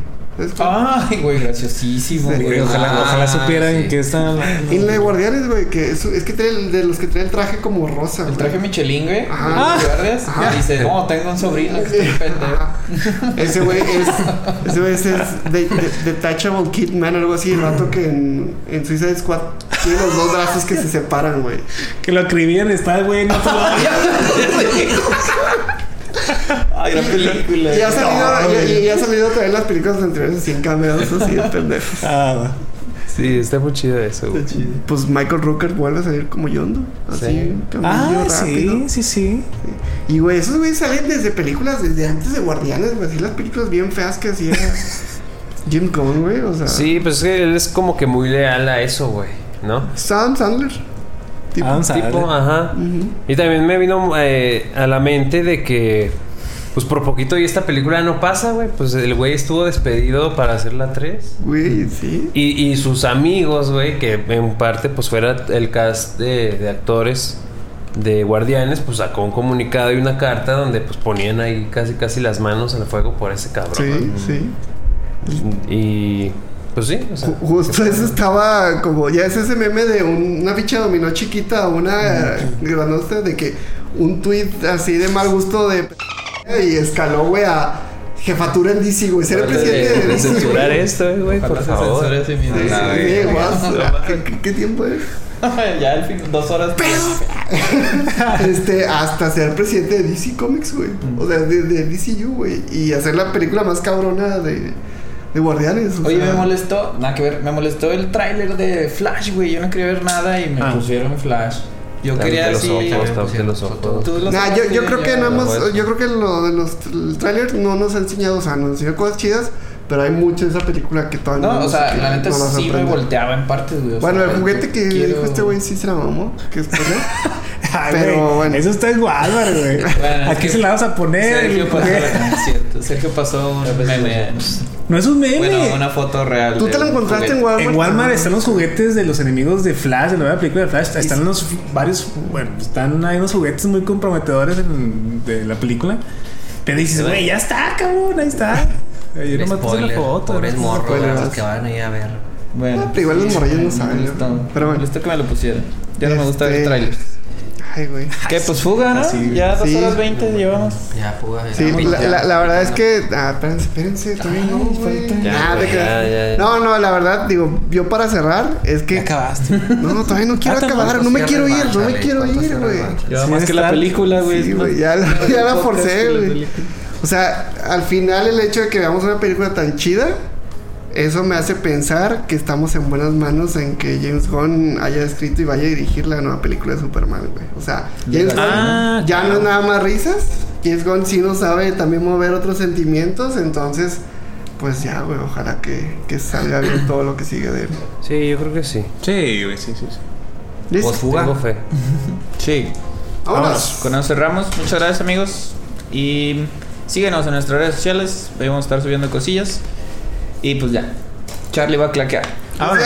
Ay, güey, graciosísimo, Sí. güey. Ojalá, Ah, ojalá supieran sí. en qué está. En la de Guardianes, güey, que es, es que trae el, de los que trae el traje como rosa. El güey. traje Michelin, güey. Ajá. ¿de guardias? Ajá. Y dice, no, tengo un sobrino que está pendejo. Ese güey es. Ese güey es, es de, de- Detachable Kidman o algo así. El vato que en, en Suicide Squad tiene los dos brazos que se separan, güey. Que lo escribían, está, güey, no te lo Ay, la película. Y ha salido, No, y- güey. y, y ha salido también las películas anteriores así en cameos así de pendejos. Ah, va. Sí, está muy chido eso, güey. Pues Michael Rooker vuelve a salir como Yondo. Así, Sí. Ah, rápido. sí, sí, sí. Y güey, esos güeyes salen desde películas, desde antes de Guardianes, güey. Así las películas bien feas que hacía Jim güey. O sea, Sí, pues es que él es como que muy leal a eso, güey, ¿no? Sam Sandler. Tipo. Sandler. Tipo, ajá. Y también me vino eh, a la mente de que Pues por poquito y esta película no pasa, güey. Pues el güey estuvo despedido para hacer la 3. Güey, sí. Y, y sus amigos, güey, que en parte pues fuera el cast de, de actores de Guardianes, pues sacó un comunicado y una carta donde pues ponían ahí casi casi las manos en el fuego por ese cabrón. Sí, sí. Y pues sí, o sea, Ju- Justo eso estaba como, ya es ese meme de un- una ficha dominó chiquita, una granosta de que un tweet así de mal gusto de p- y escaló, güey, a jefatura en DC, güey. Ser el presidente de, de de DC. censurar esto, eh, güey, por favor. Sí, ¿qué, tiempo es? ya al fin, dos horas. Este, hasta ser presidente de DC Comics, güey. O sea, de, de DCU, güey. Y hacer la película más cabrona de, de Guardianes. o Oye, sea. me molestó, nada que ver, me molestó el tráiler de Flash, güey. Yo no quería ver nada y me Ah. pusieron Flash. Yo quería los ojos, ojos. Nah, yo, creo que no hemos, pues. yo creo que lo de los el tráiler no nos ha enseñado, o sea, nos enseñó cosas chidas, pero hay mucho de esa película que todavía No, o nos- sea, la neta no sí me volteaba en partes, güey. o Bueno, sea, el juguete que quiero- dijo este güey sí se la mamó, que es por él. Ay, Pero bueno. Eso está en Walmart, güey. Bueno, Aquí es se la vas a poner. Sergio pasó, cierto, Sergio pasó un meme. No es un meme. Bueno, una foto real. ¿Tú te lo encontraste en. Walmart? En Walmart están los juguetes de los enemigos de Flash, de la nueva película de Flash. Están los varios, bueno, están hay unos juguetes muy comprometedores en- de la película. Pero dices, güey, ya está, cabrón, ahí está. Yo no me puse la foto. pobres no morros, que van ahí a ver. Bueno, Ah, pero igual los morrillos no saben. Pero bueno. Molestó que me lo pusieran. Ya no me gusta ver Este- trailers. Ay, güey. ¿Qué? Pues fuga, ¿no? Así, ya dos sí. horas veinte llevamos. Ya. Sí, ya, la, ya. la, la verdad es que. Ah, espérense, espérense, todavía no, güey. Ya, güey, te creas. ya, ya, ya. No, no, la verdad, digo, yo para cerrar, es que. acabaste. No, no, todavía no quiero Ah, acabar, no me quiero ir, no me quiero ¿cuánto ir, güey. Ya más que la película, güey. Sí, güey, ya la, ya la podcast forcé, güey. O sea, al final el hecho de que veamos una película tan chida, eso me hace pensar que estamos en buenas manos en que James Gunn haya escrito y vaya a dirigir la nueva película de Superman, güey. O sea, James Gunn Ah, ya no es nada más risas. James Gunn sí nos sabe también mover otros sentimientos, entonces, pues ya, güey, ojalá que, que salga bien todo lo que sigue de él. Sí, yo creo que sí. Sí, güey, sí, sí. sí. ¿Listo? Pues fuga. Tengo fe. Sí. Vámonos. Con eso cerramos. Muchas gracias, amigos. Y síguenos en nuestras redes sociales. Ahí vamos a estar subiendo cosillas. Y pues ya. Charlie va a claquear. Vámonos.